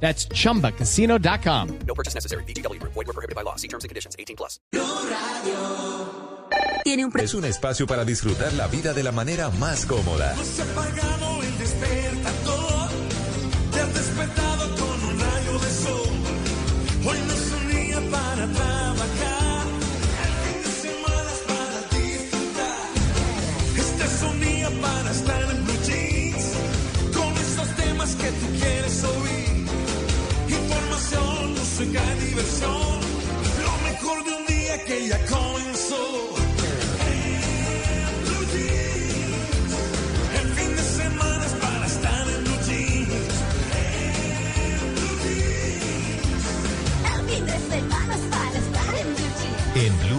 That's chumbacasino.com. No purchase necessary. BGW. Void were prohibited by law. See terms and conditions. 18 plus. Tiene un Es un espacio para disfrutar la vida de la manera más cómoda. Se ha apagado el despertador, te has despertado con un rayo de sol. Hoy no es un día para trabajar, el fin de semana es para disfrutar. Este es un día para estar en blue jeans, con esos temas que tú quieres oír. Música y diversión, lo mejor de un día que ya comenzó.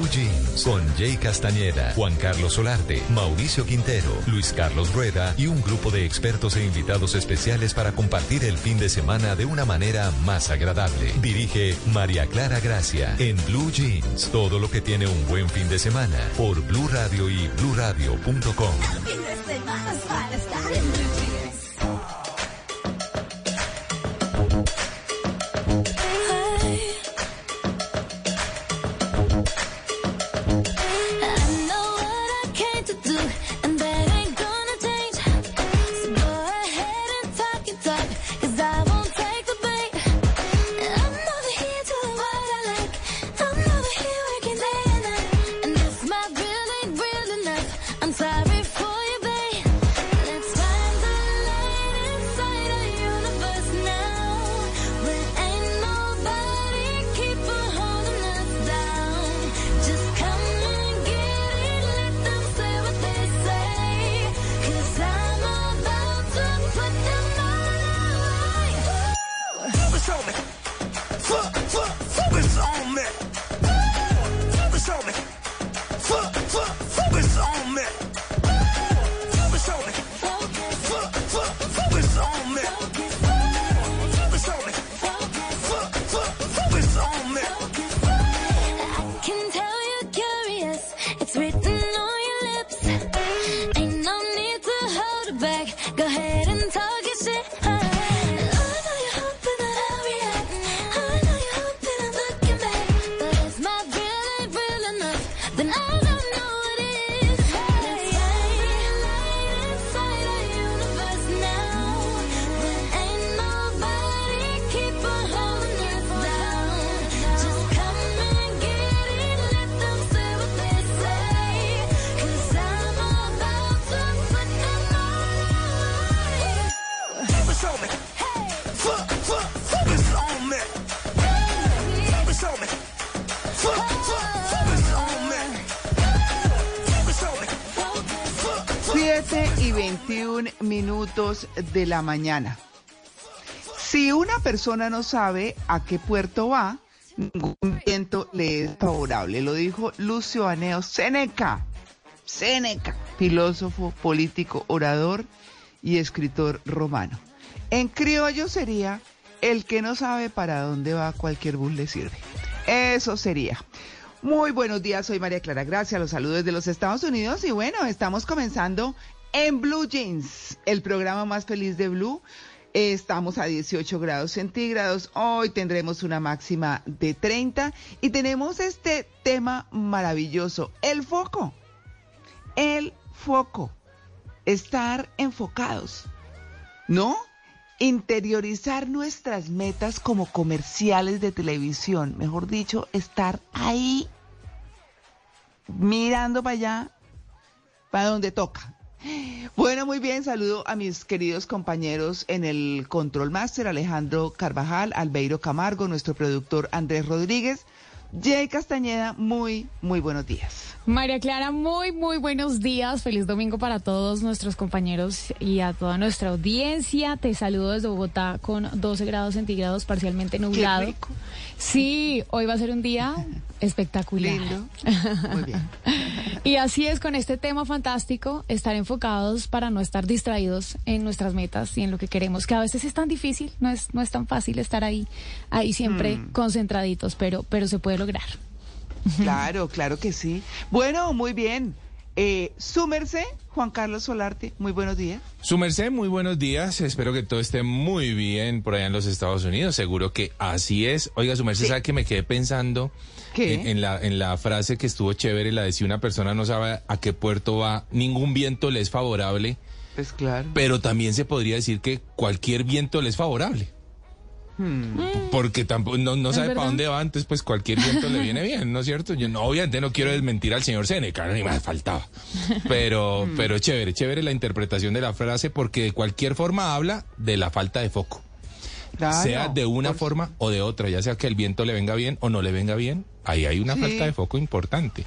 Blue Jeans, con Jay Castañeda, Juan Carlos Solarte, Mauricio Quintero, Luis Carlos Rueda y un grupo de expertos e invitados especiales para compartir el fin de semana de una manera más agradable. Dirige María Clara Gracia en Blue Jeans. Todo lo que tiene un buen fin de semana por Blue Radio y bluradio.com. de la mañana. Si una persona no sabe a qué puerto va, ningún viento le es favorable. Lo dijo Lucio Aneo Seneca. Seneca, filósofo, político, orador y escritor romano. En criollo sería el que no sabe para dónde va cualquier bus le sirve. Eso sería. Muy buenos días, soy María Clara Gracia, los saludos de los Estados Unidos y bueno, estamos comenzando en Blue Jeans, el programa más feliz de Blue. Estamos a 18 grados centígrados, hoy tendremos una máxima de 30 y tenemos este tema maravilloso, el foco, el foco, estar enfocados, ¿no? Interiorizar nuestras metas como comerciales de televisión, mejor dicho, estar ahí mirando para allá, para donde toca. Bueno, muy bien, saludo a mis queridos compañeros en el Control Master, Alejandro Carvajal, Albeiro Camargo, nuestro productor Andrés Rodríguez, Jay Castañeda, muy, muy buenos días. María Clara, muy, muy buenos días. Feliz domingo para todos nuestros compañeros y a toda nuestra audiencia. Te saludo desde Bogotá con 12 grados centígrados, parcialmente nublado. rico. Sí, hoy va a ser un día espectacular. Lindo. Muy bien. Y así es con este tema fantástico, estar enfocados para no estar distraídos en nuestras metas y en lo que queremos, que a veces es tan difícil, no es, no es tan fácil estar ahí, ahí siempre concentraditos, pero, pero se puede lograr. Claro, claro que sí. Bueno, muy bien. Eh, súmerse, Juan Carlos Solarte, muy buenos días. Su merced, muy buenos días. Espero que todo esté muy bien por allá en los Estados Unidos. Seguro que así es. Oiga, su merced, Sí. ¿sabe que me quedé pensando ¿Qué? En, en la, en la frase que estuvo chévere, la de si una persona no sabe a qué puerto va, ningún viento le es favorable, Pues claro. pero también se podría decir que cualquier viento le es favorable. Porque tampoco no, no ¿Es sabe verdad? para dónde va, entonces pues cualquier viento le viene bien, ¿no es cierto? Yo no, obviamente no quiero desmentir al señor Seneca, ni más faltaba. Pero, pero chévere, chévere la interpretación de la frase porque de cualquier forma habla de la falta de foco. Claro, sea de una por- forma o de otra, ya sea que el viento le venga bien o no le venga bien, ahí hay una Sí. falta de foco importante.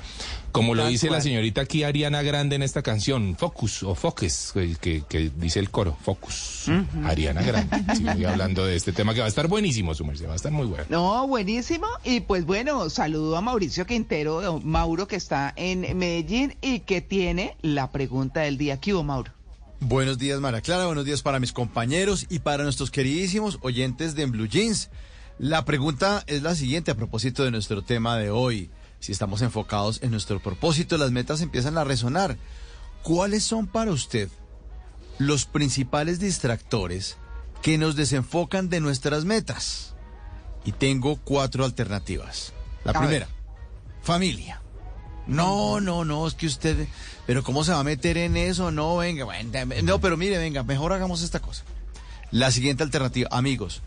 Como lo dice la señorita aquí Ariana Grande en esta canción, Focus o Focus, que, que- dice el coro, Focus, Ariana Grande. Sigue hablando de este tema que va a estar buenísimo, su merced, va a estar muy bueno. No, buenísimo. Y pues bueno, saludo a Mauricio Quintero, Mauro, que está en Medellín y que tiene la pregunta del día. ¿Qué hubo, Mauro? Buenos días, Mara Clara. Buenos días para mis compañeros y para nuestros queridísimos oyentes de En Blue Jeans. La pregunta es la siguiente a propósito de nuestro tema de hoy. Si estamos enfocados en nuestro propósito, las metas empiezan a resonar. ¿Cuáles son para usted los principales distractores que nos desenfocan de nuestras metas? Y tengo cuatro alternativas. La A primera, ver. familia. No, no, no, es que usted, pero ¿cómo se va a meter en eso? No, venga, no, pero mire, venga, mejor hagamos esta cosa. La siguiente alternativa, amigos.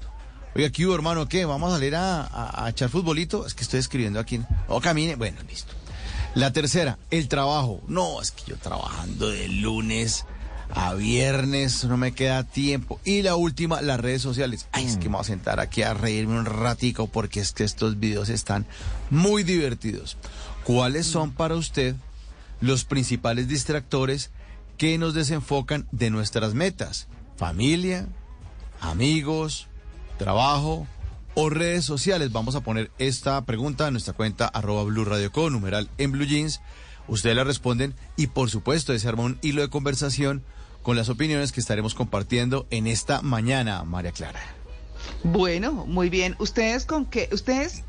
Oiga, ¿qué hubo, hermano? ¿Qué? ¿Vamos a salir a, a- a echar futbolito? Es que estoy escribiendo aquí. O camine. Bueno, listo. La tercera, el trabajo. No, es que yo trabajando de lunes a viernes, no me queda tiempo. Y la última, las redes sociales. Ay, es que me voy a sentar aquí a reírme un ratico porque es que estos videos están muy divertidos. ¿Cuáles son para usted los principales distractores que nos desenfocan de nuestras metas? Familia, amigos, trabajo o redes sociales. Vamos a poner esta pregunta en nuestra cuenta arroba Blue Radio numeral en Blue Jeans. Ustedes la responden y por supuesto se arma un hilo de conversación con las opiniones que estaremos compartiendo en esta mañana, María Clara. Bueno, muy bien. Ustedes con qué, ustedes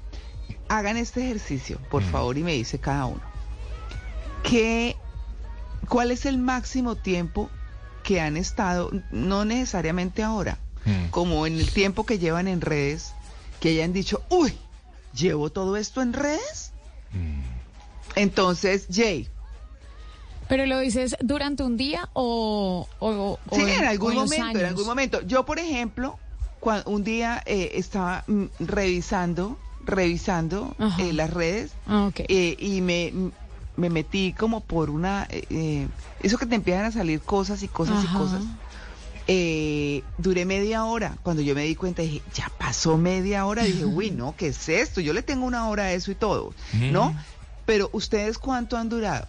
hagan este ejercicio, por favor, y me dice cada uno. ¿Qué, ¿Cuál es el máximo tiempo que han estado, no necesariamente ahora, Mm. como en el tiempo que llevan en redes, que hayan dicho, uy, llevo todo esto en redes? Entonces, Jay, Pero lo dices durante un día o, o, o Sí, en algún o los momento, en algún momento. Yo, por ejemplo, un día eh, estaba mm, revisando, revisando eh, las redes Ah, eh, y me, me metí como por una, eh, eh, eso que te empiezan a salir cosas y cosas Ajá. y cosas. Eh, duré media hora. Cuando yo me di cuenta, dije, ya pasó media hora. Dije, uy, no, ¿qué es esto? Yo le tengo una hora a eso y todo, ¿no? Pero ustedes, ¿cuánto han durado?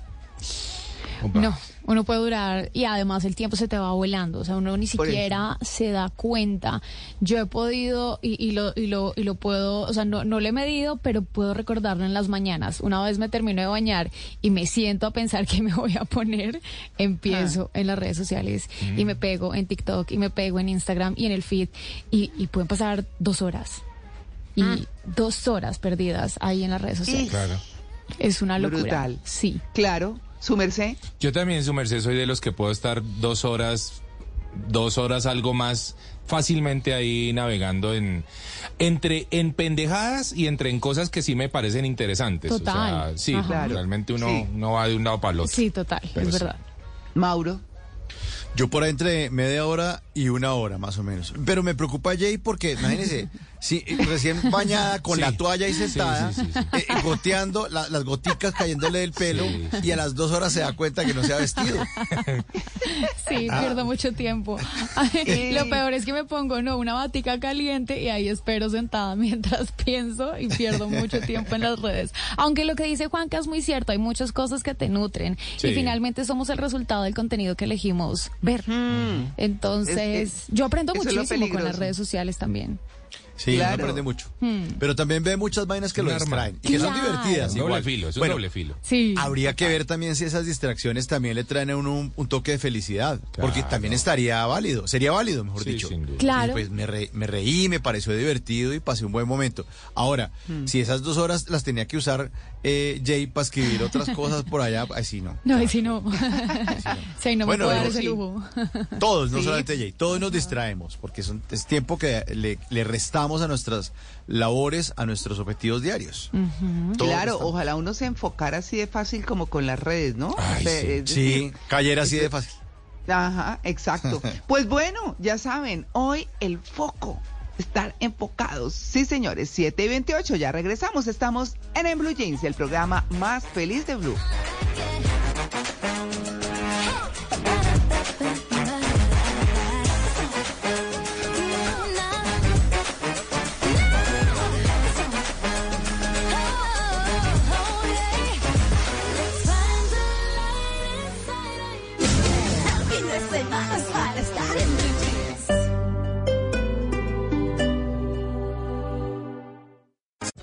Opa. No, uno puede durar y además el tiempo se te va volando, o sea, uno ni siquiera se da cuenta. Yo he podido y, y lo, y, lo, y lo puedo, o sea, no, no lo he medido, pero puedo recordarlo en las mañanas. Una vez me termino de bañar y me siento a pensar que me voy a poner, empiezo en las redes sociales y me pego en TikTok y me pego en Instagram y en el feed y, y pueden pasar dos horas. Y dos horas perdidas ahí en las redes sociales. Claro. Es una locura. Brutal. Sí. Claro, su merced. Yo también, su merced, soy de los que puedo estar dos horas, dos horas algo más fácilmente ahí navegando en entre en pendejadas y entre en cosas que sí me parecen interesantes. O Total. sea, sí, Ajá. Claro. realmente uno, Sí. uno va de un lado para el otro. Sí, total, Pero es sí. verdad. Mauro. Yo por ahí entre media hora y una hora más o menos. Pero me preocupa Jay porque, imagínese, Sí, recién bañada con Sí. la toalla y Sí, sentada, sí, sí, sí. eh, goteando, la- las goticas cayéndole del pelo Sí, y a las dos horas se da cuenta que no se ha vestido. Sí, Ah. pierdo mucho tiempo. Ay, Lo peor es que me pongo, no, una batica caliente y ahí espero sentada mientras pienso y pierdo mucho tiempo en las redes. Aunque lo que dice Juanca es muy cierto, hay muchas cosas que te nutren Sí. y finalmente somos el resultado del contenido que elegimos ver. Entonces, Es- es- yo aprendo muchísimo con las redes sociales también. Sí, Claro. uno aprende mucho. Hmm. Pero también ve muchas vainas que lo distraen y que son divertidas. Doble igual. filo, es un Bueno, doble filo. Sí. Habría que ver también si esas distracciones también le traen a uno un, un toque de felicidad. Porque también estaría válido, sería válido, mejor Sí, dicho. sin duda. Claro. Pues me, re- me reí, me pareció divertido y pasé un buen momento. Ahora, si esas dos horas las tenía que usar eh, Jay para escribir otras cosas por allá, ay sí, no. No, y si no. ahí no Bueno, me puedo dar digo, ese sí. lujo. Todos, no Sí. solamente Jay, todos nos distraemos porque son, es tiempo que le, le restamos a nuestras labores, a nuestros objetivos diarios. Claro, ojalá uno se enfocara así de fácil como con las redes, ¿no? Ay, Sí, decir, cayera así de fácil. Ajá, exacto. Pues bueno, ya saben, hoy el foco, estar enfocados. Sí, señores, 7 y 28, ya regresamos. Estamos en En Blue Jeans, el programa más feliz de Blue.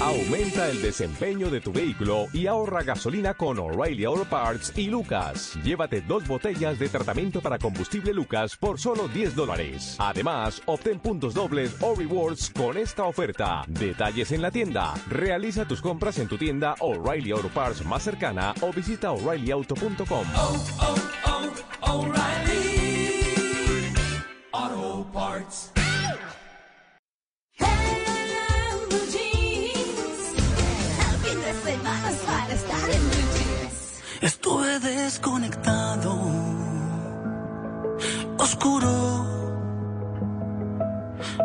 Aumenta el desempeño de tu vehículo y ahorra gasolina con O'Reilly Auto Parts y Lucas. Llévate dos botellas de tratamiento para combustible Lucas por solo 10 dólares. Además, obtén puntos dobles o rewards con esta oferta. Detalles en la tienda. Realiza tus compras en tu tienda O'Reilly Auto Parts más cercana o visita o'ReillyAuto.com. Auto Parts. Estuve desconectado, oscuro.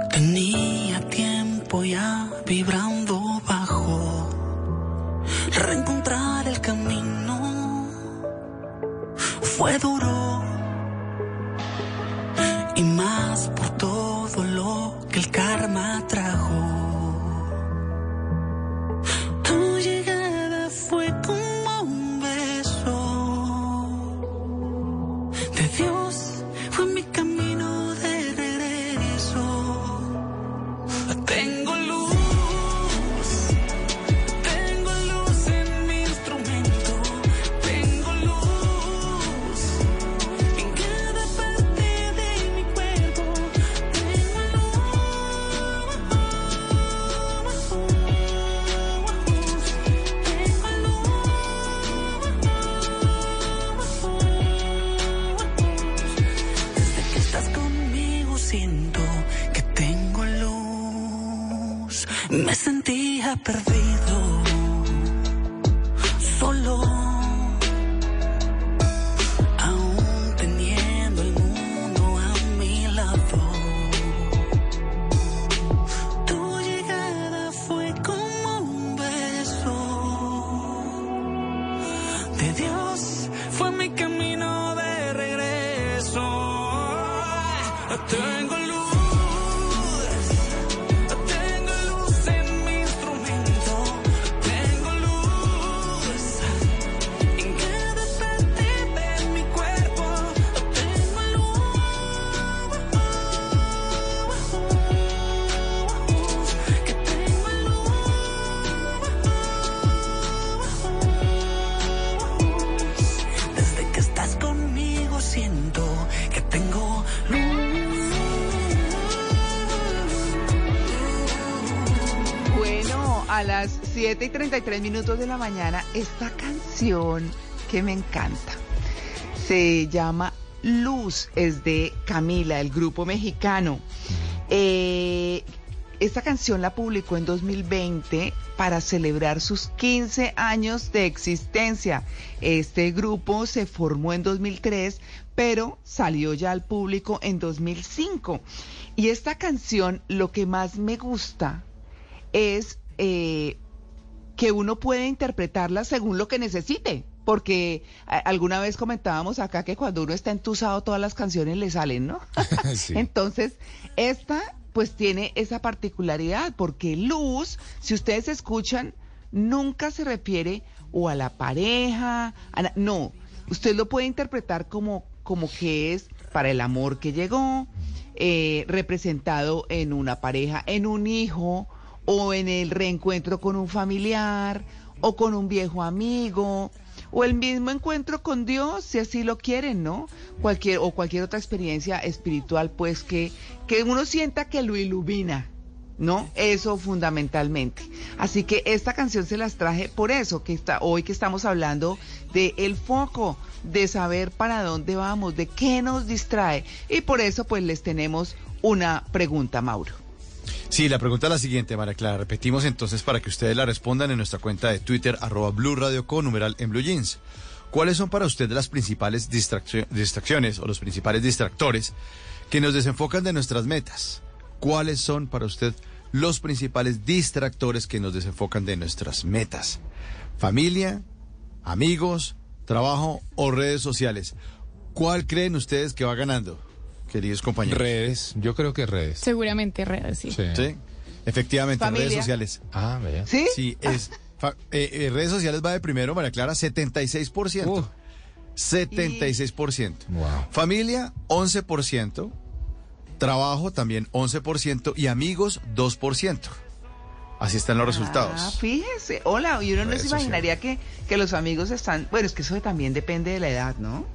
Tenía tiempo ya vibrando bajo. Reencontrar el camino fue duro. Y más por todo lo que el karma trajo. Sentía perdido, a las 7 y 33 minutos de la mañana esta canción que me encanta. Se llama Luz, es de Camila, el grupo mexicano. Eh, esta canción la publicó en 2020 para celebrar sus 15 años de existencia. Este grupo se formó en 2003, pero salió ya al público en 2005. Y esta canción, lo que más me gusta es eh, que uno puede interpretarla según lo que necesite. Porque alguna vez comentábamos acá que cuando uno está entusado todas las canciones le salen, ¿no? Sí. Entonces, esta pues tiene esa particularidad, porque luz, si ustedes escuchan, nunca se refiere o a la pareja, a na- no, usted lo puede interpretar como, como que es para el amor que llegó, eh, representado en una pareja, en un hijo, o en el reencuentro con un familiar, o con un viejo amigo, o el mismo encuentro con Dios, si así lo quieren, ¿no? Cualquier, o cualquier otra experiencia espiritual, pues que, que uno sienta que lo ilumina, ¿no? Eso fundamentalmente. Así que esta canción se las traje por eso, que está, hoy que estamos hablando de el foco, de saber para dónde vamos, de qué nos distrae. Y por eso, pues les tenemos una pregunta, Mauro. Sí, la pregunta es la siguiente, María Clara. Repetimos entonces para que ustedes la respondan en nuestra cuenta de Twitter, arroba Blue Radio con numeral en Blue Jeans. ¿Cuáles son para usted las principales distraccio- distracciones o los principales distractores que nos desenfocan de nuestras metas? ¿Cuáles son para usted los principales distractores que nos desenfocan de nuestras metas? Familia, amigos, trabajo o redes sociales. ¿Cuál creen ustedes que va ganando, queridos compañeros? Redes, yo creo que redes. Seguramente redes, sí. Sí. Sí, efectivamente, Familia. redes sociales. Ah, vea. ¿Sí? Sí, es. fa- eh, eh, redes sociales va de primero, María Clara, 76%. Uh. 76%. Wow. Familia, 11%. Trabajo también 11% y amigos 2%. Así están los Ah, resultados. fíjese. Hola, y uno no se imaginaría que, que los amigos están. Bueno, es que eso también depende de la edad, ¿no?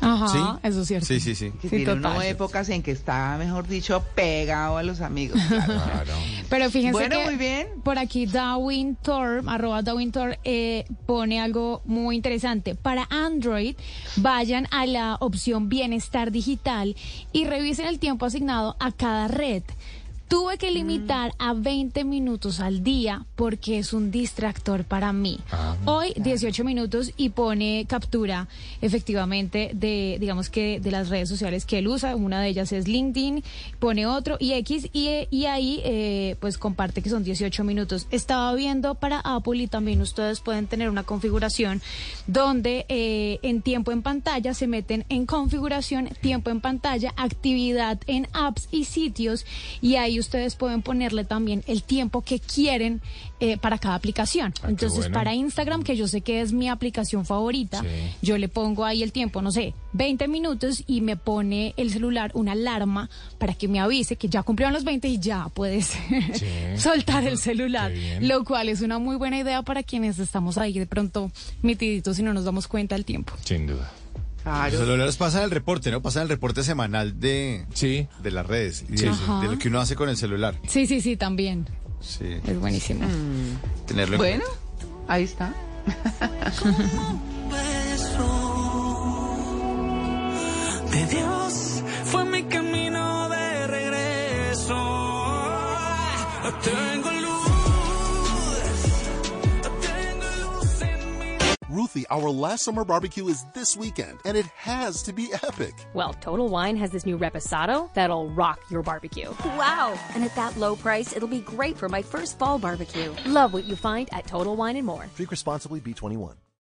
Ajá, ¿Sí? eso es cierto. Sí, sí, sí. Que Sí, tiene uno épocas en que está, mejor dicho, pegado a los amigos. claro. Claro. Pero fíjense Bueno, que muy bien. por aquí Darwin Thor, arroba Darwin Thor, eh, pone algo muy interesante. Para Android, vayan a la opción Bienestar Digital y revisen el tiempo asignado a cada red. Tuve que limitar a 20 minutos al día porque es un distractor para mí. Ah, Hoy 18 minutos y pone captura efectivamente de, digamos que de las redes sociales que él usa. Una de ellas es LinkedIn, pone otro y X y, y ahí eh, pues comparte que son 18 minutos. Estaba viendo para Apple y también ustedes pueden tener una configuración donde eh, en tiempo en pantalla se meten en configuración, tiempo en pantalla, actividad en apps y sitios y ahí ustedes pueden ponerle también el tiempo que quieren eh, para cada aplicación. Ah, Entonces bueno. para Instagram, que yo sé que es mi aplicación favorita, Sí. yo le pongo ahí el tiempo, no sé, 20 minutos y me pone el celular una alarma para que me avise que ya cumplieron los 20 y ya puedes Sí. soltar el celular. Lo cual es una muy buena idea para quienes estamos ahí de pronto metiditos y no nos damos cuenta del tiempo. Sin duda. Los celulares pasan el reporte, ¿no? Pasan el reporte semanal de, Sí. de las redes y Sí, de, sí. de lo que uno hace con el celular. Sí, sí, sí, también. Sí, Es buenísimo. tenerlo en Bueno, cuenta. ahí está. de Dios fue mi camino de regreso. Tengo Ruthie, our last summer barbecue is this weekend, and it has to be epic. Well, Total Wine has this new reposado that'll rock your barbecue. Wow. And at that low price, it'll be great for my first fall barbecue. Love what you find at Total Wine and More. Drink responsibly, B21.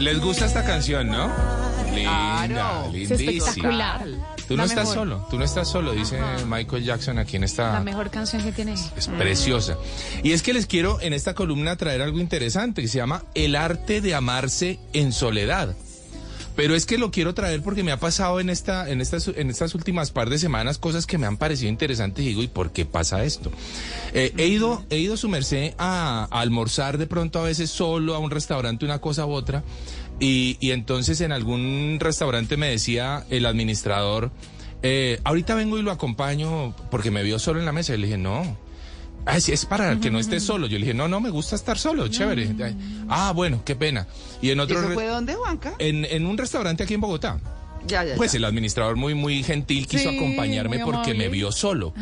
¿Les gusta esta canción, no? Linda, Claro. Espectacular. Tú no estás mejor. solo, tú no estás solo, dice Michael Jackson aquí en esta... La mejor canción que tiene. Es preciosa. Y es que les quiero en esta columna traer algo interesante que se llama El arte de amarse en soledad. Pero es que lo quiero traer porque me ha pasado en, esta, en, estas, en estas últimas par de semanas cosas que me han parecido interesantes y digo, ¿y por qué pasa esto? Eh, he, ido, he ido su merced a, a almorzar de pronto a veces solo a un restaurante, una cosa u otra. Y, y entonces en algún restaurante me decía el administrador, eh, ahorita vengo y lo acompaño porque me vio solo en la mesa. Y le dije, no. Ah, sí, es para que no esté solo. Yo le dije, no, no, me gusta estar solo, chévere. Ah, bueno, qué pena. Y en ¿Y otro... eso fue dónde, Juanca? en, en un restaurante aquí en Bogotá. Ya, ya, Pues ya. el administrador muy, muy gentil quiso Sí, acompañarme porque me vio solo.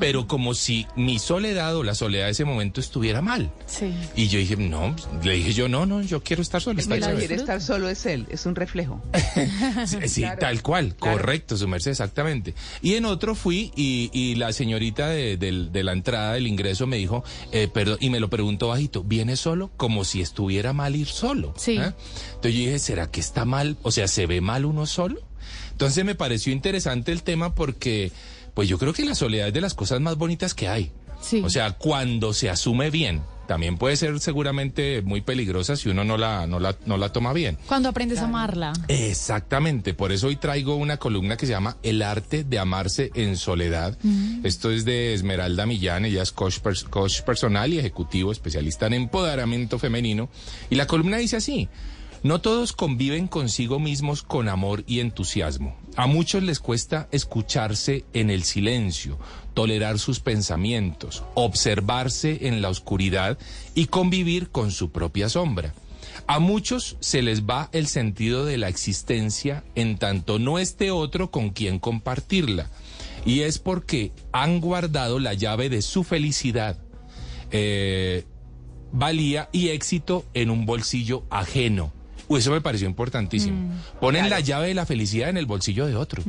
Pero como si mi soledad o la soledad de ese momento estuviera mal. Sí. Y yo dije, no, le dije yo, no, no, yo quiero estar solo. Está El que chévere". quiere estar solo es él, es un reflejo. Sí, sí, tal cual, correcto, su merced, exactamente. Y en otro fui y, y la señorita de, del- de la entrada del ingreso me dijo, eh, perdón, y me lo preguntó bajito, ¿viene solo? Como si estuviera mal ir solo. Sí. ¿eh? Entonces yo dije, ¿será que está mal? O sea, ¿se ve mal uno solo? Entonces me pareció interesante el tema porque, pues yo creo que la soledad es de las cosas más bonitas que hay. Sí. O sea, cuando se asume bien. También puede ser seguramente muy peligrosa si uno no la, no la, no la toma bien. Cuando aprendes a amarla. Exactamente, por eso hoy traigo una columna que se llama El arte de amarse en soledad. Esto es de Esmeralda Millán, ella es coach, pers- coach personal y ejecutivo, especialista en empoderamiento femenino. Y la columna dice así, no todos conviven consigo mismos con amor y entusiasmo. A muchos les cuesta escucharse en el silencio, tolerar sus pensamientos, observarse en la oscuridad y convivir con su propia sombra. A muchos se les va el sentido de la existencia en tanto no esté otro con quien compartirla. Y es porque han guardado la llave de su felicidad, eh, valía y éxito en un bolsillo ajeno. Uy, eso me pareció importantísimo. Ponen la llave de la felicidad en el bolsillo de otro.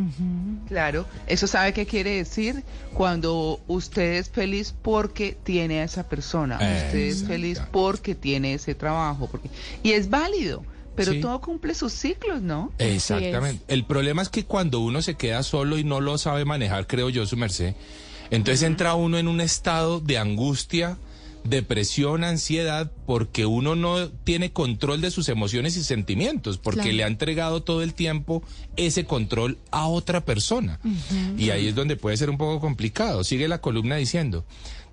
Claro, eso sabe qué quiere decir cuando usted es feliz porque tiene a esa persona, usted es feliz porque tiene ese trabajo, porque y es válido, pero Sí. todo cumple sus ciclos, ¿no? Exactamente. El problema es que cuando uno se queda solo y no lo sabe manejar, creo yo, su merced, entonces entra uno en un estado de angustia, depresión, ansiedad, porque uno no tiene control de sus emociones y sentimientos, porque Claro. le ha entregado todo el tiempo ese control a otra persona. Y ahí es donde puede ser un poco complicado. Sigue la columna diciendo,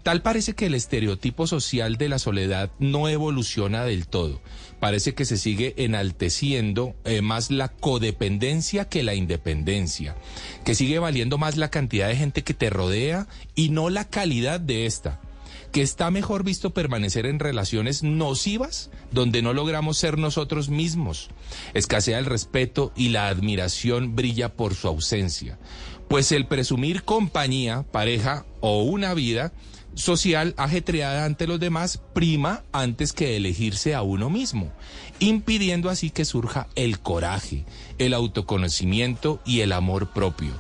tal parece que el estereotipo social de la soledad no evoluciona del todo. Parece que se sigue enalteciendo eh, más la codependencia que la independencia, que sigue valiendo más la cantidad de gente que te rodea y no la calidad de esta que está mejor visto permanecer en relaciones nocivas donde no logramos ser nosotros mismos. Escasea el respeto y la admiración brilla por su ausencia. Pues el presumir compañía, pareja o una vida social ajetreada ante los demás prima antes que elegirse a uno mismo, impidiendo así que surja el coraje, el autoconocimiento y el amor propio.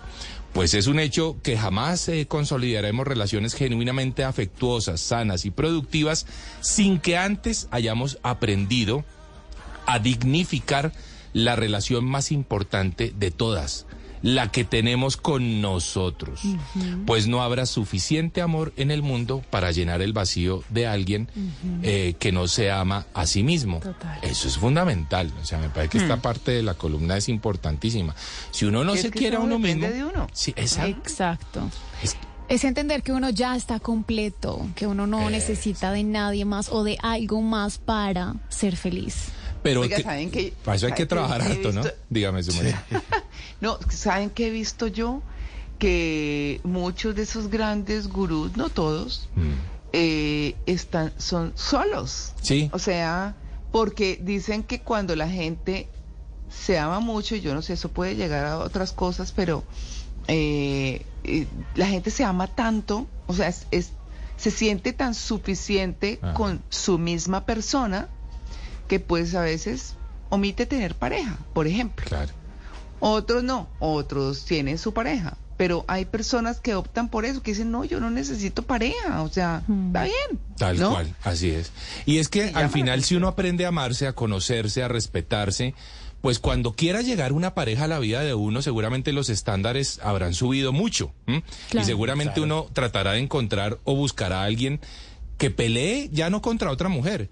Pues es un hecho que jamás eh, consolidaremos relaciones genuinamente afectuosas, sanas y productivas sin que antes hayamos aprendido a dignificar la relación más importante de todas, la que tenemos con nosotros. Pues no habrá suficiente amor en el mundo para llenar el vacío de alguien eh, que no se ama a sí mismo. Eso es fundamental. O sea, me parece que esta Mm. parte de la columna es importantísima. Si uno no se quiere a uno mismo. de uno. Sí, exacto. Exacto. Es entender que uno ya está completo, que uno no necesita de nadie más o de algo más para ser feliz. Pero Oiga, que- ¿saben qué? para eso hay ¿saben que trabajar he harto, ¿no? Dígame, su merced. No, ¿saben qué he visto yo? Que muchos de esos grandes gurús, no todos, Mm. eh, están, son solos. Sí. O sea, porque dicen que cuando la gente se ama mucho, yo no sé, eso puede llegar a otras cosas, pero eh, eh, la gente se ama tanto, o sea, es, es- se siente tan suficiente Ajá. con su misma persona que pues a veces omite tener pareja, por ejemplo. Claro. Otros no, otros tienen su pareja. Pero hay personas que optan por eso, que dicen, no, yo no necesito pareja, o sea, está bien. Tal ¿no? cual, así es. Y es que al final, si uno aprende a amarse, a conocerse, a respetarse, pues cuando quiera llegar una pareja a la vida de uno, seguramente los estándares habrán subido mucho. ¿m? Y Claro. seguramente uno tratará de encontrar o buscará a alguien que pelee ya no contra otra mujer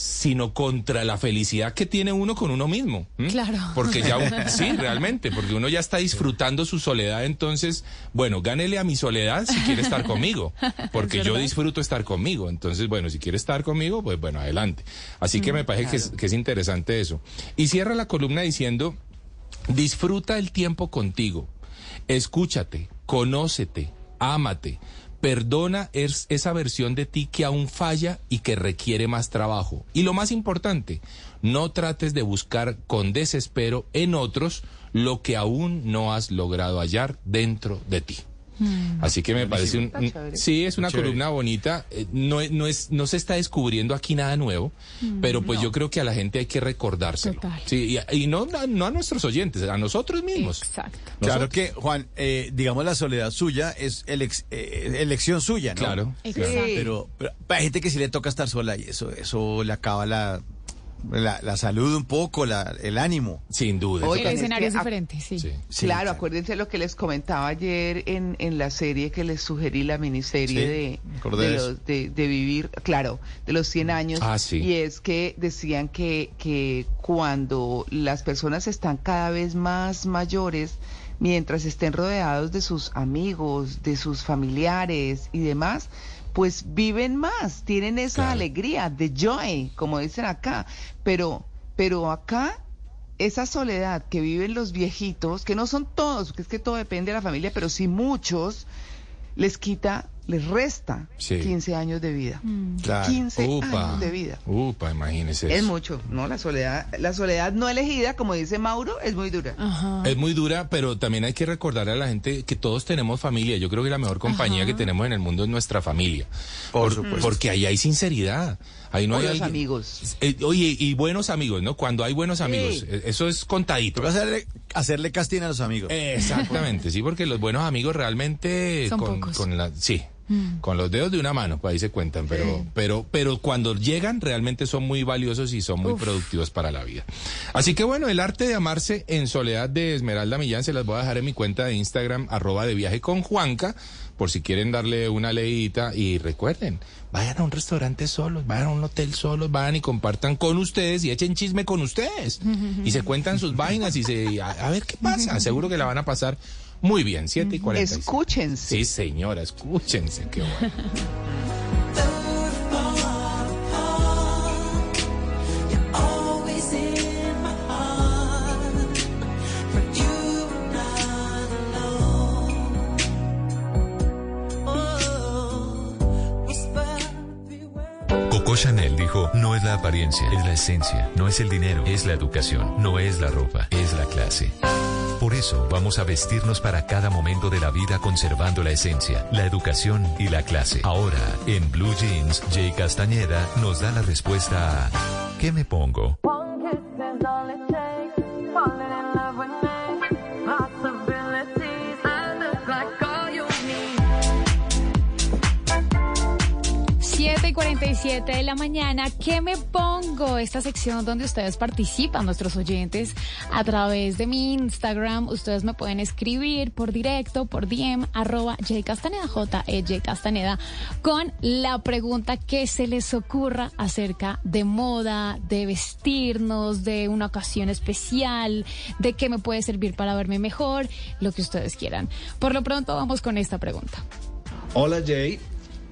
sino contra la felicidad que tiene uno con uno mismo. ¿m? Claro. Porque ya, un- sí, realmente, porque uno ya está disfrutando su soledad, entonces, bueno, gánele a mi soledad si quiere estar conmigo, porque yo disfruto estar conmigo, entonces, bueno, si quiere estar conmigo, pues bueno, adelante. Así que me parece que, es, que es interesante eso. Y cierra la columna diciendo, disfruta el tiempo contigo, escúchate, conócete, ámate. Perdona es esa versión de ti que aún falla y que requiere más trabajo. Y lo más importante, no trates de buscar con desespero en otros lo que aún no has logrado hallar dentro de ti. Así que me parece un, sí es una Chévere. columna bonita. eh, No, es- no es no se está descubriendo aquí nada nuevo, pero pues yo creo que a la gente hay que recordárselo. Total. Sí, y, y no no no a nuestros oyentes, a nosotros mismos. Exacto. Claro que, Juan, eh, digamos, la soledad suya es elex- eh, elección suya, ¿no? Claro. Exacto. Pero, pero hay gente que sí le toca estar sola y eso, eso le acaba la, la, la salud un poco, la, el ánimo. Sin duda. Oigan, El es escenario es que diferente, sí. Sí. Sí, claro, claro. acuérdense lo que les comentaba ayer en, en la serie que les sugerí, la miniserie Sí, de, de, de los- eso. de- de vivir, claro, de los 100 años. Ah, sí. Y es que decían que, que cuando las personas están cada vez más mayores, mientras estén rodeados de sus amigos, de sus familiares y demás, pues viven más, tienen esa Claro. alegría, de joy, como dicen acá. Pero, pero acá esa soledad que viven los viejitos, que no son todos, porque es que todo depende de la familia, pero sí muchos, les quita, les resta Sí. 15 años de vida. Claro. 15 Upa. años de vida. Upa, imagínese Es mucho, ¿no? La soledad, la soledad no elegida, como dice Mauro, es muy dura. Ajá. Es muy dura, pero también hay que recordarle a la gente que todos tenemos familia. Yo creo que la mejor compañía que tenemos en el mundo es nuestra familia. Por supuesto. Porque ahí hay sinceridad. Ahí no hay amigos. Eh, oye, y buenos amigos, ¿no? Cuando hay buenos amigos, eh, eso es contadito. Hacerle, hacerle casting a los amigos. Exactamente, sí, porque los buenos amigos realmente Son con, pocos. con la, sí, con los dedos de una mano, pues ahí se cuentan, pero, pero, pero cuando llegan realmente son muy valiosos y son muy productivos para la vida. Así que bueno, el arte de amarse en soledad de Esmeralda Millán se las voy a dejar en mi cuenta de Instagram, arroba de viaje con Juanca, por si quieren darle una leída y recuerden, vayan a un restaurante solos, vayan a un hotel solos, vayan y compartan con ustedes y echen chisme con ustedes. Y se cuentan sus vainas y se, a, a ver qué pasa, seguro que la van a pasar muy bien, 7 y 45. Escúchense. Sí, señora, escúchense, qué bueno. Chanel dijo, no es la apariencia, es la esencia, no es el dinero, es la educación, no es la ropa, es la clase. Por eso vamos a vestirnos para cada momento de la vida conservando la esencia, la educación y la clase. Ahora, en Blue Jeans, Jay Castañeda nos da la respuesta a ¿qué me pongo? 47 de la mañana, ¿qué me pongo? Esta sección donde ustedes participan, nuestros oyentes, a través de mi Instagram. Ustedes me pueden escribir por directo, por DM, arroba jcastaneda, j e J Castaneda, con la pregunta que se les ocurra acerca de moda, de vestirnos, de una ocasión especial, de qué me puede servir para verme mejor, lo que ustedes quieran. Por lo pronto, vamos con esta pregunta. Hola Jay,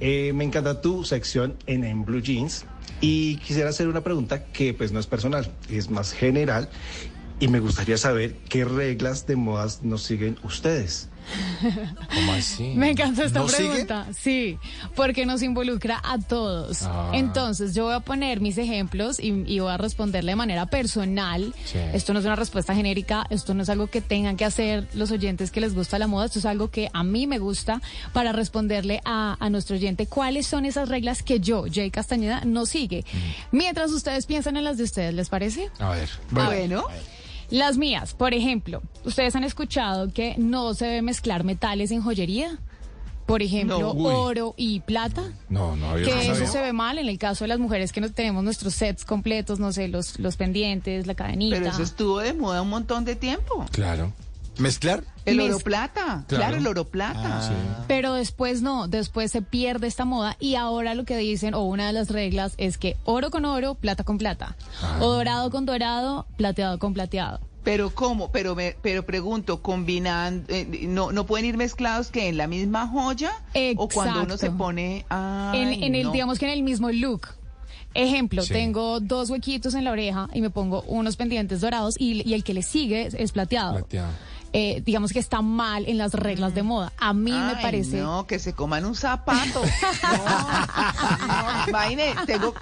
Eh, me encanta tu sección en, en Blue Jeans y quisiera hacer una pregunta que pues no es personal, es más general y me gustaría saber qué reglas de modas nos siguen ustedes. ¿Cómo así? Me encanta esta ¿No sigue? pregunta. Sí, porque nos involucra a todos. Ah. Entonces, yo voy a poner mis ejemplos y, y voy a responderle de manera personal. Sí. Esto no es una respuesta genérica, esto no es algo que tengan que hacer los oyentes que les gusta la moda, esto es algo que a mí me gusta para responderle a, a nuestro oyente cuáles son esas reglas que yo, Jay Castañeda, no sigue. Mientras ustedes piensan en las de ustedes, ¿les parece? A ver. Bueno. Las mías, por ejemplo, ¿ustedes han escuchado que no se debe mezclar metales en joyería? Por ejemplo, No. Oro y plata. No, no, yo Que no eso sabía. se ve mal en el caso de las mujeres que no tenemos nuestros sets completos, no sé, los, los pendientes, la cadenita. Pero eso estuvo de moda un montón de tiempo. Claro. ¿Mezclar? El oro plata. Claro. Claro, el oro plata. Ah. Pero después no, después se pierde esta moda y ahora lo que dicen, o una de las reglas, es que oro con oro, plata con plata. Ah. O dorado con dorado, plateado con plateado. Pero cómo, pero me, pero pregunto, combinando, eh, no, no pueden ir mezclados que en la misma joya o cuando uno se pone, ay, en, en el, no. digamos que en el mismo look. Ejemplo, Sí. tengo dos huequitos en la oreja y me pongo unos pendientes dorados y, y el que le sigue es, es plateado. Plateado. Eh, digamos que está mal en las reglas de moda. A mí me parece. No, que se coman un zapato. No, no, imagine, tengo,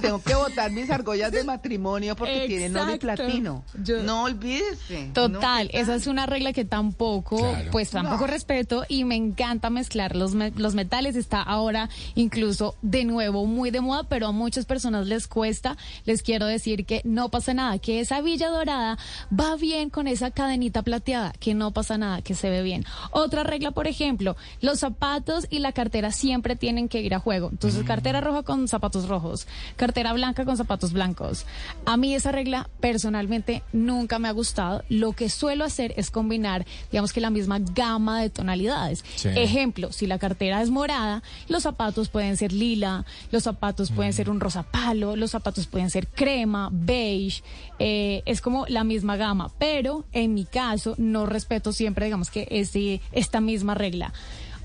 tengo que botar mis argollas de matrimonio porque tienen y Exacto. platino. Yo- No olvídese. Total, No, ¿qué esa es una regla que tampoco, Claro. pues tampoco No. respeto y me encanta mezclar los, me- los metales. Está ahora incluso de nuevo muy de moda, pero a muchas personas les cuesta. Les quiero decir que no pasa nada, que esa villa dorada va bien con esa cadenita plateada, que no pasa nada, que se ve bien. Otra regla, por ejemplo, los zapatos y la cartera siempre tienen que ir a juego. Entonces, cartera roja con zapatos rojos, cartera blanca con zapatos blancos. A mí esa regla personalmente nunca me ha gustado. Lo que suelo hacer es combinar, digamos que la misma gama de tonalidades. Sí. Ejemplo, si la cartera es morada, los zapatos pueden ser lila, los zapatos pueden ser un rosa palo, los zapatos pueden ser crema, beige. eh, es como la misma gama, pero en mi caso no respeto siempre, digamos que este, esta misma regla.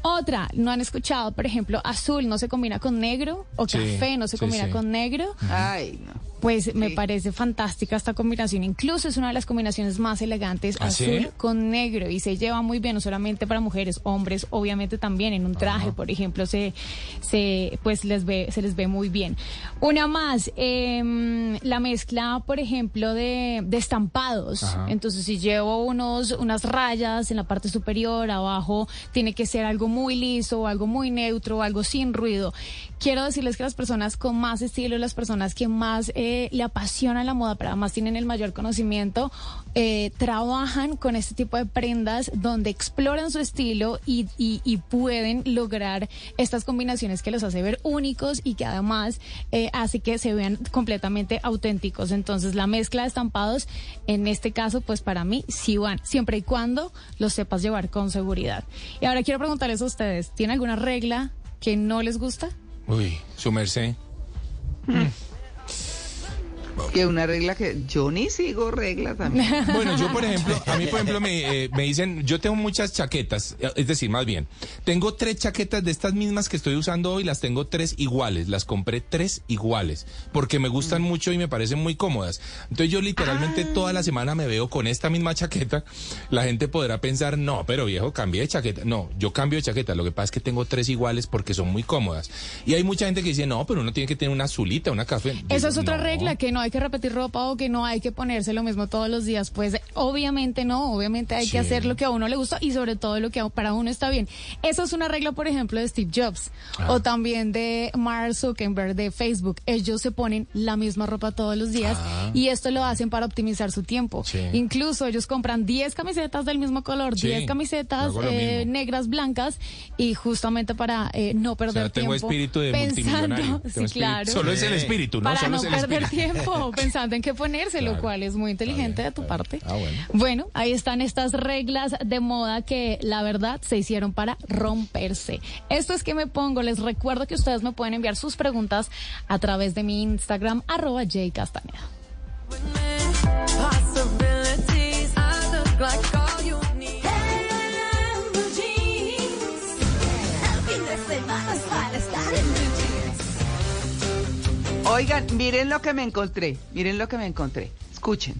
Otra, no han escuchado, por ejemplo, azul no se combina con negro o Sí, café no se sí, combina sí. con negro. Ay, no. Pues me parece fantástica esta combinación. Incluso es una de las combinaciones más elegantes, ¿Ah, azul sí? con negro. Y se lleva muy bien, no solamente para mujeres, hombres, obviamente también en un traje, por ejemplo, se, se, pues les ve, se les ve muy bien. Una más, em, la mezcla, por ejemplo, de, de estampados. Ajá. Entonces, si llevo unos, unas rayas en la parte superior, abajo, tiene que ser algo muy liso, algo muy neutro, algo sin ruido. Quiero decirles que las personas con más estilo, las personas que más eh, le apasionan la moda, pero además tienen el mayor conocimiento, eh, trabajan con este tipo de prendas donde exploran su estilo y, y- y pueden lograr estas combinaciones que los hace ver únicos y que además eh, hace que se vean completamente auténticos. Entonces la mezcla de estampados, en este caso, pues para mí sí van, siempre y cuando los sepas llevar con seguridad. Y ahora quiero preguntarles a ustedes, ¿tiene alguna regla que no les gusta? Uy, su merced. Que una regla que yo ni sigo reglas también. Bueno, yo por ejemplo, a mí por ejemplo me, eh, me dicen, yo tengo muchas chaquetas, eh, es decir, más bien, tengo tres chaquetas de estas mismas que estoy usando hoy, las tengo tres iguales, las compré tres iguales, porque me gustan mucho y me parecen muy cómodas. Entonces yo literalmente toda la semana me veo con esta misma chaqueta, la gente podrá pensar, no, pero viejo, cambié de chaqueta. No, yo cambio de chaqueta, lo que pasa es que tengo tres iguales porque son muy cómodas. Y hay mucha gente que dice, no, pero uno tiene que tener una azulita, una café. Esa es otra "No". regla, que no hay que repetir ropa o que no hay que ponerse lo mismo todos los días. Pues obviamente no, obviamente hay Sí. que hacer lo que a uno le gusta y sobre todo lo que a- para uno está bien. Esa es una regla, por ejemplo, de Steve Jobs Ah. o también de Mark Zuckerberg de Facebook. Ellos se ponen la misma ropa todos los días Ah. y esto lo hacen para optimizar su tiempo. Sí. Incluso ellos compran 10 camisetas del mismo color, Sí, 10 camisetas eh, negras, blancas y justamente para eh, no O perder sea, tengo tiempo. espíritu de pensando, multimillonario. sí, espíritu- claro Solo es el espíritu, ¿no? para Solo no es el perder espíritu. tiempo pensando en qué ponerse, lo cual es muy inteligente de tu parte. Ah, bueno. Bueno, ahí están estas reglas de moda que la verdad se hicieron para romperse. Esto es que me pongo. Les recuerdo que ustedes me pueden enviar sus preguntas a través de mi Instagram, arroba jcastaneda. Possibilities. Oigan, miren lo que me encontré, miren lo que me encontré. Escuchen.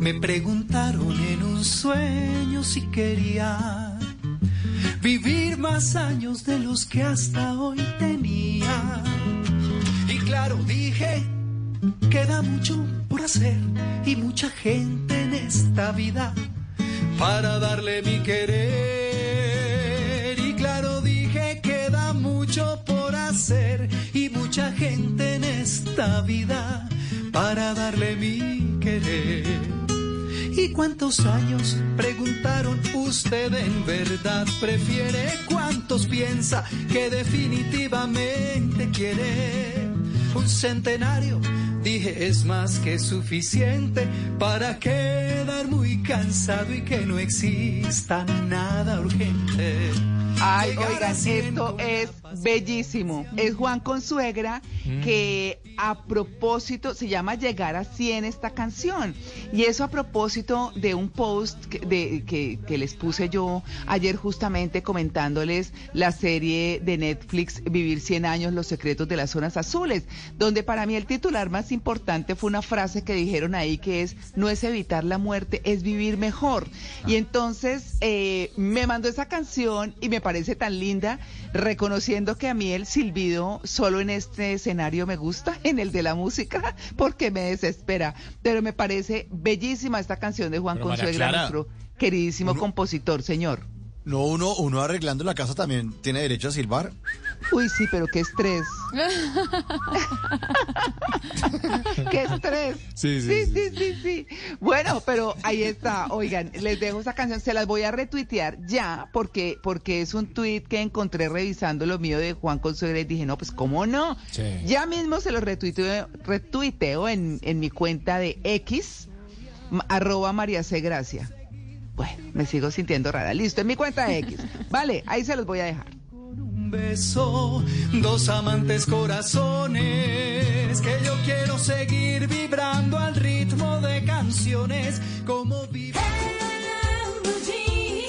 Me preguntaron en un sueño si quería vivir más años de los que hasta hoy tenía. Y claro, dije, queda mucho por hacer y mucha gente en esta vida para darle mi querer. Y claro, dije, queda mucho por hacer y mucha gente en esta vida para darle mi querer. ¿Y cuántos años? Preguntaron usted en verdad prefiere. ¿Cuántos piensa que definitivamente quiere? Un centenario, dije, es más que suficiente para quedar muy cansado y que no exista nada urgente. Ay, oigan, esto es bellísimo. Es Juan Consuegra que a propósito se llama Llegar a 100 esta canción. Y eso a propósito de un post que, de- que, que les puse yo ayer justamente comentándoles la serie de Netflix Vivir 100 años, los secretos de las zonas azules, donde para mí el titular más importante fue una frase que dijeron ahí que es, no es evitar la muerte, es vivir mejor. Y entonces eh, me mandó esa canción y me parece tan linda, reconociendo que a mí el silbido solo en este escenario me gusta, en el de la música, porque me desespera. Pero me parece bellísima esta canción de Juan Pero Consuegra, nuestro queridísimo compositor, señor. No, uno, uno arreglando la casa también tiene derecho a silbar. Uy, sí, pero qué estrés. ¡Qué estrés! Sí, sí, sí, sí, sí, sí. Bueno, pero ahí está. Oigan, les dejo esa canción. Se las voy a retuitear ya porque, porque es un tweet que encontré revisando lo mío de Juan Consuegra y dije, no, pues cómo no. Ya mismo se lo retuiteo, retuiteo en, en mi cuenta de X, arroba María C. Gracia. Bueno, me sigo sintiendo rara. Listo, en mi cuenta X. Vale, ahí se los voy a dejar. Un beso, dos amantes corazones, que yo quiero seguir vibrando al ritmo de canciones como vive. Blue jeans.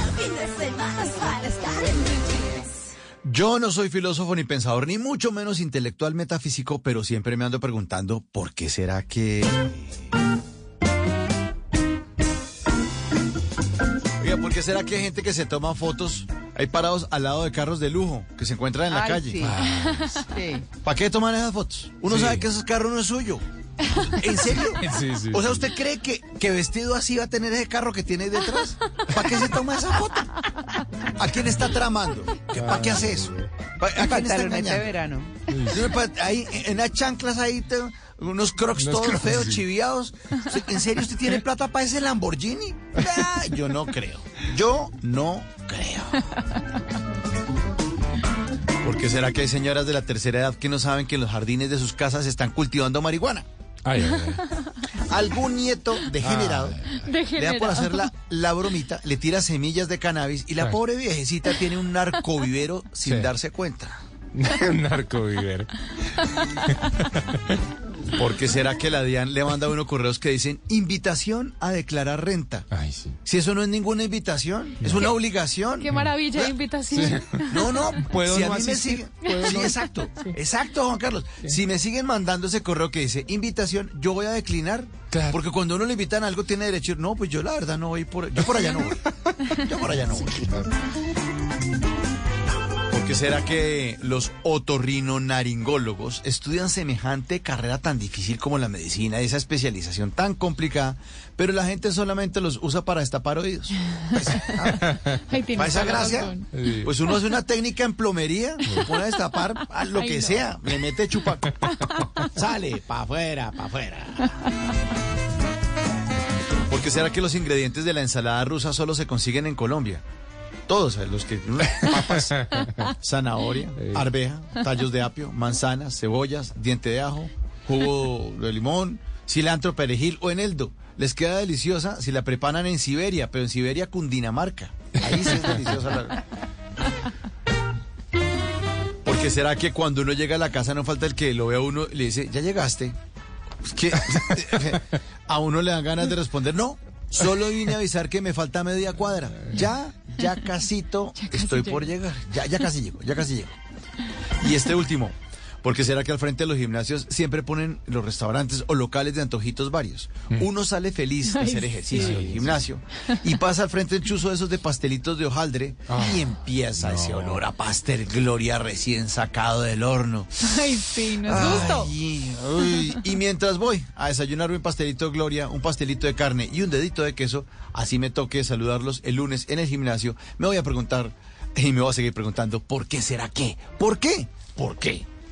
El fin de semana es para estar en blue jeans. Yo no soy filósofo ni pensador, ni mucho menos intelectual metafísico, pero siempre me ando preguntando por qué será que... Oiga, ¿por qué será que hay gente que se toma fotos ahí parados al lado de carros de lujo que se encuentran en la Ay, calle? sí. Sí. ¿Para qué toman esas fotos? Uno Sí. sabe que ese carro no es suyo. ¿En serio? Sí, sí, O sea, sí. ¿usted cree que, que vestido así va a tener ese carro que tiene ahí detrás? ¿Para qué se toma esa foto? ¿A quién está tramando? ¿Qué- ¿Para qué hace eso? ¿Pa- ¿A quién está engañando? verano. Ahí, en las chanclas ahí, te- unos crocs Unos todos crocs, feos, sí. chiviados. ¿En serio usted tiene plata para ese Lamborghini? Ah, yo no creo. Yo no creo. ¿Por qué será que hay señoras de la tercera edad que no saben que en los jardines de sus casas están cultivando marihuana? Ay, ay, ay. Algún nieto degenerado le da Degenerado. por hacer la, la bromita, le tira semillas de cannabis y la Ay. pobre viejecita tiene un narcovivero sin Sí. darse cuenta. Narco vivero. ¿Por qué será que la DIAN le manda a uno correos que dicen invitación a declarar renta? Ay, sí. Si eso no es ninguna invitación, es una obligación. Qué maravilla de invitación. No, no, Puedo si a mí me siguen, puedo sí, no- exacto, exacto, Juan Carlos. Si me siguen mandando ese correo que dice invitación, yo voy a declinar, Claro. porque cuando uno le invitan a algo tiene derecho, a decir, no, pues yo la verdad no voy por, yo por allá no voy, yo por allá no voy. ¿Por qué será que los otorrinolaringólogos estudian semejante carrera tan difícil como la medicina, esa especialización tan complicada, pero la gente solamente los usa para destapar oídos? Pues, ¿Para esa gracia? Pues uno hace una técnica en plomería, se pone a destapar a lo que sea, le mete chupa, sale, para afuera, para afuera. ¿Por qué será que los ingredientes de la ensalada rusa solo se consiguen en Colombia? Todos, eh, los que papas, zanahoria, arveja, tallos de apio, manzanas, cebollas, diente de ajo, jugo de limón, cilantro, perejil o eneldo. Les queda deliciosa si la preparan en Siberia, pero en Siberia, Cundinamarca. Ahí sí es deliciosa la... Porque será que cuando uno llega a la casa no falta el que lo vea a uno y le dice, ¿ya llegaste? Que a uno le dan ganas de responder, no, solo vine a avisar que me falta media cuadra. Ya, ya casito, Ya casi estoy por llegar. Ya, ya casi llego, ya casi llego. Y este último, Porque será que al frente de los gimnasios siempre ponen los restaurantes o locales de antojitos varios. Uno sale feliz de hacer ejercicio en el gimnasio y pasa al frente el chuzo de esos de pastelitos de hojaldre y empieza ese olor a pastel Gloria recién sacado del horno. Ay, sí, no es justo. Ay, uy. Y mientras voy a desayunar un pastelito Gloria, un pastelito de carne y un dedito de queso, así me toque saludarlos el lunes en el gimnasio, me voy a preguntar y me voy a seguir preguntando, ¿por qué será qué? ¿Por qué? ¿Por qué?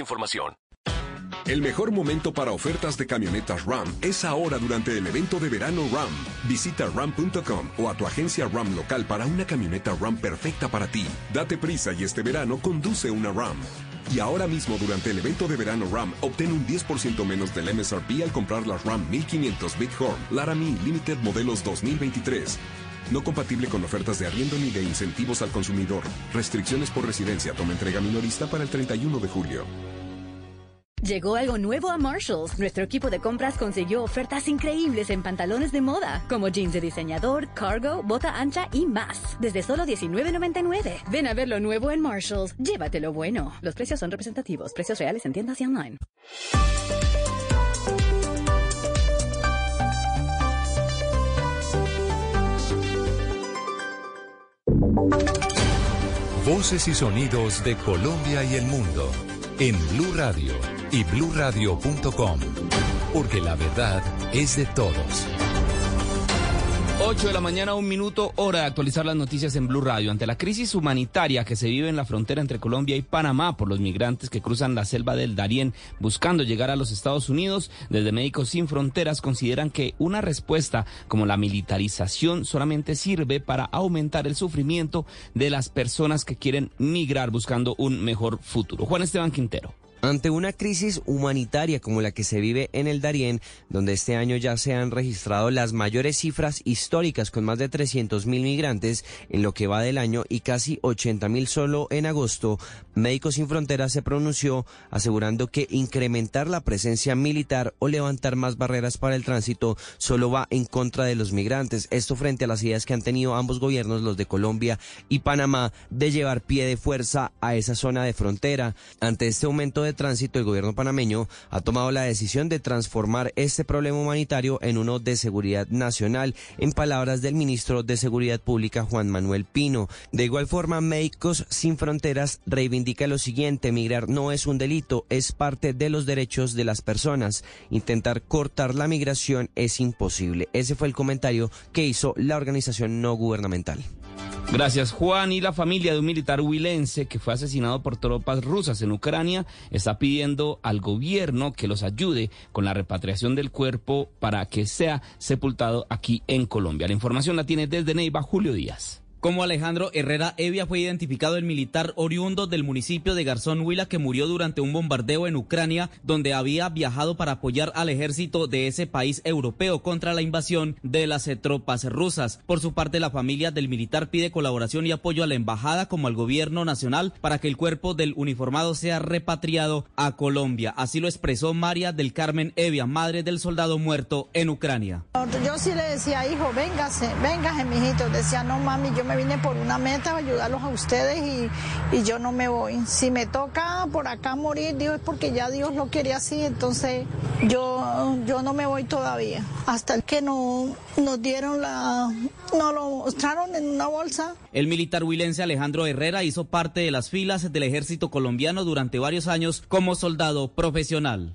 información. El mejor momento para ofertas de camionetas RAM es ahora durante el evento de verano RAM. Visita ram.com o a tu agencia RAM local para una camioneta RAM perfecta para ti. Date prisa y este verano conduce una RAM. Y ahora mismo durante el evento de verano RAM, obtén un 10% menos del MSRP al comprar las RAM 1500 Bighorn Laramie Limited modelos 2023. No compatible con ofertas de arriendo ni de incentivos al consumidor. Restricciones por residencia. Toma entrega minorista para el 31 de julio. Llegó algo nuevo a Marshalls. Nuestro equipo de compras consiguió ofertas increíbles en pantalones de moda, como jeans de diseñador, cargo, bota ancha y más. Desde solo $19.99. Ven a ver lo nuevo en Marshalls. Llévatelo bueno. Los precios son representativos. Precios reales en tiendas y online. Voces y sonidos de Colombia y el mundo en Blue Radio y bluradio.com, porque la verdad es de todos. 8 de la mañana, un minuto, hora de actualizar las noticias en Blue Radio. Ante la crisis humanitaria que se vive en la frontera entre Colombia y Panamá por los migrantes que cruzan la selva del Darién buscando llegar a los Estados Unidos, desde Médicos Sin Fronteras consideran que una respuesta como la militarización solamente sirve para aumentar el sufrimiento de las personas que quieren migrar buscando un mejor futuro. Juan Esteban Quintero. Ante una crisis humanitaria como la que se vive en el Darién, donde este año ya se han registrado las mayores cifras históricas con más de 300 mil migrantes en lo que va del año y casi 80 mil solo en agosto, Médicos Sin Fronteras se pronunció asegurando que incrementar la presencia militar o levantar más barreras para el tránsito solo va en contra de los migrantes. Esto frente a las ideas que han tenido ambos gobiernos, los de Colombia y Panamá, de llevar pie de fuerza a esa zona de frontera. Ante este aumento de tránsito, el gobierno panameño ha tomado la decisión de transformar este problema humanitario en uno de seguridad nacional, en palabras del ministro de Seguridad Pública Juan Manuel Pino. De igual forma, Médicos Sin Fronteras reivindica lo siguiente, migrar no es un delito, es parte de los derechos de las personas. Intentar cortar la migración es imposible. Ese fue el comentario que hizo la organización no gubernamental. Gracias Juan y la familia de un militar huilense que fue asesinado por tropas rusas en Ucrania está pidiendo al gobierno que los ayude con la repatriación del cuerpo para que sea sepultado aquí en Colombia. La información la tiene desde Neiva Julio Díaz. Como Alejandro Herrera Evia fue identificado el militar oriundo del municipio de Garzón Huila que murió durante un bombardeo en Ucrania donde había viajado para apoyar al ejército de ese país europeo contra la invasión de las tropas rusas. Por su parte, la familia del militar pide colaboración y apoyo a la embajada como al gobierno nacional para que el cuerpo del uniformado sea repatriado a Colombia. Así lo expresó María del Carmen Evia, madre del soldado muerto en Ucrania. Yo sí le decía, hijo, véngase, véngase, mijito. Decía, no mami, yo me vine por una meta, ayudarlos a ustedes y, y, yo no me voy. Si me toca por acá morir, Dios es porque ya Dios lo quiere así, entonces yo, yo no me voy todavía. Hasta que no, nos dieron la, nos lo mostraron en una bolsa. El militar huilense Alejandro Herrera hizo parte de las filas del ejército colombiano durante varios años como soldado profesional.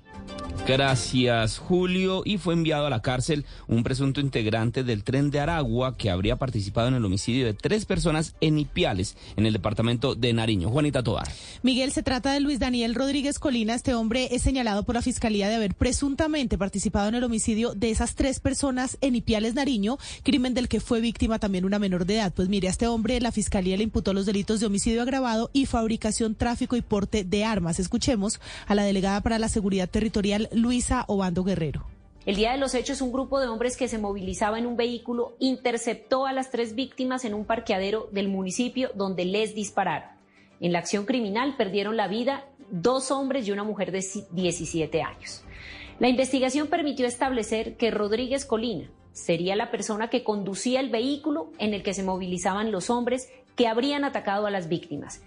Gracias, Julio. Y fue enviado a la cárcel un presunto integrante del tren de Aragua que habría participado en el homicidio de tres personas en Ipiales, en el departamento de Nariño. Juanita Tobar. Miguel, se trata de Luis Daniel Rodríguez Colina. Este hombre es señalado por la Fiscalía de haber presuntamente participado en el homicidio de esas tres personas en Ipiales, Nariño, crimen del que fue víctima también una menor de edad. Pues mire, a este hombre la Fiscalía le imputó los delitos de homicidio agravado y fabricación, tráfico y porte de armas. Escuchemos a la delegada para la Seguridad Territorial, Luisa Obando Guerrero. El día de los hechos, un grupo de hombres que se movilizaba en un vehículo interceptó a las tres víctimas en un parqueadero del municipio donde les dispararon. En la acción criminal perdieron la vida dos hombres y una mujer de 17 años. La investigación permitió establecer que Rodríguez Colina sería la persona que conducía el vehículo en el que se movilizaban los hombres que habrían atacado a las víctimas.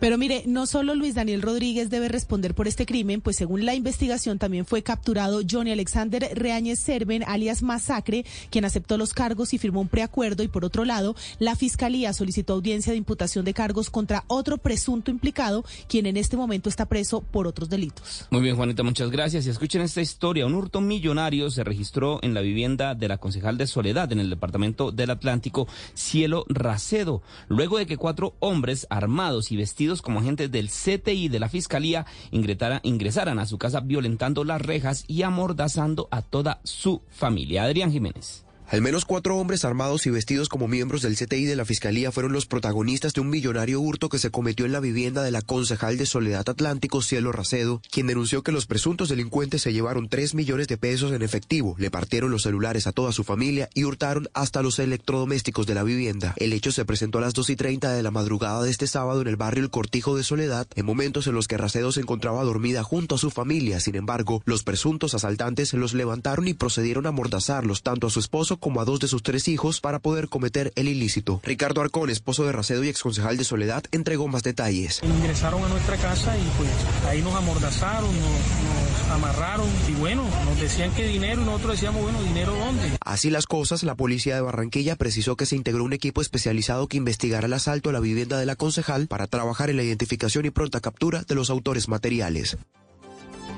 Pero mire, no solo Luis Daniel Rodríguez debe responder por este crimen, pues según la investigación también fue capturado Johnny Alexander Reáñez Serven, alias Masacre, quien aceptó los cargos y firmó un preacuerdo. Y por otro lado, la Fiscalía solicitó audiencia de imputación de cargos contra otro presunto implicado, quien en este momento está preso por otros delitos. Muy bien, Juanita, muchas gracias. Y escuchen esta historia. Un hurto millonario se registró en la vivienda de la concejal de Soledad en el departamento del Atlántico, Cielo Racedo, luego de que cuatro hombres armados y vestidos como agentes del CTI de la Fiscalía ingresara- ingresaran a su casa violentando las rejas y amordazando a toda su familia. Adrián Jiménez. Al menos cuatro hombres armados y vestidos como miembros del CTI de la Fiscalía fueron los protagonistas de un millonario hurto que se cometió en la vivienda de la concejal de Soledad Atlántico, Cielo Racedo, quien denunció que los presuntos delincuentes se llevaron tres millones de pesos en efectivo, le partieron los celulares a toda su familia y hurtaron hasta los electrodomésticos de la vivienda. El hecho se presentó a las 2 y 30 de la madrugada de este sábado en el barrio El Cortijo de Soledad, en momentos en los que Racedo se encontraba dormida junto a su familia. Sin embargo, los presuntos asaltantes los levantaron y procedieron a amordazarlos tanto a su esposo como a dos de sus tres hijos para poder cometer el ilícito. Ricardo Arcón, esposo de Racedo y exconcejal de Soledad, entregó más detalles. Ingresaron a nuestra casa y pues ahí nos amordazaron, nos, nos amarraron y bueno, nos decían que dinero y nosotros decíamos, bueno, ¿dinero dónde? Así las cosas, la policía de Barranquilla precisó que se integró un equipo especializado que investigará el asalto a la vivienda de la concejal para trabajar en la identificación y pronta captura de los autores materiales.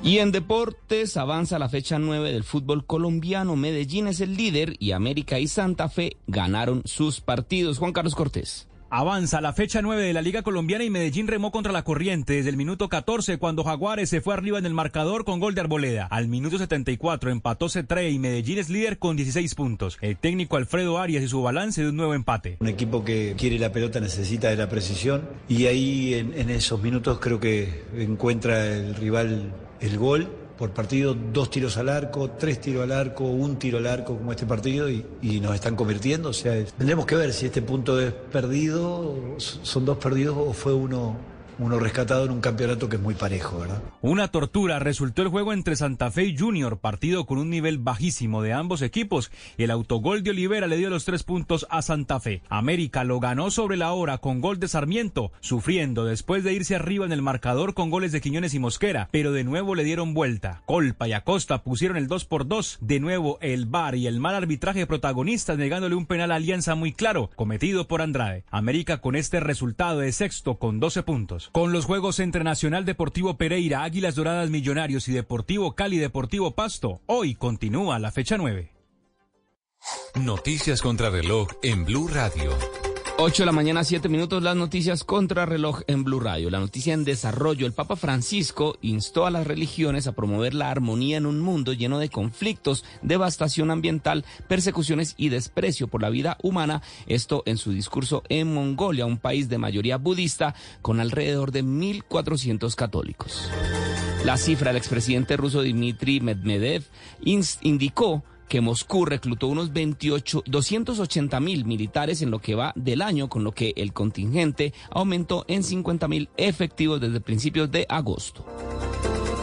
Y en deportes avanza la fecha 9 del fútbol colombiano. Medellín es el líder y América y Santa Fe ganaron sus partidos. Juan Carlos Cortés. Avanza la fecha 9 de la Liga Colombiana y Medellín remó contra la corriente desde el minuto 14 cuando Jaguares se fue arriba en el marcador con gol de Arboleda. Al minuto 74 empató C3 y Medellín es líder con 16 puntos. El técnico Alfredo Arias y su balance de un nuevo empate. Un equipo que quiere la pelota necesita de la precisión y ahí en, en esos minutos creo que encuentra el rival el gol por partido, dos tiros al arco, tres tiros al arco, un tiro al arco como este partido y, y nos están convirtiendo. O sea, tendremos que ver si este punto es perdido, son dos perdidos o fue uno, uno rescatado en un campeonato que es muy parejo, ¿verdad? Una tortura resultó el juego entre Santa Fe y Junior, partido con un nivel bajísimo de ambos equipos. El autogol de Olivera le dio los tres puntos a Santa Fe. América lo ganó sobre la hora con gol de Sarmiento, sufriendo después de irse arriba en el marcador con goles de Quiñones y Mosquera, pero de nuevo le dieron vuelta. Colpa y Acosta pusieron el 2 por 2. De nuevo el VAR y el mal arbitraje protagonistas negándole un penal a Alianza muy claro, cometido por Andrade. América con este resultado de sexto con 12 puntos. Con los juegos entre Nacional Deportivo Pereira, Águilas Doradas Millonarios y Deportivo Cali Deportivo Pasto, hoy continúa la fecha 9. Noticias contra reloj en Blue Radio. 8 de la mañana, 7 minutos, las noticias contra reloj en Blue Radio. La noticia en desarrollo. El Papa Francisco instó a las religiones a promover la armonía en un mundo lleno de conflictos, devastación ambiental, persecuciones y desprecio por la vida humana. Esto en su discurso en Mongolia, un país de mayoría budista con alrededor de 1.400 católicos. La cifra del expresidente ruso Dmitry Medvedev indicó que Moscú reclutó unos 28, 280 mil militares en lo que va del año, con lo que el contingente aumentó en 50 mil efectivos desde principios de agosto.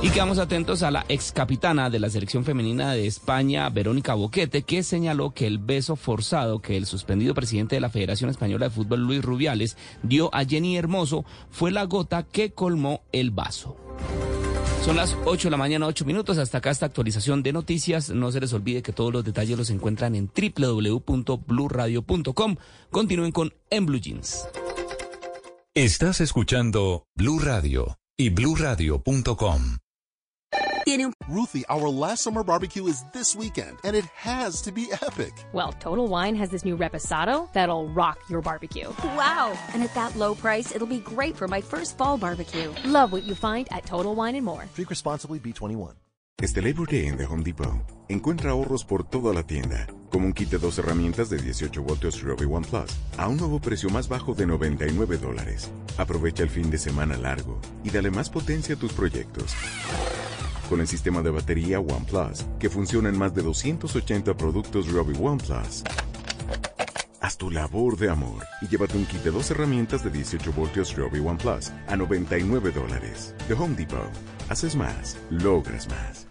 Y quedamos atentos a la ex capitana de la selección femenina de España, Verónica Boquete, que señaló que el beso forzado que el suspendido presidente de la Federación Española de Fútbol, Luis Rubiales, dio a Jenny Hermoso fue la gota que colmó el vaso. Son las 8 de la mañana, 8 minutos. Hasta acá esta actualización de noticias. No se les olvide que todos los detalles los encuentran en www.bluradio.com. Continúen con En Blue Jeans. Estás escuchando Blue Radio y bluradio.com. Tiene un Ruthie, our last summer barbecue is this weekend, and it has to be epic. Well, Total Wine has this new reposado that'll rock your barbecue. wow. And at that low price, it'll be great for my first fall barbecue. Love what you find at Total Wine and More. Drink responsibly, B21. Este Labor Day en The Home Depot, encuentra ahorros por toda la tienda, como un kit de dos herramientas de 18 voltios Ryobi One Plus a un nuevo precio más bajo de 99 dólares. Aprovecha el fin de semana largo y dale más potencia a tus proyectos. Con el sistema de batería OnePlus, que funciona en más de 280 productos Ryobi One Plus. Haz tu labor de amor y llévate un kit de dos herramientas de 18 voltios Ryobi One Plus a 99 dólares. The Home Depot. Haces más, logras más.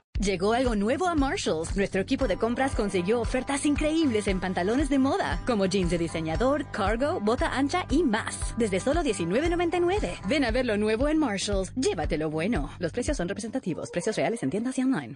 Llegó algo nuevo a Marshalls. Nuestro equipo de compras consiguió ofertas increíbles en pantalones de moda, como jeans de diseñador, cargo, bota ancha y más. Desde solo $19.99. Ven a ver lo nuevo en Marshalls. Llévatelo bueno. Los precios son representativos. Precios reales en tiendas y online.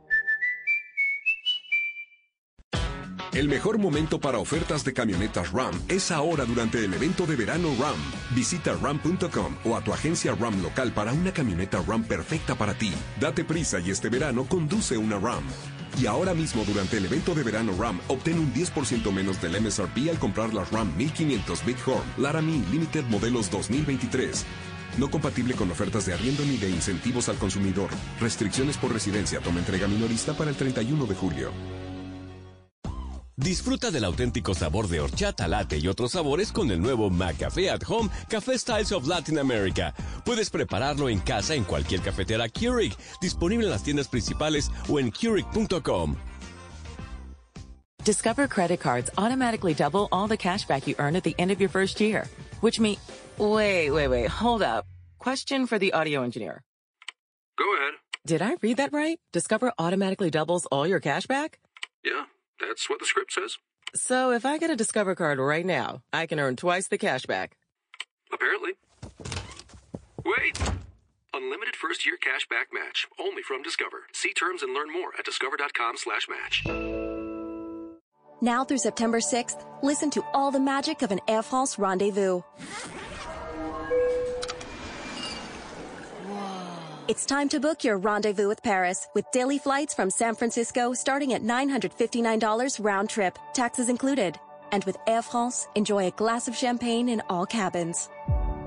El mejor momento para ofertas de camionetas Ram es ahora durante el evento de verano Ram. Visita ram.com o a tu agencia Ram local para una camioneta Ram perfecta para ti. Date prisa y este verano conduce una Ram. Y ahora mismo durante el evento de verano Ram, obtén un 10% menos del MSRP al comprar las Ram 1500 Bighorn Laramie Limited modelos 2023. No compatible con ofertas de arriendo ni de incentivos al consumidor. Restricciones por residencia. Toma entrega minorista para el 31 de julio. Disfruta del auténtico sabor de horchata, latte y otros sabores con el nuevo McCafé at Home Café Styles of Latin America. Puedes prepararlo en casa en cualquier cafetera Keurig, disponible en las tiendas principales o en Keurig.com. Discover credit cards automatically double all the cash back you earn at the end of your first year, which means. Wait, wait, wait, hold up. Question for the audio engineer. Go ahead. Did I read that right? Discover automatically doubles all your cash back? Yeah, that's what the script says. So if I get a Discover card right now, I can earn twice the cash back. Apparently. Wait! Unlimited first year cash back match. Only from Discover. See terms and learn more at discover.com slash match. Now through September 6th, listen to all the magic of an Air France rendezvous. It's time to book your rendezvous with Paris with daily flights from San Francisco starting at $959 round trip, taxes included. And with Air France, enjoy a glass of champagne in all cabins.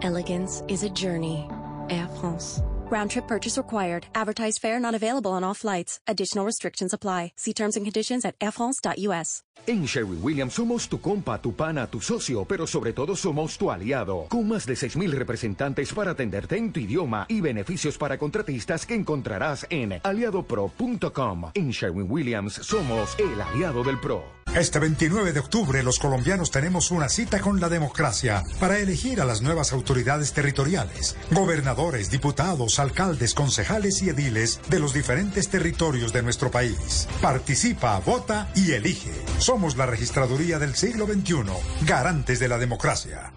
Elegance is a journey. Air France. Round trip purchase required. Advertised fare not available on all flights. Additional restrictions apply. See terms and conditions at airfrance.us. En Sherwin Williams somos tu compa, tu pana, tu socio, pero sobre todo somos tu aliado, con más de 6.000 representantes para atenderte en tu idioma y beneficios para contratistas que encontrarás en aliadopro.com. En Sherwin Williams somos el aliado del PRO. Este 29 de octubre los colombianos tenemos una cita con la democracia para elegir a las nuevas autoridades territoriales, gobernadores, diputados, alcaldes, concejales y ediles de los diferentes territorios de nuestro país. Participa, vota y elige. Somos la registraduría del siglo XXI, garantes de la democracia.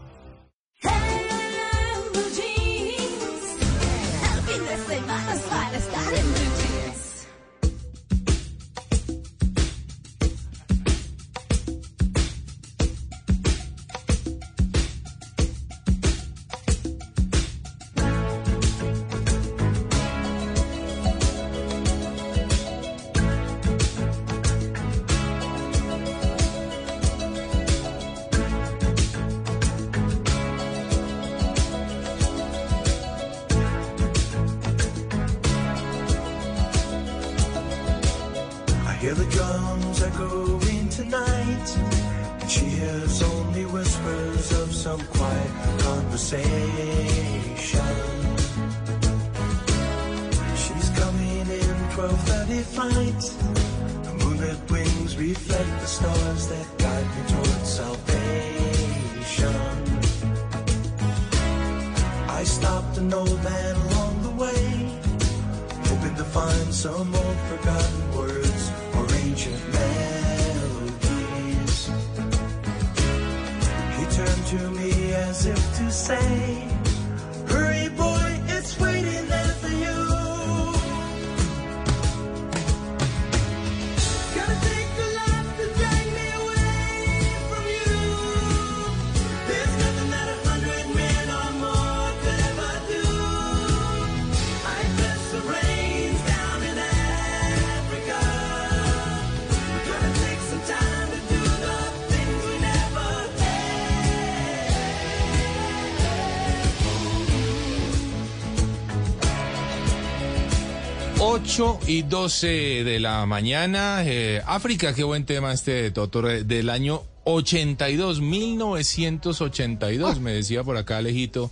8 y 12 de la mañana. eh, África, qué buen tema este de Totor eh, del año 82, 1982. Me decía por acá Alejito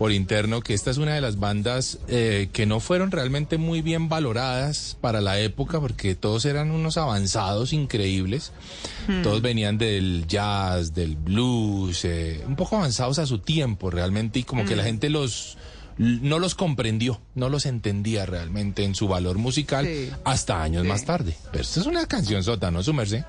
por interno que esta es una de las bandas eh, que no fueron realmente muy bien valoradas para la época porque todos eran unos avanzados increíbles. Hmm. Todos venían del jazz, del blues, eh, un poco avanzados a su tiempo realmente y como que la Mm. gente los no los comprendió, no los entendía realmente en su valor musical Sí. hasta años Sí. más tarde. Pero esta es una canción sota, ¿no, su merced?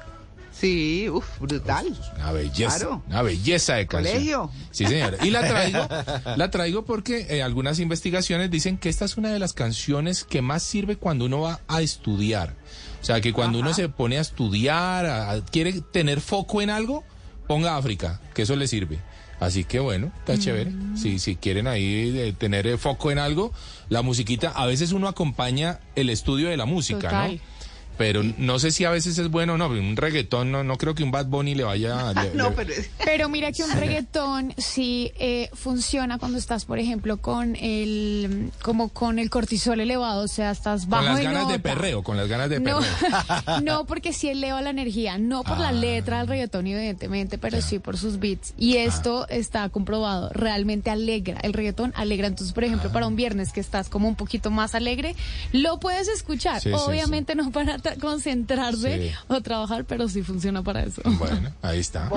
Sí, uff, brutal. Una belleza, Claro. una belleza de canción. Colegio. Sí, señora. Y la traigo, la traigo porque eh, algunas investigaciones dicen que esta es una de las canciones que más sirve cuando uno va a estudiar. O sea, que cuando uno se pone a estudiar, a- a- quiere tener foco en algo, ponga África, que eso le sirve. Así que bueno, está chévere. Si, si quieren ahí eh, tener eh, foco en algo, la musiquita, a veces uno acompaña el estudio de la música, Total. ¿no? Pero no sé si a veces es bueno o no. Un reggaetón, no, no creo que un Bad Bunny le vaya... le- le- Pero mira que un reggaetón sí eh, funciona cuando estás, por ejemplo, con el como con el cortisol elevado, o sea, estás bajo con las de ganas de perreo, con las ganas de No, perreo. no, porque sí eleva la energía, no por la Ah. letra del reggaetón, evidentemente, pero sí por sus beats. Y esto está comprobado, realmente alegra. El reggaetón alegra. Entonces, por ejemplo, para un viernes que estás como un poquito más alegre, lo puedes escuchar. Sí, sí, Obviamente no para concentrarse Sí. o trabajar, pero sí funciona para eso. Bueno, ahí está.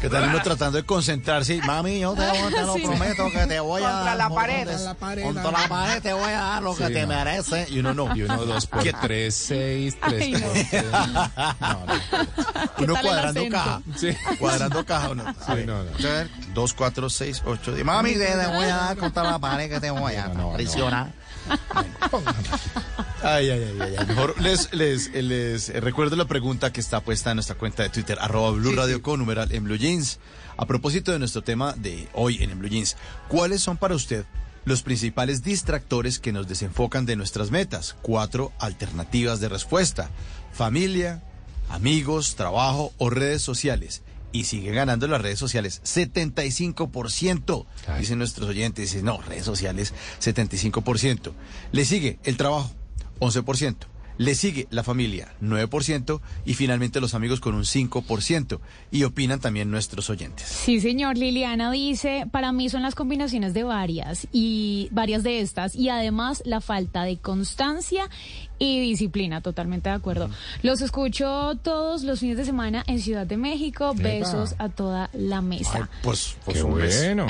Que tal uno tratando de concentrarse. Mami, yo te, voy- te lo Sí. prometo que te voy a Contra dar. la pared. Contra la pared, Contra la pared te voy a dar lo que te merece. Y uno no. Y uno, dos por ¿Qué- tres, seis, tres Ay, por no. seis. Uno cuadrando caja. Sí. Cuadrando caja. Uno. A ver, Dos, cuatro, seis, ocho, diez. Mami, te, te voy a dar contra la pared que te voy a presionar. Ay, ay, ay, ay, ay. Mejor les, les, les recuerdo la pregunta que está puesta en nuestra cuenta de Twitter, arroba Blue Radio con numeral en Blue Jeans. A propósito de nuestro tema de hoy en, en Blue Jeans, ¿cuáles son para usted los principales distractores que nos desenfocan de nuestras metas? Cuatro alternativas de respuesta. Familia, amigos, trabajo o redes sociales. Y sigue ganando las redes sociales, 75%, dicen nuestros oyentes. Dicen, no, redes sociales, 75%. Le sigue el trabajo, 11%. Le sigue la familia, 9%. Y finalmente los amigos con un 5%. Y opinan también nuestros oyentes. Sí, señor. Liliana dice, para mí son las combinaciones de varias y varias de estas y además la falta de constancia y disciplina, totalmente de acuerdo. Los escucho todos los fines de semana en Ciudad de México. Epa. Besos a toda la mesa. Pues, pues Qué bueno.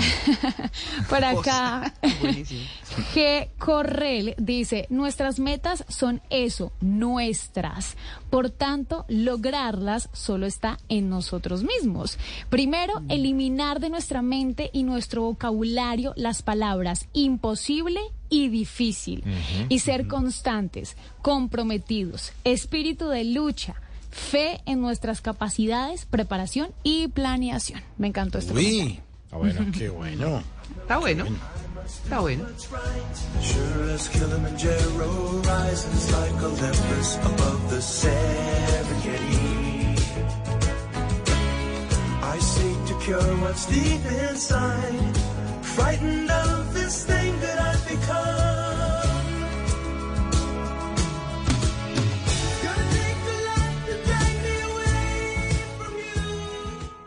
Por acá, G. Correl dice, nuestras metas son eso, nuestras. Por tanto, lograrlas solo está en nosotros mismos. Primero, eliminar de nuestra mente y nuestro vocabulario las palabras imposible y difícil. Y ser constantes, comprometidos, espíritu de lucha. Fe en nuestras capacidades, preparación y planeación. Me encantó este Uy, Está bueno. qué bueno. Está bueno. Está bueno frightened of this thing that I've become.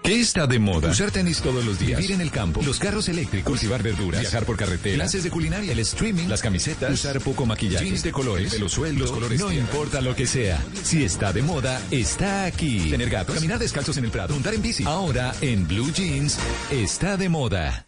¿Qué está de moda? Usar tenis todos los días. Vivir en el campo. Los carros eléctricos. Cultivar verduras. Viajar por carretera. Clases de culinaria. El streaming. Las camisetas. Usar poco maquillaje. Jeans de colores. El sueldo. Los colores. No importa lo que sea. Si está de moda, está aquí. Tener gatos. Caminar descalzos en el prado. Montar en bici. Ahora, en Blue Jeans, está de moda.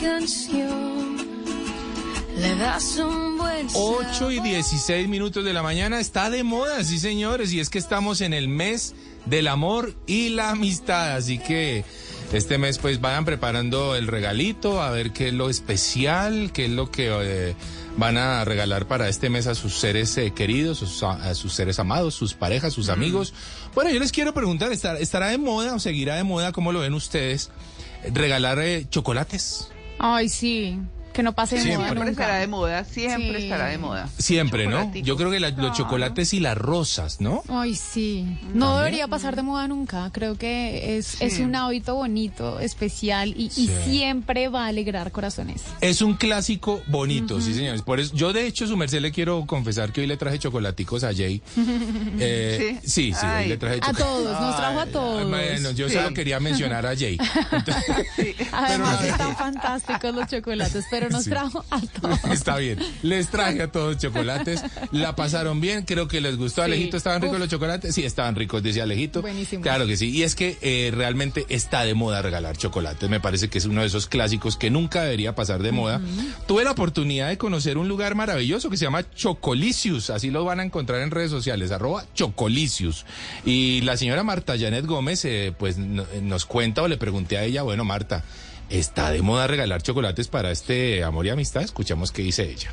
Canción, le das un buen 8 y 16 minutos de la mañana. Está de moda, sí señores, y es que estamos en el mes del amor y la amistad, así que este mes pues vayan preparando el regalito, a ver qué es lo especial, qué es lo que eh, van a regalar para este mes a sus seres eh, queridos, sus- a, sus seres amados, sus parejas, sus amigos. Bueno, yo les quiero preguntar, ¿estar- ¿estará de moda o seguirá de moda, cómo lo ven ustedes, regalar eh, chocolates? Ay, sí. Que no pase de Siempre. moda Siempre nunca. estará de moda, siempre Sí. estará de moda. Siempre, ¿no? Yo creo que la- los chocolates y las rosas, ¿no? Ay, sí. No debería pasar de moda nunca. Creo que es, es un hábito bonito, especial y, y Sí. siempre va a alegrar corazones. Es un clásico bonito, sí, señores. Por eso, yo, de hecho, su merced le quiero confesar que hoy le traje chocolaticos a Jay. Eh, sí, sí, hoy le traje A todos, nos trajo a todos. Bueno, yo Sí. solo quería mencionar a Jay. Además están fantásticos los chocolates, pero nos Sí. trajo a todos. Está bien. Les traje a todos chocolates. La pasaron bien. Creo que les gustó. Sí. Alejito, ¿estaban ricos Uf. los chocolates? Sí, estaban ricos, decía Alejito. Buenísimo. Claro que sí. Y es que eh, realmente está de moda regalar chocolates. Me parece que es uno de esos clásicos que nunca debería pasar de moda. Tuve la oportunidad de conocer un lugar maravilloso que se llama Chocolicius. Así lo van a encontrar en redes sociales, arroba Chocolicius. Y la señora Marta Janet Gómez, eh, pues no- nos cuenta o le pregunté a ella, bueno, Marta, ¿está de moda regalar chocolates para este amor y amistad? Escuchamos qué dice ella.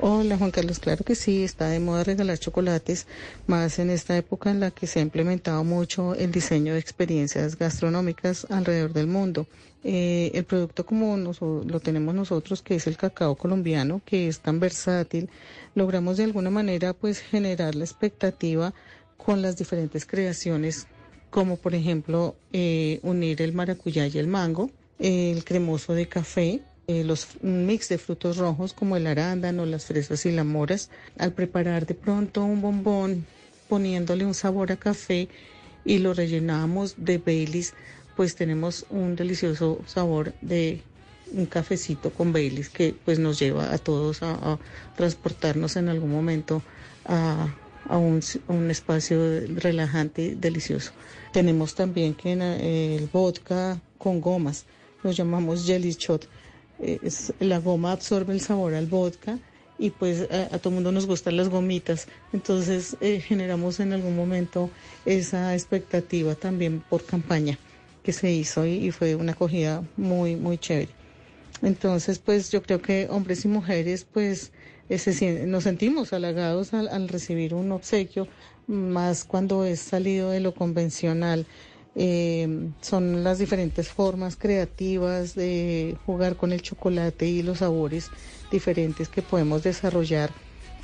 Hola Juan Carlos, claro que sí, está de moda regalar chocolates, más en esta época en la que se ha implementado mucho el diseño de experiencias gastronómicas alrededor del mundo. Eh, el producto como noso- lo tenemos nosotros, que es el cacao colombiano, que es tan versátil, logramos de alguna manera pues generar la expectativa con las diferentes creaciones, como por ejemplo eh, unir el maracuyá y el mango, el cremoso de café, eh, los mix de frutos rojos como el arándano, las fresas y las moras. Al preparar de pronto un bombón, poniéndole un sabor a café y lo rellenamos de Baileys, pues tenemos un delicioso sabor de un cafecito con Baileys que pues nos lleva a todos a, transportarnos en algún momento a, a un, un espacio relajante y delicioso. Tenemos también que eh, el vodka con gomas, lo llamamos jelly shot. Eh, es- la goma absorbe el sabor al vodka y pues a, a todo mundo nos gustan las gomitas. Entonces eh, generamos en algún momento esa expectativa también por campaña que se hizo y, y fue una acogida muy, muy chévere. Entonces, pues yo creo que hombres y mujeres, pues eh, se sien- nos sentimos halagados al, al recibir un obsequio, más cuando es salido de lo convencional. Eh, son las diferentes formas creativas de jugar con el chocolate y los sabores diferentes que podemos desarrollar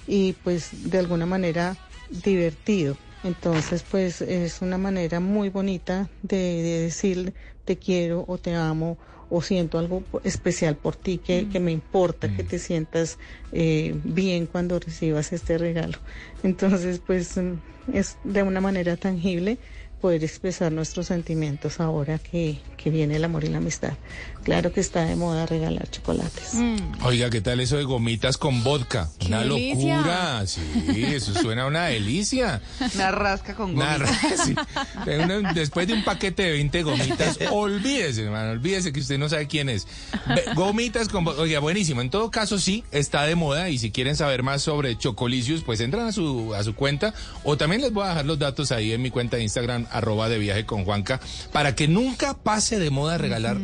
y pues de alguna manera divertido. Entonces pues es una manera muy bonita de, de decir te quiero o te amo o siento algo especial por ti que, que me importa que te sientas eh, bien cuando recibas este regalo. Entonces pues mm, es de una manera tangible poder expresar nuestros sentimientos ahora que, que viene el amor y la amistad. Claro que está de moda regalar chocolates. Oiga, ¿qué tal eso de gomitas con vodka? ¡Qué una delicia! locura. Sí, eso suena a una delicia. Una rasca con Una gomita. ra- sí. Una- después de un paquete de 20 gomitas, olvídese, hermano, olvídese que usted no sabe quién es. Gomitas con... vo- Oiga, buenísimo. En todo caso, sí, está de moda y si quieren saber más sobre Chocolicius, pues entran a su, a su cuenta o también les voy a dejar los datos ahí en mi cuenta de Instagram, arroba de viaje con Juanca, para que nunca pase de moda regalar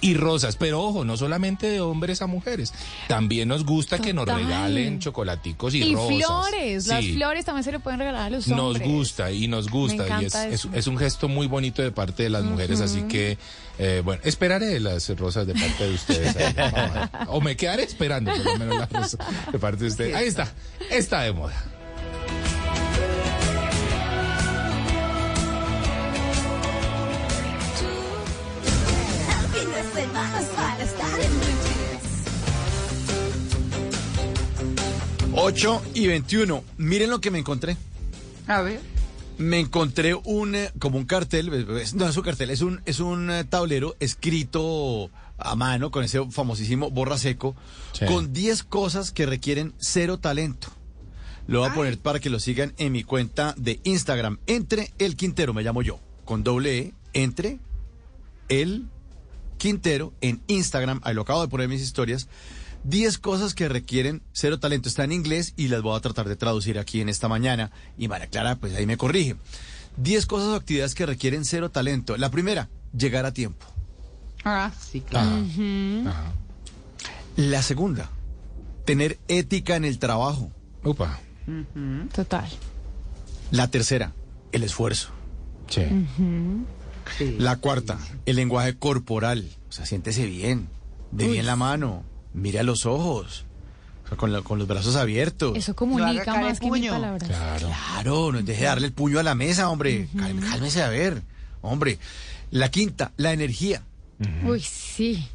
y rosas. Pero ojo, no solamente de hombres a mujeres. También nos gusta que nos regalen chocolaticos y, Y, rosas. flores, las flores también se le pueden regalar a los Nos hombres. gusta y nos gusta y es, un gesto muy bonito de parte de las mujeres, así que eh, bueno, esperaré las rosas de parte de ustedes. ahí. O me quedaré esperando por lo menos las rosas de parte de ustedes. Ahí está, está de moda. 8 y 21. Miren lo que me encontré. A ver. Me encontré un eh, como un cartel, no es un cartel, es un es un eh, tablero escrito a mano con ese famosísimo borra seco Sí. con 10 cosas que requieren cero talento. Lo voy a poner para que lo sigan en mi cuenta de Instagram. Entre el Quintero, me llamo yo, con doble E, entre el Quintero en Instagram. Ahí lo acabo de poner en mis historias. 10 cosas que requieren cero talento. Está en inglés y las voy a tratar de traducir aquí en esta mañana. Y María Clara, pues ahí me corrige. 10 cosas o actividades que requieren cero talento. La primera, llegar a tiempo. Ah, sí, claro. La segunda, tener ética en el trabajo. Upa. Total. La tercera, el esfuerzo. Sí. La cuarta, el lenguaje corporal. O sea, siéntese bien, de Uy. bien la mano, mire a los ojos, o sea, con, la- con los brazos abiertos. Eso comunica más que mil puño. palabras. Claro. Claro, no deje de darle el puño a la mesa, hombre. Cálme- Cálmese a ver, hombre. La quinta, la energía. Uy, sí.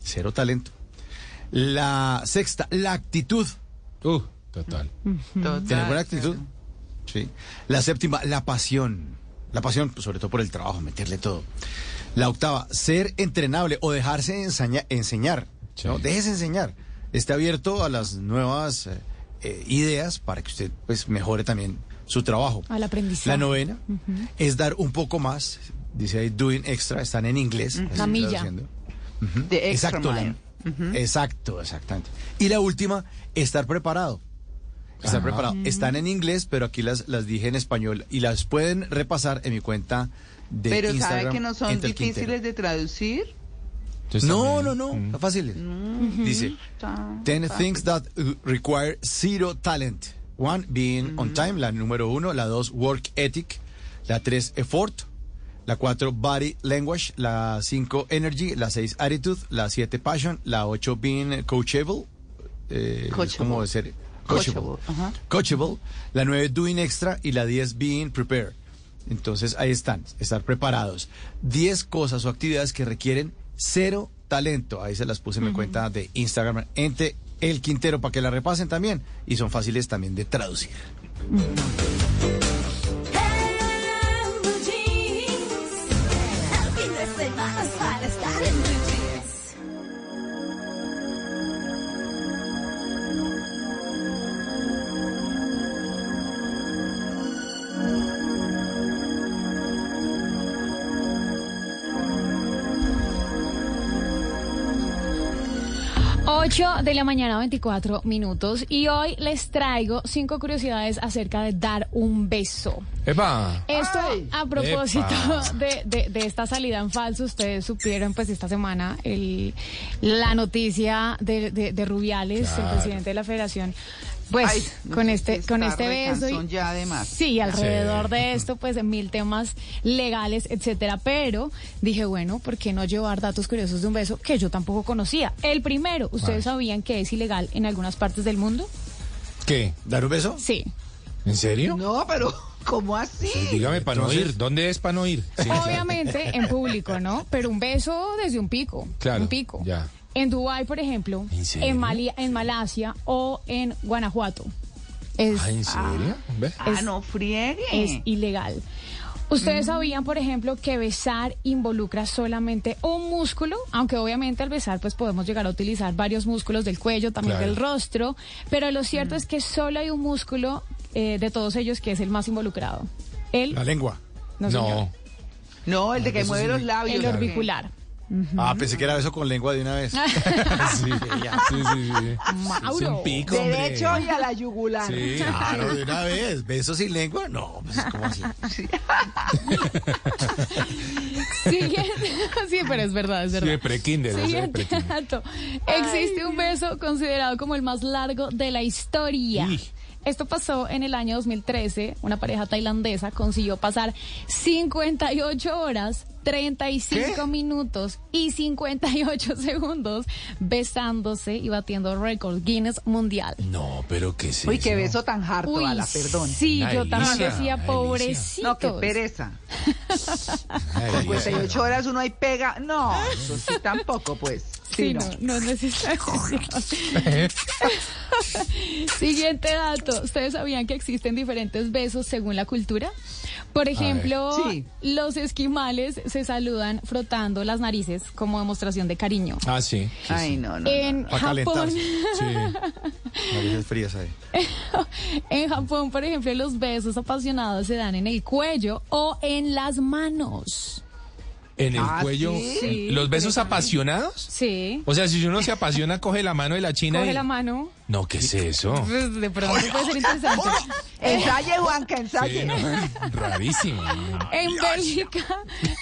Cero talento. La sexta, la actitud. Uh, total. Total, Tener buena actitud. Sí. La séptima, la pasión. La pasión, pues, sobre todo por el trabajo, meterle todo. La octava, ser entrenable o dejarse ensaña- enseñar. ¿No? Déjese enseñar. Esté abierto a las nuevas eh, eh, ideas para que usted pues mejore también su trabajo. Al aprendizaje. La novena es dar un poco más. Dice ahí doing extra, están en inglés. La milla. De extra Exacto, la- exacto, exactamente. Y la última, estar preparado. Estar Ajá. preparado. Están en inglés, pero aquí las, las dije en español y las pueden repasar en mi cuenta de Pero Instagram. ¿sabe que no son difíciles de traducir? No, no, no, está fácil. Dice, Está 10 fácil. things that uh, require zero talent. One, being on time, la número uno. La dos, work ethic. La tres, effort. La cuatro, body language. La cinco, energy. La seis, attitude. La siete, passion. La ocho, being coachable. Eh, Coachable. ser coachable. Coachable. La nueve, doing extra. Y la diez, being prepared. Entonces ahí están, estar preparados. 10 cosas o actividades que requieren cero talento. Ahí se las puse en mi cuenta de Instagram, entre el Quintero, para que la repasen también. Y son fáciles también de traducir. 8 de la mañana, 24 minutos. Y hoy les traigo cinco curiosidades acerca de dar un beso. ¡Epa! Esto a propósito de, de- de esta salida en falso, ustedes supieron pues esta semana el, la noticia de, de- de Rubiales, Claro. el presidente de la federación, pues Ay, con este con este beso y ya además. sí alrededor Sí. de esto pues de mil temas legales etcétera pero dije bueno por qué no llevar datos curiosos de un beso que yo tampoco conocía el primero ustedes sabían que es ilegal en algunas partes del mundo ¿Qué? ¿Dar un beso? sí ¿En serio? No, pero ¿cómo así? Dígame para no ir. ¿Dónde es para no ir? Sí, Obviamente en público, ¿no? Pero un beso desde un pico. Claro. Un pico. Ya. En Dubái, por ejemplo, ¿En en, Mali- en Malasia o en Guanajuato. Es, Ah, ¿En serio? ¿Ve? Ah, no friegue. es ilegal. ¿Ustedes sabían, por ejemplo, que besar involucra solamente un músculo? Aunque obviamente al besar pues podemos llegar a utilizar varios músculos del cuello, también Claro. del rostro, pero lo cierto es que solo hay un músculo eh, de todos ellos que es el más involucrado. El, La lengua. no, señor, No, el de que Eso mueve sí. los labios. el ¿o qué? orbicular. Ah, pensé que era beso con lengua de una vez. Sí, sí, sí, sí, sí. Mauro. Es un pico, hombre. Derecho y a la yugular. Sí. Claro, de una vez. ¿Beso sin lengua? No, pues como así. Siguiente, sí, pero es verdad, es Sí, verdad. ese de Siguiente dato. Existe un beso considerado como el más largo de la historia. Y- Esto pasó en el año 2013. Una pareja tailandesa consiguió pasar 58 horas, 35 minutos y 58 segundos besándose y batiendo récord Guinness mundial. No, pero ¿qué es Uy, qué eso? beso tan harto, Uy, Ala, perdón. sí, Una yo también decía, una pobrecitos. No, qué pereza. Ay, 58 horas uno ahí pega. No, eso sí tampoco, pues. Sí, no, no. no es necesario. Siguiente dato. ¿Ustedes sabían que existen diferentes besos según la cultura? Por ejemplo, Sí. los esquimales se saludan frotando las narices como demostración de cariño. Ah, sí. sí, Ay, sí. no, no. En Para Japón, calentarse. Sí. Narices frías ahí. en Japón, por ejemplo, los besos apasionados se dan en el cuello o en las manos. En el Ah, cuello. sí. ¿Los besos apasionados? Sí. O sea, si uno se apasiona, coge la mano de la china Coge y... la mano. No, ¿qué es eso? Pues, de pronto puede ser interesante. Ensaye, Juanca, Sí, ensaye. no, rarísimo. En Bélgica,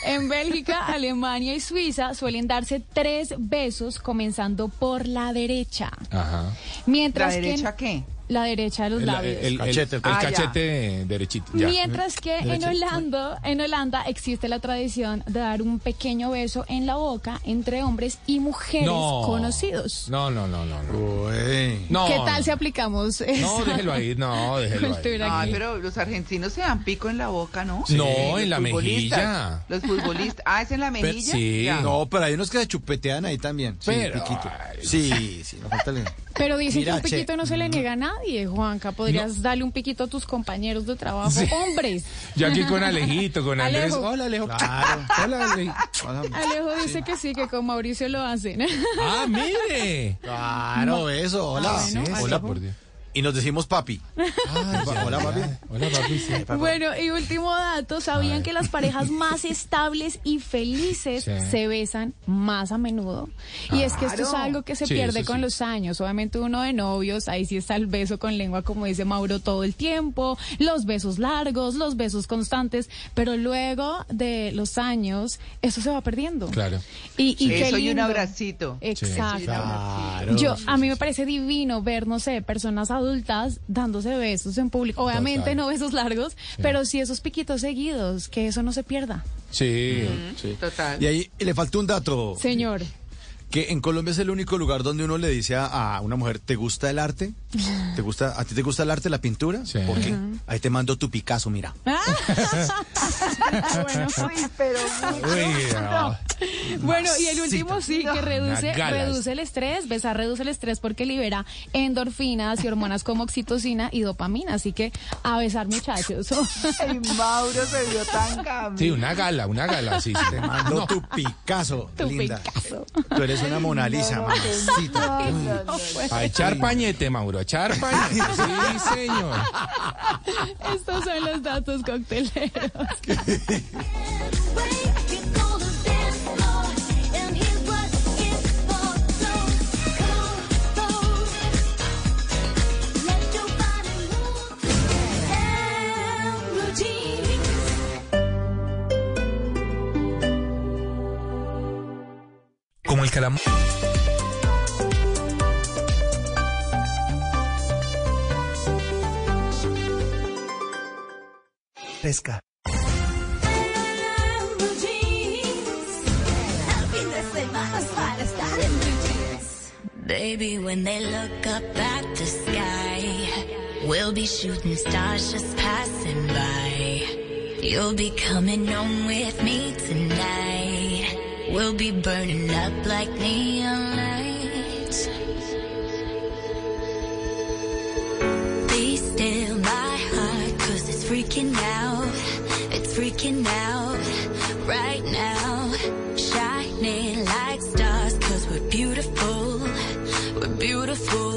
en Bélgica, Alemania y Suiza suelen darse tres besos comenzando por la derecha. Ajá. ¿La Mientras derecha que qué? La derecha de los El, labios. el- el- Cachete, el. Ah, ya. cachete derechito. ya. Mientras que en. Holanda, en Holanda existe la tradición de dar un pequeño beso en la boca entre hombres y mujeres No. conocidos. No, no, no, no. No, Uy. No, ¿Qué tal si aplicamos No, esa déjelo ahí, no, déjelo ahí. Ay, pero los argentinos se dan pico en la boca, ¿no? No, en la mejilla. Los futbolistas. Ah, ¿es en la Pero- mejilla? sí. Ya. No, pero hay unos que se chupetean ahí también. Sí, Pero- piquito. ay, Sí, sí, no falta Pero dicen Mira, que un piquito che. no se le niega a nadie, Juanca. Podrías darle un piquito a tus compañeros de trabajo, Sí. hombres. Yo aquí con Alejito, con Andrés. Alejo. Hola, Alejo. Claro. Hola, Alejo. Alejo dice que sí, que con Mauricio lo hacen. Ah, mire. Claro, eso. Hola. Ah, bueno, Sí, Alejo. hola. por Dios. Y nos decimos papi. Ah, ya, Hola, papi. Hola, papi. sí. Bueno, y último dato, ¿sabían que las parejas más estables y felices Sí. se besan más a menudo? Y es que esto es algo que se Sí, pierde con sí. los años. Obviamente uno de novios, ahí sí está el beso con lengua, como dice Mauro, todo el tiempo, los besos largos, los besos constantes, pero luego de los años, eso se va perdiendo. Claro. Y, y qué Eso y un abracito. Exacto. Claro. Yo, a mí me parece divino ver, no sé, personas adultas dándose besos en público. Obviamente Total. no besos largos, pero sí esos piquitos seguidos, que eso no se pierda. Sí. Sí. Total. Y ahí le falta un dato. Señor. Que en Colombia es el único lugar donde uno le dice a, a una mujer, ¿te gusta el arte? ¿Te gusta, ¿A ti te gusta el arte, la pintura? Sí. ¿Por qué? Ahí te mando tu Picasso, mira. bueno. Uy, pero mucho. Uy, no. Bueno, y el último sí, que reduce, reduce el estrés. Besar reduce el estrés porque libera endorfinas y hormonas como oxitocina y dopamina. Así que a besar, muchachos. Ay, Mauro se vio tan cambio. Sí, una gala, una gala, sí, sí. Te mando tu Picasso, Tu linda. Picasso. Tú eres una Mona Lisa, mamacita. No, no, no. A echar pañete, Mauro, a echar pañete. Sí, señor. Estos son los datos cocteleros. Como el calamar. Fresca. Baby, when they look up at the sky, we'll be shooting stars just passing by. You'll be coming home with me tonight. We'll be burning up like neon lights. Be still, my heart, cause it's freaking out. It's freaking out right now. Shining like stars, cause we're beautiful. We're beautiful.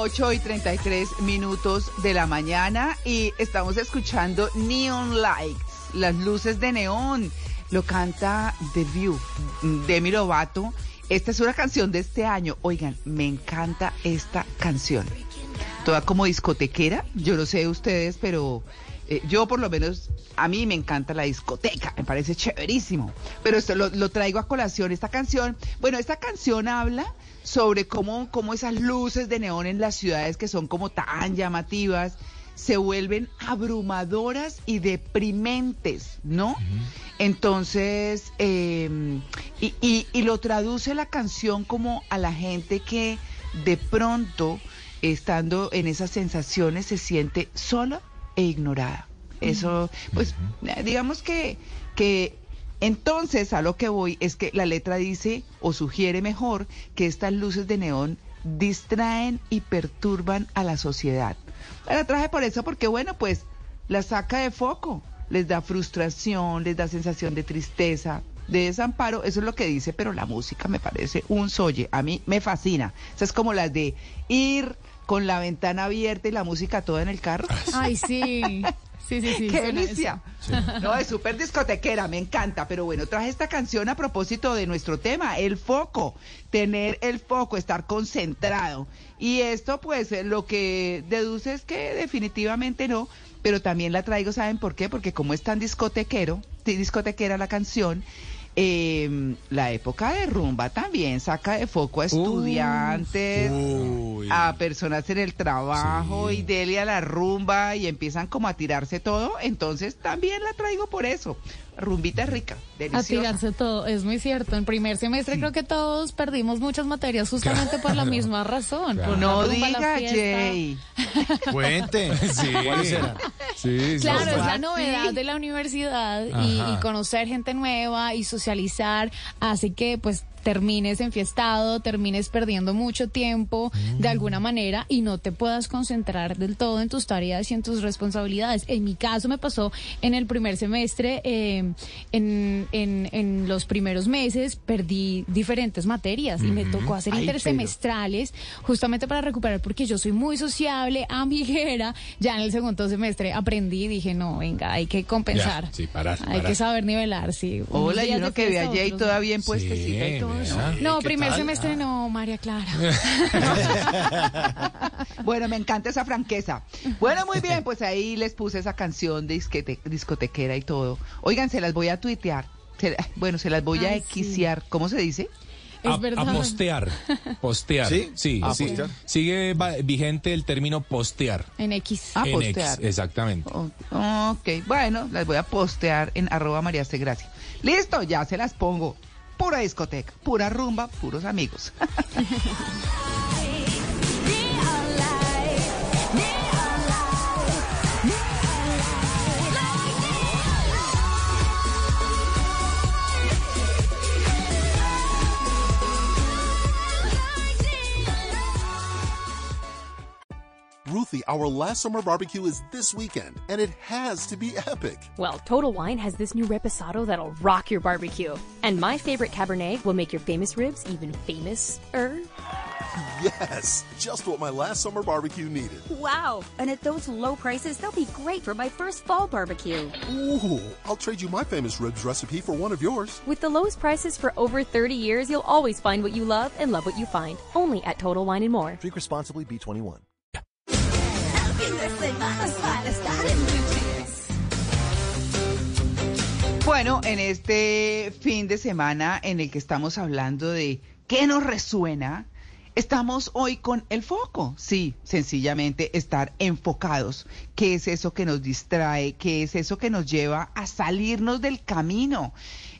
8 y 33 minutos de la mañana y estamos escuchando Neon Lights, las luces de neón. Lo canta The View, Demi Lovato. Esta es una canción de este año. Oigan, me encanta esta canción. Toda como discotequera. Yo no sé ustedes, pero eh, yo por lo menos, a mí me encanta la discoteca. Me parece chéverísimo. Pero esto lo, lo traigo a colación, esta canción. Bueno, esta canción habla sobre cómo, cómo esas luces de neón en las ciudades que son como tan llamativas se vuelven abrumadoras y deprimentes, ¿no? Entonces, eh, y, y- y lo traduce la canción como a la gente que de pronto, estando en esas sensaciones, se siente sola e ignorada. Eso, pues, digamos que, que entonces a lo que voy es que la letra dice o sugiere mejor que estas luces de neón distraen y perturban a la sociedad. La traje por eso porque bueno, pues la saca de foco, les da frustración, les da sensación de tristeza, de desamparo, eso es lo que dice, pero la música me parece un soye, a mí me fascina. Esa es como las de ir con la ventana abierta y la música toda en el carro. Ay, sí. Sí, sí, sí. ¡Qué delicia! No, es súper discotequera, me encanta. Pero bueno, traje esta canción a propósito de nuestro tema, el foco. Tener el foco, estar concentrado. Y esto, pues, eh, lo que deduce es que definitivamente no. Pero también la traigo, ¿saben por qué? Porque como es tan discotequero, sí, discotequera la canción, eh, la época de rumba también saca de foco a estudiantes, a personas en el trabajo y dele a la rumba y empiezan como a tirarse todo. Entonces también la traigo por eso. Rumbita rica, A deliciosa. tirarse todo, es muy cierto. En primer semestre creo que todos perdimos muchas materias justamente por la Claro. misma razón. por No rumba, diga. Jay. Cuente. Sí. Sí, sí. Claro, es la novedad de la universidad y conocer gente nueva y socializar hace que pues termines enfiestado, termines perdiendo mucho tiempo de alguna manera y no te puedas concentrar del todo en tus tareas y en tus responsabilidades. En mi caso me pasó en el primer semestre, eh, en, en, en los primeros meses perdí diferentes materias y me tocó hacer Ay, intersemestrales justamente para recuperar porque yo soy muy sociable, amiguera. Ya en el segundo semestre aprendí y dije, no, venga, hay que compensar. Ya, sí, parar, Hay parar. que saber nivelar, sí. Hola, y uno que ve a fiesta, Jay otros toda no. bien puestecita y todo eso. No, ¿Qué primer tal? semestre no, María Clara. Bueno, me encanta esa franqueza. Bueno, muy bien, pues ahí les puse esa canción de discotequera y todo. Oigan, se las voy a tuitear. Se- bueno, se las voy a Ay, sí. equisear. ¿Cómo se dice? a, a postear. Postear. ¿Sí? Sí, A sí. postear. Sigue va- vigente el término postear. En X. Ah, En postear. X, exactamente. Ok, bueno, las voy a postear en arroba María C. Gracia. Listo, ya se las pongo. Pura discoteca, pura rumba, puros amigos. Ruthie Our last summer barbecue is this weekend, and it has to be epic. Well, Total Wine has this new reposado that'll rock your barbecue. And my favorite Cabernet will make your famous ribs even famous-er. Yes, just what my last summer barbecue needed. Wow. And at those low prices, they'll be great for my first fall barbecue. Ooh, I'll trade you my famous ribs recipe for one of yours. With the lowest prices for over 30 years, you'll always find what you love and love what you find. Only at Total Wine and More. Drink responsibly, B21. Bueno, en este fin de semana en el que estamos hablando de qué nos resuena, estamos hoy con el foco. Sí, sencillamente estar enfocados. ¿Qué es eso que nos distrae? ¿Qué es eso que nos lleva a salirnos del camino?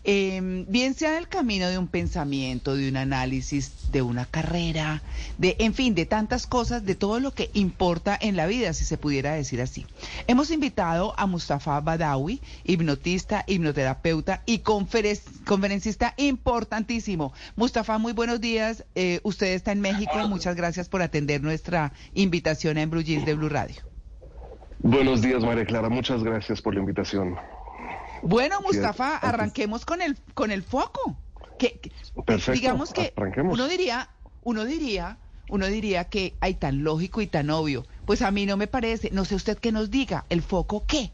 Eh, bien sea del camino de un pensamiento, de un análisis, de una carrera, de, en fin, de tantas cosas, de todo lo que importa en la vida, si se pudiera decir así. Hemos invitado a Mustafa Badawi, hipnotista, hipnoterapeuta y conferen- conferencista importantísimo. Mustafa, muy buenos días. Eh, usted está en México. Muchas gracias por atender nuestra invitación Blue Jeans de Blue Radio. Buenos días, María Clara. Muchas gracias por la invitación. Bueno, Mustafa, arranquemos con el con el foco. Que, que- Perfecto, digamos que arranquemos. uno diría, uno diría, uno diría que hay tan lógico y tan obvio. Pues a mí no me parece. No sé usted qué nos diga. ¿El foco qué?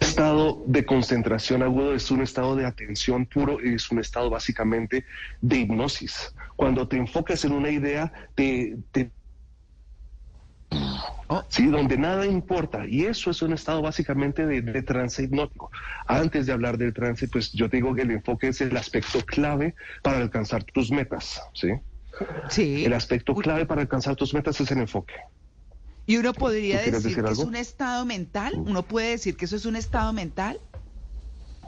estado de concentración agudo es un estado de atención puro y es un estado básicamente de hipnosis. Cuando te enfocas en una idea, te... te Sí, donde nada importa. Y eso es un estado básicamente de, de trance hipnótico. Antes de hablar del trance, pues yo te digo que el enfoque es el aspecto clave para alcanzar tus metas. Sí. Sí. El aspecto clave para alcanzar tus metas es el enfoque. Y uno podría ¿Tú quieres decir, decir que es un estado mental. Uno puede decir que eso es un estado mental.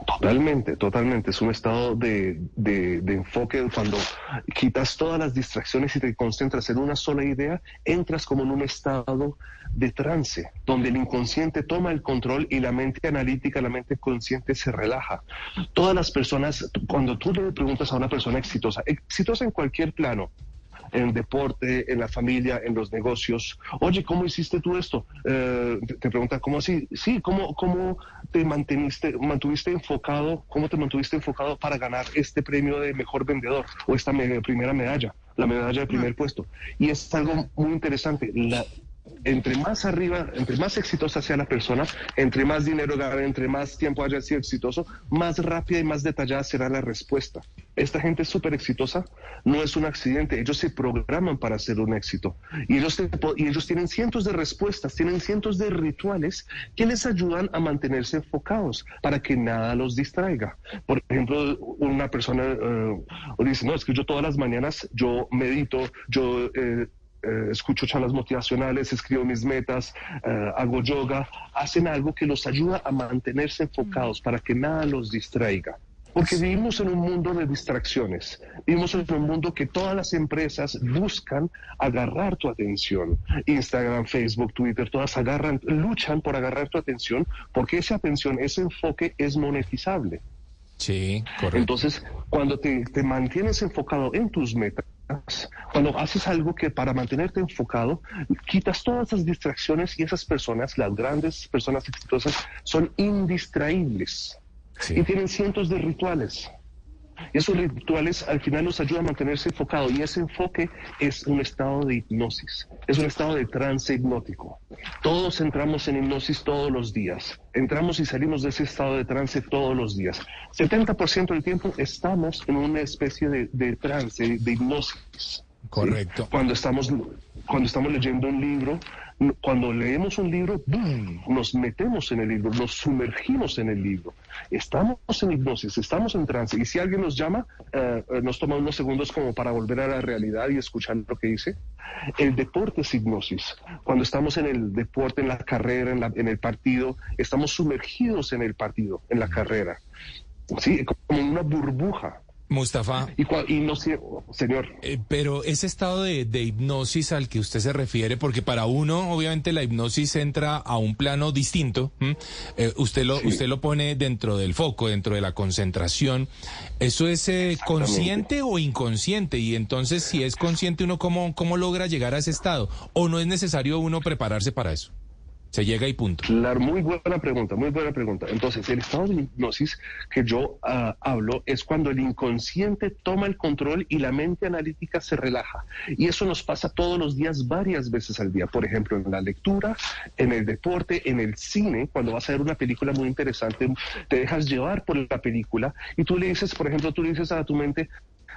Totalmente, totalmente. Es un estado de, de- de enfoque cuando quitas todas las distracciones y te concentras en una sola idea, entras como en un estado de trance, donde el inconsciente toma el control y la mente analítica, la mente consciente se relaja. Todas las personas, cuando tú le preguntas a una persona exitosa, exitosa en cualquier plano, en deporte, en la familia, en los negocios. Oye, ¿cómo hiciste tú esto? Eh, te, te pregunta, ¿cómo así? Sí, ¿cómo, cómo te manteniste, mantuviste enfocado, cómo te mantuviste enfocado para ganar este premio de mejor vendedor o esta me- primera medalla, la medalla de primer puesto? Y es algo muy interesante. La, entre más arriba, entre más exitosa sea la persona, entre más dinero gane, entre más tiempo haya sido exitoso, más rápida y más detallada será la respuesta. Esta gente es súper exitosa, no es un accidente, ellos se programan para ser un éxito. Y ellos tienen cientos de respuestas, tienen cientos de rituales que les ayudan a mantenerse enfocados para que nada los distraiga. Por ejemplo, una persona eh, dice, no, es que yo todas las mañanas yo medito, yo... eh, eh, escucho charlas motivacionales, escribo mis metas, eh, hago yoga, hacen algo que los ayuda a mantenerse enfocados para que nada los distraiga. Porque vivimos en un mundo de distracciones, vivimos en un mundo que todas las empresas buscan agarrar tu atención. Instagram, Facebook, Twitter, todas agarran, luchan por agarrar tu atención porque esa atención, ese enfoque es monetizable. Sí, correcto. Entonces, cuando te, te mantienes enfocado en tus metas, cuando haces algo que para mantenerte enfocado, quitas todas esas distracciones y esas personas, las grandes personas exitosas, son indistraíbles y tienen cientos de rituales. Y esos rituales al final nos ayudan a mantenerse enfocado y ese enfoque es un estado de hipnosis, es un estado de trance hipnótico. Todos entramos en hipnosis todos los días, entramos y salimos de ese estado de trance todos los días. 70% del tiempo estamos en una especie de, de trance, de, de hipnosis. Correcto. Cuando estamos, cuando estamos leyendo un libro, cuando leemos un libro, nos metemos en el libro, nos sumergimos en el libro. Estamos en hipnosis, estamos en trance. Y si alguien nos llama, eh, eh, nos toma unos segundos como para volver a la realidad y escuchar lo que dice. El deporte es hipnosis. Cuando estamos en el deporte, en la carrera, en, la- en el partido, estamos sumergidos en el partido, en la carrera. Sí, como una burbuja. Mustafa. Y, cua- y no sé, señor. Eh, pero ese estado de, de hipnosis al que usted se refiere, porque para uno, obviamente, la hipnosis entra a un plano distinto. Eh, usted lo, usted lo pone dentro del foco, dentro de la concentración. ¿Eso es eh, consciente o inconsciente? Y entonces, si es consciente, uno cómo, cómo logra llegar a ese estado? ¿O no es necesario uno prepararse para eso? Se llega y punto. Claro, muy buena pregunta, muy buena pregunta. Entonces, el estado de hipnosis que yo ah, hablo es cuando el inconsciente toma el control y la mente analítica se relaja. Y eso nos pasa todos los días, varias veces al día. Por ejemplo, en la lectura, en el deporte, en el cine, cuando vas a ver una película muy interesante, te dejas llevar por la película y tú le dices, por ejemplo, tú le dices a tu mente,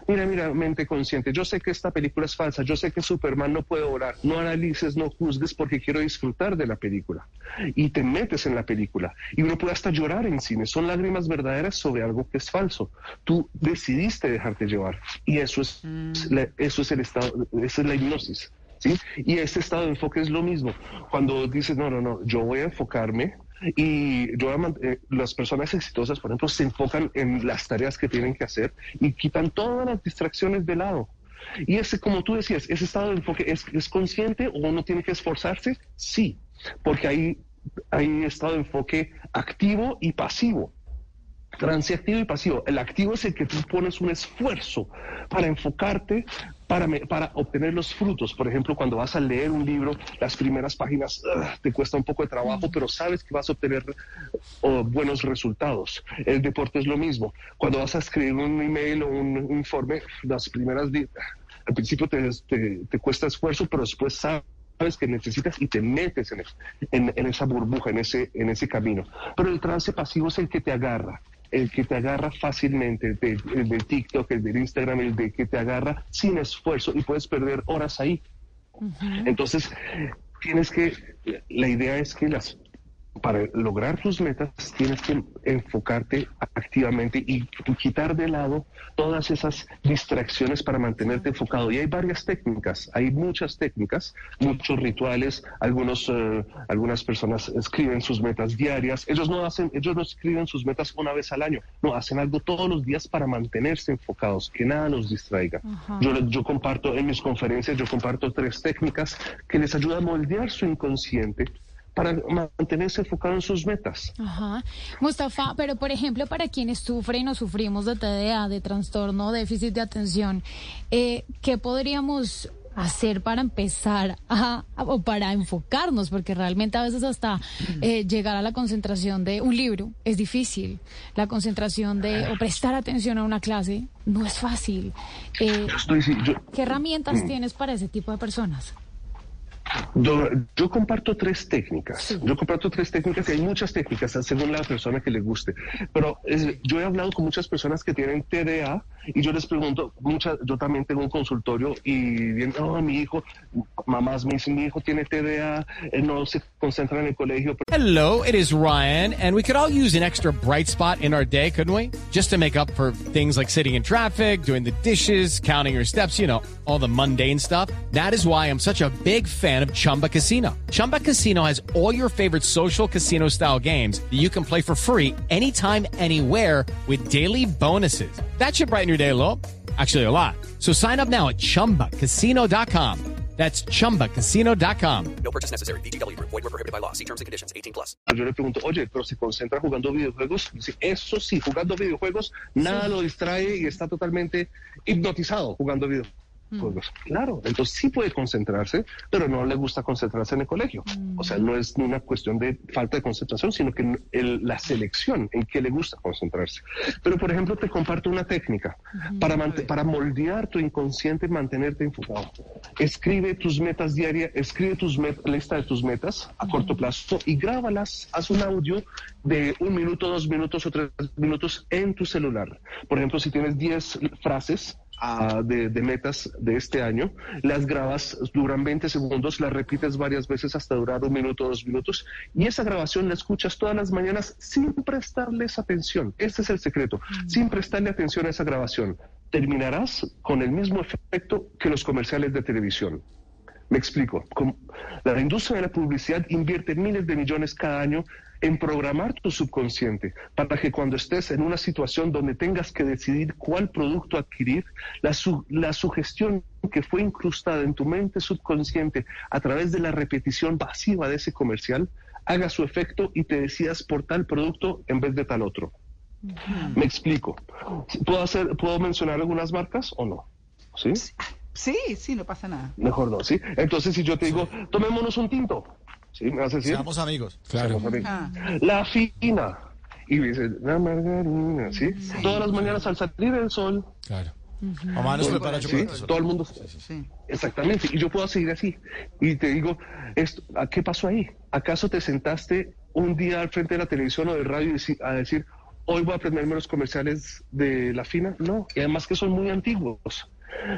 Mira, mira, mente consciente, yo sé que esta película es falsa, yo sé que Superman no puede volar, no analices, no juzgues porque quiero disfrutar de la película. Y te metes en la película. Y uno puede hasta llorar en cine, son lágrimas verdaderas sobre algo que es falso. Tú decidiste dejarte llevar. Y eso es, la- eso es el estado, esa es la hipnosis. ¿Sí? Y ese estado de enfoque es lo mismo. Cuando dices, no, no, no, yo voy a enfocarme y yo eh, las personas exitosas, por ejemplo, se enfocan en las tareas que tienen que hacer y quitan todas las distracciones de lado. Y ese, como tú decías, ese estado de enfoque es, es consciente o uno tiene que esforzarse, sí, porque hay, hay estado de enfoque activo y pasivo. Transiactivo y pasivo. El activo es el que tú pones un esfuerzo para enfocarte, para, me- para obtener los frutos. Por ejemplo, cuando vas a leer un libro, las primeras páginas ugh, te cuesta un poco de trabajo, pero sabes que vas a obtener oh, buenos resultados. El deporte es lo mismo. Cuando vas a escribir un email o un, un informe, las primeras... Al principio te, te- te cuesta esfuerzo, pero después sabes sabes que necesitas y te metes en, en- en esa burbuja, en ese, en ese camino. Pero el trance pasivo es el que te agarra, el que te agarra fácilmente, el de, el de TikTok, el de Instagram, el de que te agarra sin esfuerzo y puedes perder horas ahí. Entonces, tienes que, la idea es que las, para lograr tus metas tienes que enfocarte activamente y quitar de lado todas esas distracciones para mantenerte enfocado. Y hay varias técnicas, hay muchas técnicas, muchos rituales, algunos, eh, algunas personas escriben sus metas diarias. Ellos no hacen, ellos no escriben sus metas una vez al año, no, hacen algo todos los días para mantenerse enfocados, que nada los distraiga. Yo, yo comparto en mis conferencias, yo comparto tres técnicas que les ayudan a moldear su inconsciente para mantenerse enfocado en sus metas. Ajá. Mustafa, pero por ejemplo, para quienes sufren o sufrimos de TDA, de trastorno déficit de atención, eh, ¿qué podríamos hacer para empezar a, a- o para enfocarnos? Porque realmente a veces hasta eh, llegar a la concentración de un libro es difícil. La concentración de o prestar atención a una clase no es fácil. Eh, Yo estoy, sí, yo, ¿Qué herramientas Mm. tienes para ese tipo de personas? Yo, comparto tres técnicas. Yo comparto tres técnicas y hay muchas técnicas según la persona que le guste. Pero es- yo he hablado con muchas personas que tienen TDA y yo les pregunto, muchas, yo también tengo un consultorio y bien, oh, mi hijo, mamás me dicen, mi hijo tiene TDA, él eh, no se concentra en el colegio. Hello, it is Ryan, and we could all use an extra bright spot in our day, couldn't we? Just to make up for things like sitting in traffic, doing the dishes, counting your steps, you know, all the mundane stuff. That is why I'm such a big fan of Chumba Casino. Chumba Casino has all your favorite social casino style games that you can play for free anytime, anywhere with daily bonuses. That should brighten your day a little. Actually, a lot. So sign up now at chumbacasino.com. That's chumbacasino.com. No purchase necessary. VGW Group. Void were prohibited by law. See terms and conditions. 18 plus. Yo le pregunto, oye, pero se concentra jugando videojuegos. Dice, eso sí, jugando videojuegos, nada lo distrae y está totalmente hipnotizado jugando videojuegos. Claro, entonces sí puede concentrarse, pero no le gusta concentrarse en el colegio. O sea, no es una cuestión de falta de concentración, sino que el- la selección en que le gusta concentrarse. Pero, por ejemplo, te comparto una técnica para, para moldear tu inconsciente y mantenerte enfocado. Escribe tus metas diarias, escribe tus met- lista de tus metas a corto plazo y grábalas. Haz un audio de un minuto, dos minutos o tres minutos en tu celular. Por ejemplo, si tienes 10 frases ah, de, de metas de este año, las grabas, duran 20 segundos, las repites varias veces hasta durar un minuto, dos minutos, y esa grabación la escuchas todas las mañanas sin prestarles atención. Ese es el secreto, sin prestarle atención a esa grabación. Terminarás con el mismo efecto que los comerciales de televisión. Me explico. La industria de la publicidad invierte miles de millones cada año en programar tu subconsciente para que cuando estés en una situación donde tengas que decidir cuál producto adquirir, la, su- la sugestión que fue incrustada en tu mente subconsciente a través de la repetición pasiva de ese comercial haga su efecto y te decidas por tal producto en vez de tal otro. Me explico. ¿Puedo, hacer, ¿Puedo mencionar algunas marcas o no? ¿Sí? Sí, sí, no pasa nada. Mejor no, ¿sí? Entonces, si yo te digo, tomémonos un tinto, ¿sí? ¿Me vas a decir? Seamos amigos. Seamos amigos. Ah. La fina. Y me dice, la margarina, ¿sí? Todas las mañanas al salir el sol. Claro. Mamá nos prepara ¿sí? chocolate. Todo el mundo. Exactamente. Y yo puedo seguir así. Y te digo, esto, ¿a ¿qué pasó ahí? ¿Acaso te sentaste un día al frente de la televisión o del radio a decir, hoy voy a aprenderme los comerciales de la fina? No. Y además que son muy antiguos.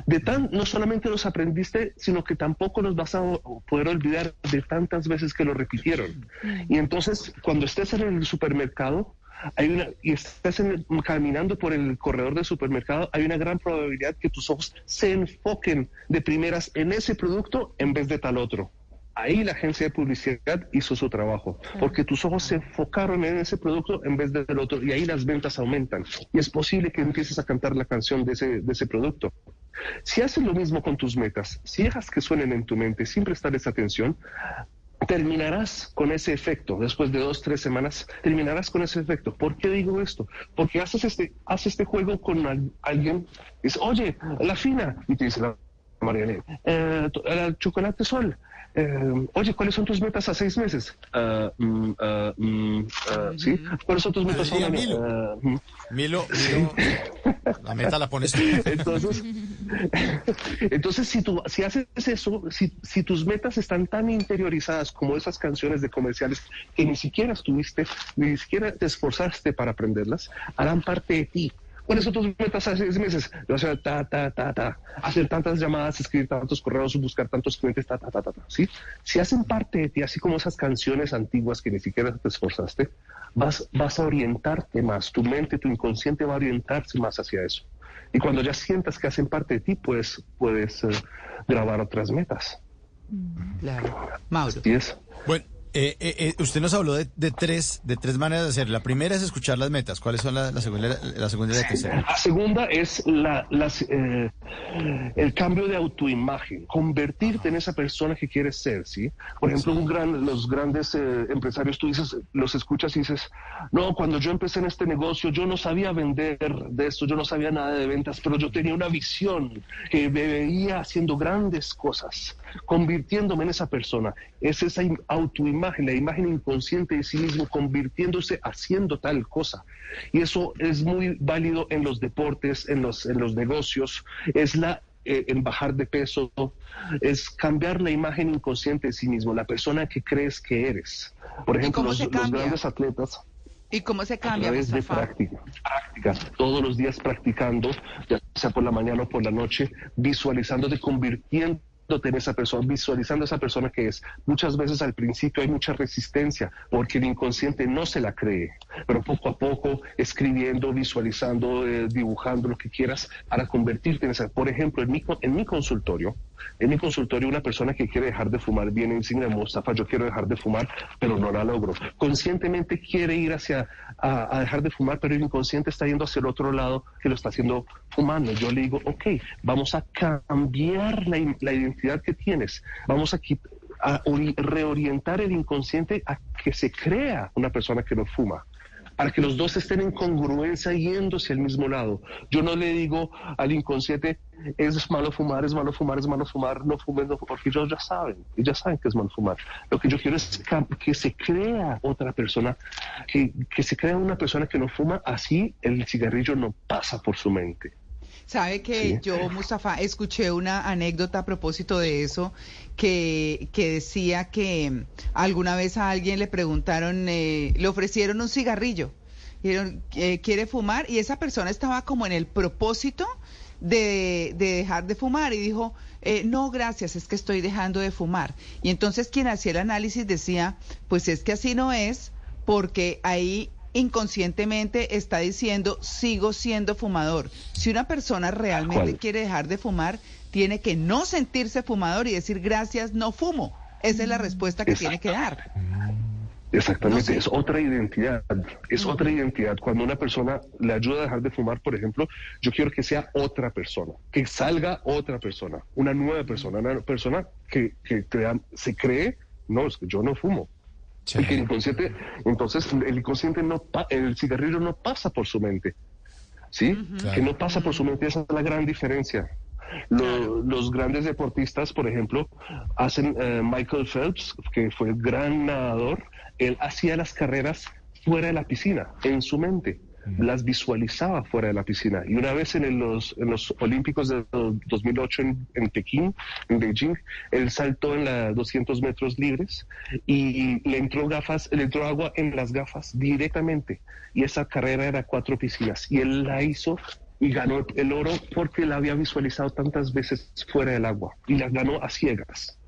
De tan, no solamente los aprendiste, sino que tampoco los vas a poder olvidar de tantas veces que lo repitieron. Y entonces, cuando estés en el supermercado, hay una, y estás en caminando por el corredor del supermercado, hay una gran probabilidad que tus ojos se enfoquen de primeras en ese producto en vez de tal otro. Ahí la agencia de publicidad hizo su trabajo, porque tus ojos se enfocaron en ese producto en vez del otro, y ahí las ventas aumentan. Y es posible que empieces a cantar la canción de ese, de ese producto. Si haces lo mismo con tus metas, si dejas que suenen en tu mente sin prestarles atención, terminarás con ese efecto. Después de dos, tres semanas, terminarás con ese efecto. ¿Por qué digo esto? Porque haces este, haces este juego con al- alguien, dice, oye, la fina, y te dice la Mariana, eh, el chocolate sol. Eh, oye, ¿cuáles son tus metas a seis meses? Ah, mm, ah, mm, ah, ¿Sí? ¿Cuáles son tus metas a un? Milo. Mm. Milo, Milo, la meta la pones tú. Entonces, entonces si, tú, si haces eso, si, si tus metas están tan interiorizadas como esas canciones de comerciales que ni siquiera estuviste, ni siquiera te esforzaste para aprenderlas, harán parte de ti. ¿Cuáles son tus metas a seis meses? O sea, ta, ta, ta, ta. Hacer tantas llamadas, escribir tantos correos, buscar tantos clientes, ta, ta, ta, ta, ta. ¿Sí? Si hacen parte de ti, así como esas canciones antiguas que ni siquiera te esforzaste, vas, vas a orientarte más. Tu mente, tu inconsciente va a orientarse más hacia eso. Y cuando ya sientas que hacen parte de ti, pues puedes eh, grabar otras metas. Claro. Mauro. Así es. Bueno, eh, eh, eh, usted nos habló de, de tres de tres maneras de hacer. La primera es escuchar las metas. ¿Cuáles son la, la segunda, la, segunda y la tercera? La segunda es la, las, eh, el cambio de autoimagen, convertirte en esa persona que quieres ser, ¿sí? Por ejemplo, un gran, los grandes eh, empresarios, tú dices, los escuchas y dices, no, cuando yo empecé en este negocio, yo no sabía vender de esto, yo no sabía nada de ventas, pero yo tenía una visión que me veía haciendo grandes cosas, convirtiéndome en esa persona. Es esa im- autoimagen, la imagen inconsciente de sí mismo, convirtiéndose haciendo tal cosa. Y eso es muy válido en los deportes, en los, en los negocios, es la eh, en bajar de peso, es cambiar la imagen inconsciente de sí mismo, la persona que crees que eres. Por ejemplo, los, grandes atletas ¿Y cómo se a cambia, través de práctica, práctica, todos los días practicando, ya sea por la mañana o por la noche, visualizándote, en esa persona, visualizando a esa persona que es. Muchas veces al principio hay mucha resistencia porque el inconsciente no se la cree, pero poco a poco, escribiendo, visualizando, eh, dibujando lo que quieras para convertirte en esa. Por ejemplo, en mi, en mi consultorio, en mi consultorio una persona que quiere dejar de fumar viene y dice, "Mira, Mustafa, yo quiero dejar de fumar, pero no la logro. Conscientemente quiere ir hacia a, dejar de fumar, pero el inconsciente está yendo hacia el otro lado que lo está haciendo fumando. Yo le digo, ok, vamos a cambiar la, la identidad que tienes, vamos a, reorientar el inconsciente a que se crea una persona que no fuma para que los dos estén en congruencia yéndose al mismo lado. Yo no le digo al inconsciente, es malo fumar, es malo fumar, es malo fumar, no fumes, no, porque ellos ya saben, ellos ya saben que es malo fumar. Lo que yo quiero es que se crea otra persona, que, que se crea una persona que no fuma, así el cigarrillo no pasa por su mente. Sabe que yo, Mustafa, escuché una anécdota a propósito de eso, que, que decía que alguna vez a alguien le preguntaron, eh, le ofrecieron un cigarrillo, dijeron, eh, ¿quiere fumar? Y esa persona estaba como en el propósito de, de dejar de fumar y dijo, eh, no, gracias, es que estoy dejando de fumar. Y entonces quien hacía el análisis decía, pues es que así no es, porque ahí inconscientemente está diciendo sigo siendo fumador. Si una persona realmente quiere dejar de fumar, tiene que no sentirse fumador y decir gracias, no fumo. Esa es la respuesta que tiene que dar. Exactamente, es otra identidad, es otra identidad. Cuando una persona le ayuda a dejar de fumar, por ejemplo, yo quiero que sea otra persona, que salga otra persona, una nueva persona, una persona que, que crea- se cree, no, es que yo no fumo. Y que el inconsciente, entonces el inconsciente no, pa- el cigarrillo no pasa por su mente, ¿sí? Que no pasa por su mente, esa es la gran diferencia. Lo- Los grandes deportistas, por ejemplo, hacen eh, Michael Phelps, que fue el gran nadador, él hacía las carreras fuera de la piscina, en su mente. Las visualizaba fuera de la piscina. Y una vez en los, en los Olímpicos de 2008 en, en Pekín, en Beijing, él saltó en la 200 metros libres y le entró gafas, le entró agua en las gafas directamente. Y esa carrera era cuatro piscinas. Y él la hizo y ganó el oro porque la había visualizado tantas veces fuera del agua y la ganó a ciegas.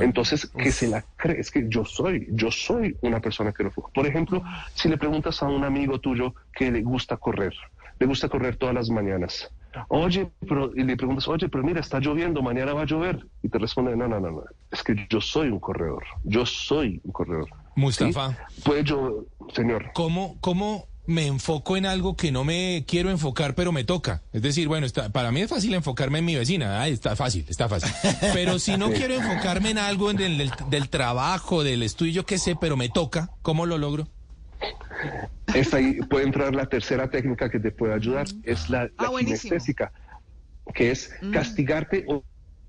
Entonces, que se la cree, es que yo soy, yo soy una persona que no fuma. Por ejemplo, si le preguntas a un amigo tuyo que le gusta correr, le gusta correr todas las mañanas. Oye, pero, y le preguntas, oye, pero mira, está lloviendo, mañana va a llover. Y te responde, no, no, no, no, es que yo soy un corredor, yo soy un corredor. Mustafa. ¿Sí? Pues yo, señor. ¿Cómo, ¿Cómo me enfoco en algo que no me quiero enfocar, pero me toca? Es decir, bueno, está, para mí es fácil enfocarme en mi vecina. Ay, está fácil, está fácil. Pero si no Sí. quiero enfocarme en algo en el- del, del trabajo, del estudio, qué sé, pero me toca, ¿cómo lo logro? Esta ahí puede entrar la tercera técnica que te puede ayudar, es la, la Ah, kinestésica, que es Mm. castigarte o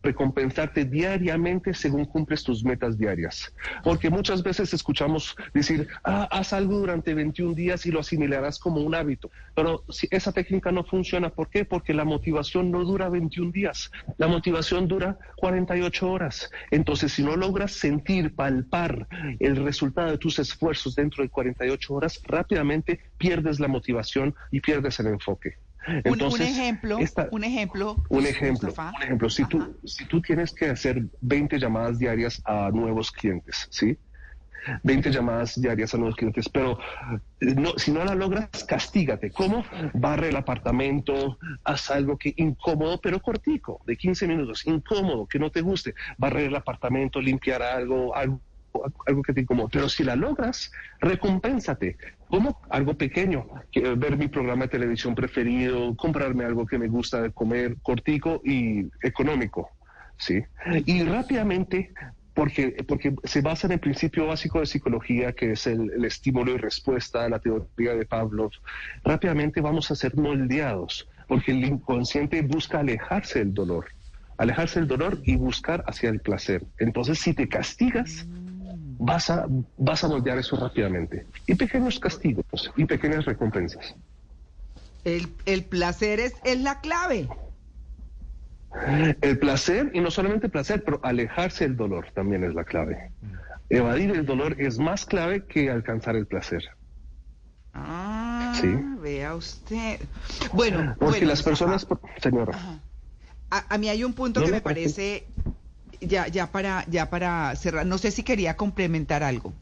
recompensarte diariamente según cumples tus metas diarias. Porque muchas veces escuchamos decir, ah, haz algo durante 21 días y lo asimilarás como un hábito. Pero si esa técnica no funciona, ¿por qué? Porque la motivación no dura 21 días, la motivación dura 48 horas. Entonces, si no logras sentir, palpar el resultado de tus esfuerzos dentro de 48 horas, rápidamente pierdes la motivación y pierdes el enfoque. Un, Entonces, un ejemplo, esta- un ejemplo. un ejemplo, Mustafa. un ejemplo, si tú, si tú tienes que hacer 20 llamadas diarias a nuevos clientes, ¿sí? 20 llamadas diarias a nuevos clientes, pero eh, no, si no la logras, castígate. ¿Cómo? Barre el apartamento, haz algo que incómodo, pero cortico, de 15 minutos, incómodo, que no te guste. Barrer el apartamento, limpiar algo, algo algo que te incomode. Pero si la logras, recompénsate. ¿Cómo? Algo pequeño. que, eh, ver mi programa de televisión preferido, comprarme algo que me gusta de comer, cortico y económico. ¿Sí? Y rápidamente, porque, porque se basa en el principio básico de psicología, que es el, el estímulo y respuesta, la teoría de Pavlov, rápidamente vamos a ser moldeados, porque el inconsciente busca alejarse del dolor alejarse del dolor y buscar hacia el placer. Entonces, si te castigas, vas a, vas a moldear eso rápidamente. Y pequeños castigos y pequeñas recompensas. El, el placer es, es la clave. El placer, y no solamente placer, pero alejarse del dolor también es la clave. Evadir el dolor es más clave que alcanzar el placer. Ah, Sí. vea usted. Bueno, Porque bueno, las personas, señora, a, a mí hay un punto No, que me parece ya ya para ya para cerrar. No sé si quería complementar algo.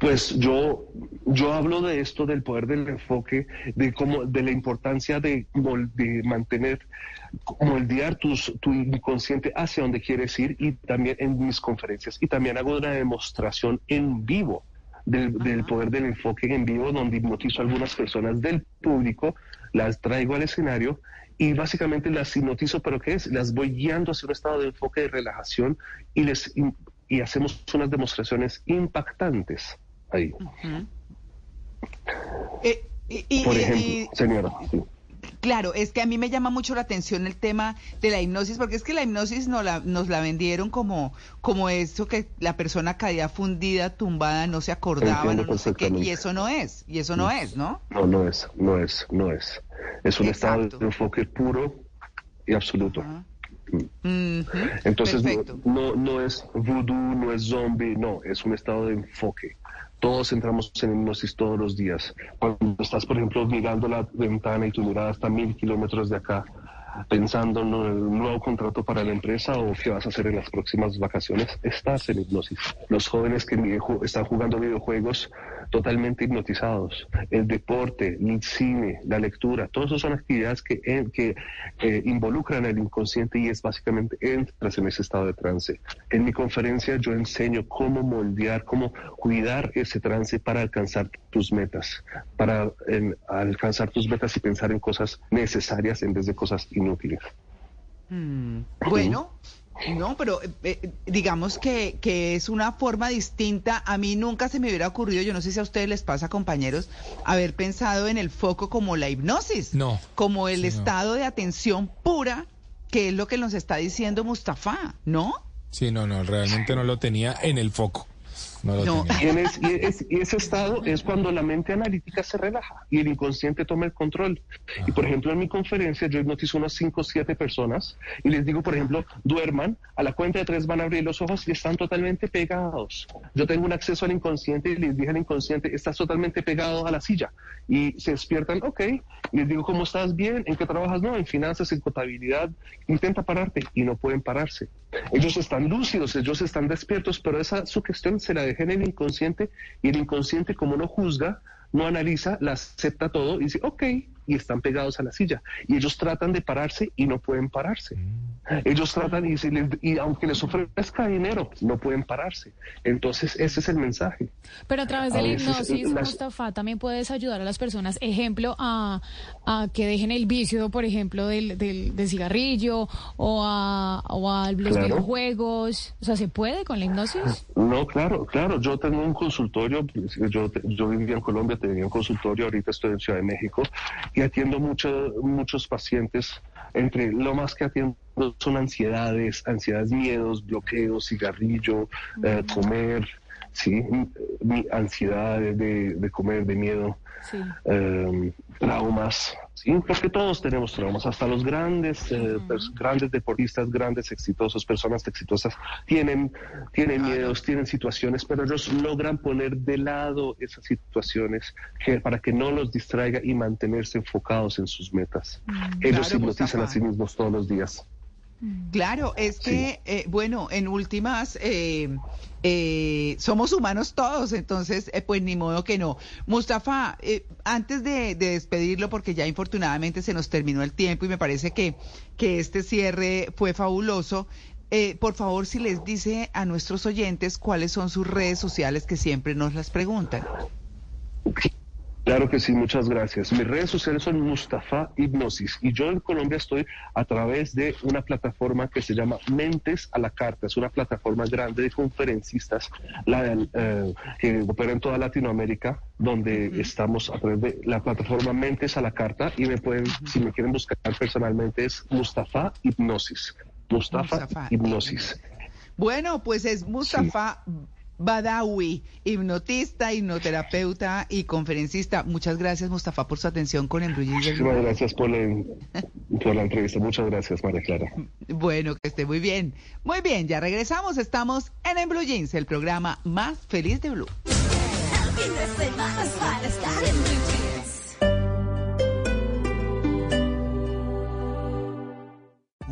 Pues yo, yo hablo de esto, del poder del enfoque, de cómo, de la importancia de, mantener, moldear tus, tu inconsciente hacia donde quieres ir y también en mis conferencias. Y también hago una demostración en vivo del, del poder del enfoque en vivo, donde hipnotizo a algunas personas del público, las traigo al escenario y básicamente las hipnotizo, pero ¿qué es? Las voy guiando hacia un estado de enfoque de relajación y les y- hacemos unas demostraciones impactantes ahí. Eh, y- Por ejemplo, y- señora. sí. Claro, es que a mí me llama mucho la atención el tema de la hipnosis, porque es que la hipnosis nos la, nos la vendieron como, como eso que la persona caía fundida, tumbada, no se acordaba, no, no sé qué, y eso no es, y eso no es, ¿no? No, no es, no es, no es. Es un estado de enfoque puro y absoluto. Entonces, Perfecto. no, no, no es voodoo, no es zombie, no, es un estado de enfoque. Todos entramos en hipnosis todos los días. Cuando estás, por ejemplo, mirando la ventana y tu mirada está mil kilómetros de acá, pensando en el nuevo contrato para la empresa o qué vas a hacer en las próximas vacaciones, estás en hipnosis. Los jóvenes que están jugando videojuegos totalmente hipnotizados. El deporte, el cine, la lectura, todas esas son actividades que, que eh, involucran el inconsciente y es básicamente entras en ese estado de trance. En mi conferencia yo enseño cómo moldear, cómo cuidar ese trance para alcanzar tus metas, para en- alcanzar tus metas y pensar en cosas necesarias en vez de cosas inútiles. Mm, Bueno, no, pero eh, eh, digamos que, que es una forma distinta. A mí nunca se me hubiera ocurrido, yo no sé si a ustedes les pasa, compañeros, haber pensado en el foco como la hipnosis. No. Como el Sí, no. estado de atención pura, que es lo que nos está diciendo Mustafa, ¿no? Sí, no, no, realmente no lo tenía en el foco. No lo No. Y, en es- y es- y ese estado es cuando la mente analítica se relaja y el inconsciente toma el control. Y por ejemplo, en mi conferencia yo hipnotizo unas 5 o 7 personas y les digo, por ejemplo, duerman, a la cuenta de tres van a abrir los ojos y están totalmente pegados. Yo tengo un acceso al inconsciente y les dije al inconsciente, estás totalmente pegado a la silla. Y se despiertan, ok, y les digo, ¿cómo estás? Bien, ¿en qué trabajas? No, en finanzas, en contabilidad. Intenta pararte y no pueden pararse. Ellos están lúcidos, ellos están despiertos, pero esa sugestión se la deja en el inconsciente y el inconsciente, como no juzga, no analiza, la acepta todo y dice, ok, y están pegados a la silla. Y ellos tratan de pararse y no pueden pararse. Ellos tratan y, se les- y aunque les ofrezca dinero, no pueden pararse. Entonces, ese es el mensaje. Pero a través A de la hipnosis, las- Mustafa, también puedes ayudar a las personas, ejemplo, a, a que dejen el vicio, por ejemplo, del, del, del cigarrillo o a, o a los Claro. videojuegos. O sea, ¿se puede con la hipnosis? No, claro, claro. Yo tengo un consultorio, pues, yo, te- yo vivía en Colombia, tenía un consultorio, ahorita estoy en Ciudad de México y atiendo mucho- muchos pacientes. Entre lo más que atiendo son ansiedades, ansiedades, miedos, bloqueos, cigarrillo, eh, comer, sí, mi ansiedad de, de comer, de miedo, Sí. eh, traumas. Sí, creo que todos tenemos traumas, hasta los grandes, eh, grandes deportistas, grandes exitosos, personas exitosas, tienen, tienen miedos, tienen situaciones, pero ellos logran poner de lado esas situaciones que, para que no los distraiga y mantenerse enfocados en sus metas. Ellos Claro, se hipnotizan Mustafa. a sí mismos todos los días. Claro, es que, eh, bueno, en últimas, eh, eh, somos humanos todos, entonces, eh, pues ni modo que no. Mustafa, eh, antes de, de despedirlo, porque ya infortunadamente se nos terminó el tiempo y me parece que, que este cierre fue fabuloso, eh, por favor, si les dice a nuestros oyentes cuáles son sus redes sociales que siempre nos las preguntan. Claro que sí, muchas gracias. Mis redes sociales son Mustafa Hipnosis y yo en Colombia estoy a través de una plataforma que se llama Mentes a la Carta. Es una plataforma grande de conferencistas la, eh, que opera en toda Latinoamérica, donde estamos a través de la plataforma Mentes a la Carta y me pueden, si me quieren buscar personalmente, es Mustafa Hipnosis. Mustafa, Mustafa Hipnosis. Bueno, pues es Mustafa Badawi, hipnotista, hipnoterapeuta y conferencista. Muchas gracias, Mustafa, por su atención con el Muchísimas gracias por la, por la entrevista. Muchas gracias, María Clara. Bueno, que esté muy bien. Muy bien, ya regresamos. Estamos en En Blue Jeans, el programa más feliz de Blue.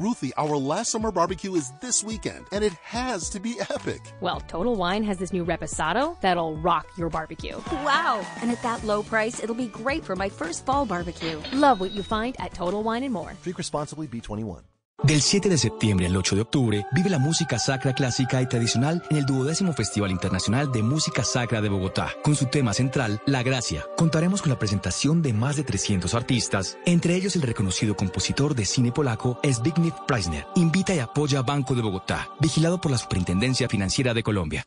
Ruthie, our last summer barbecue is this weekend, and it has to be epic. Well, Total Wine has this new reposado that'll rock your barbecue. Wow. And at that low price, it'll be great for my first fall barbecue. Love what you find at Total Wine and More. Drink responsibly, B21. Del 7 de septiembre al 8 de octubre, vive la música sacra clásica y tradicional en el duodécimo Festival Internacional de Música Sacra de Bogotá, con su tema central, La Gracia. Contaremos con la presentación de más de 300 artistas, entre ellos el reconocido compositor de cine polaco Zbigniew Preisner. Invita y apoya Banco de Bogotá, vigilado por la Superintendencia Financiera de Colombia.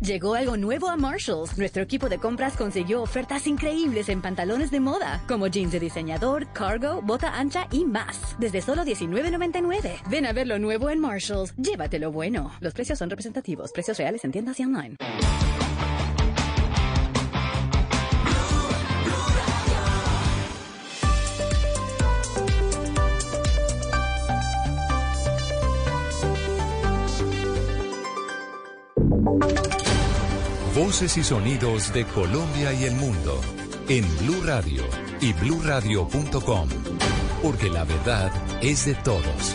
Llegó algo nuevo a Marshalls. Nuestro equipo de compras consiguió ofertas increíbles en pantalones de moda, como jeans de diseñador, cargo, bota ancha y más. Desde solo $19.99. Ven a ver lo nuevo en Marshalls. Llévatelo bueno. Los precios son representativos. Precios reales en tiendas y online. Voces y sonidos de Colombia y el mundo en Blue Radio y bluradio.com, porque la verdad es de todos.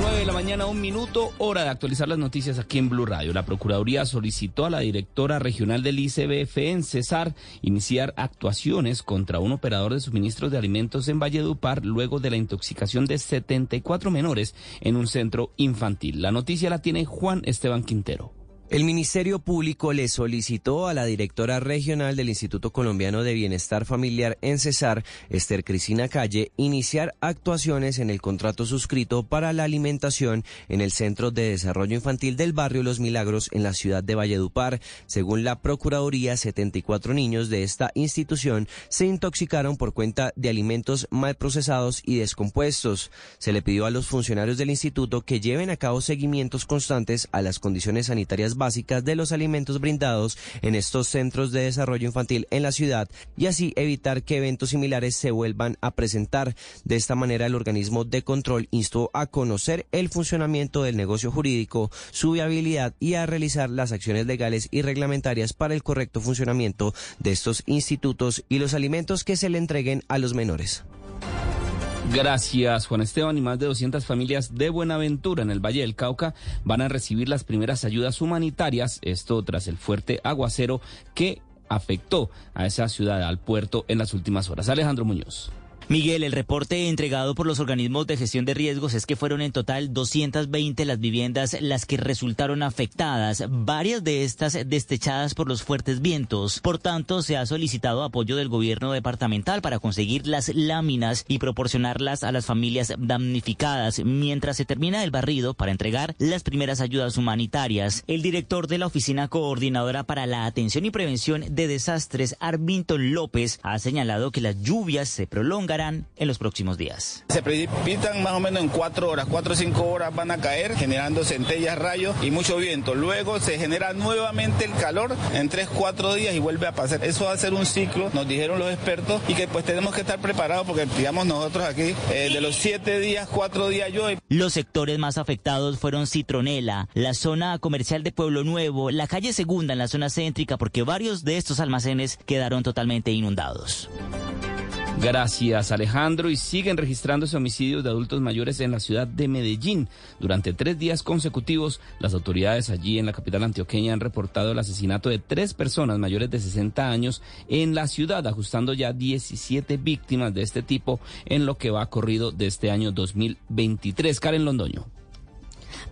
9 de la mañana, un minuto, hora de actualizar las noticias aquí en Blue Radio. La Procuraduría solicitó a la directora regional del ICBF en Cesar iniciar actuaciones contra un operador de suministros de alimentos en Valledupar luego de la intoxicación de 74 menores en un centro infantil. La noticia la tiene Juan Esteban Quintero. El Ministerio Público le solicitó a la directora regional del Instituto Colombiano de Bienestar Familiar en Cesar, Esther Cristina Calle, iniciar actuaciones en el contrato suscrito para la alimentación en el Centro de Desarrollo Infantil del barrio Los Milagros en la ciudad de Valledupar. Según la Procuraduría, 74 niños de esta institución se intoxicaron por cuenta de alimentos mal procesados y descompuestos. Se le pidió a los funcionarios del instituto que lleven a cabo seguimientos constantes a las condiciones sanitarias básicas de los alimentos brindados en estos centros de desarrollo infantil en la ciudad y así evitar que eventos similares se vuelvan a presentar. De esta manera, el organismo de control instó a conocer el funcionamiento del negocio jurídico, su viabilidad y a realizar las acciones legales y reglamentarias para el correcto funcionamiento de estos institutos y los alimentos que se le entreguen a los menores. Gracias, Juan Esteban. Y más de 200 familias de Buenaventura en el Valle del Cauca van a recibir las primeras ayudas humanitarias. Esto tras el fuerte aguacero que afectó a esa ciudad, al puerto, en las últimas horas. Alejandro Muñoz. Miguel, el reporte entregado por los organismos de gestión de riesgos es que fueron en total 220 las viviendas las que resultaron afectadas, varias de estas destechadas por los fuertes vientos. Por tanto, se ha solicitado apoyo del gobierno departamental para conseguir las láminas y proporcionarlas a las familias damnificadas mientras se termina el barrido para entregar las primeras ayudas humanitarias. El director de la Oficina Coordinadora para la Atención y Prevención de Desastres, Arvinton López, ha señalado que las lluvias se prolongan en los próximos días. Se precipitan más o menos en cuatro horas, cuatro o cinco horas van a caer, generando centellas, rayos y mucho viento. Luego se genera nuevamente el calor en tres, cuatro días y vuelve a pasar. Eso va a ser un ciclo, nos dijeron los expertos, y que pues tenemos que estar preparados porque, digamos, nosotros aquí, eh, de los siete días, cuatro días llueve. Los sectores más afectados fueron Citronela, la zona comercial de Pueblo Nuevo, la calle Segunda en la zona céntrica, porque varios de estos almacenes quedaron totalmente inundados. Gracias Alejandro y siguen registrándose homicidios de adultos mayores en la ciudad de Medellín. Durante tres días consecutivos, las autoridades allí en la capital antioqueña han reportado el asesinato de tres personas mayores de 60 años en la ciudad, ajustando ya 17 víctimas de este tipo en lo que va corrido de este año 2023. Karen Londoño.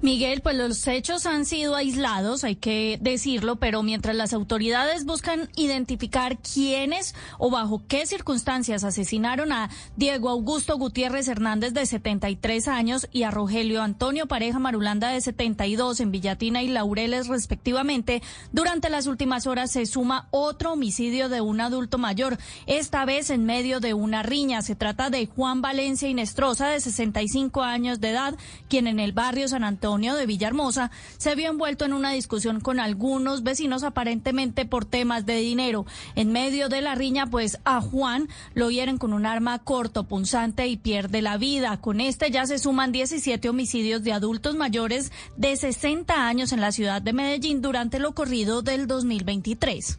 Miguel, pues los hechos han sido aislados, hay que decirlo, pero mientras las autoridades buscan identificar quiénes o bajo qué circunstancias asesinaron a Diego Augusto Gutiérrez Hernández de 73 años y a Rogelio Antonio Pareja Marulanda de 72 en Villatina y Laureles respectivamente, durante las últimas horas se suma otro homicidio de un adulto mayor, esta vez en medio de una riña. Se trata de Juan Valencia Inestrosa de 65 años de edad, quien en el barrio San Antonio de Villahermosa se vio envuelto en una discusión con algunos vecinos aparentemente por temas de dinero. En medio de la riña, pues a Juan lo hieren con un arma corto, punzante y pierde la vida. Con este ya se suman 17 homicidios de adultos mayores de 60 años en la ciudad de Medellín durante lo corrido del 2023.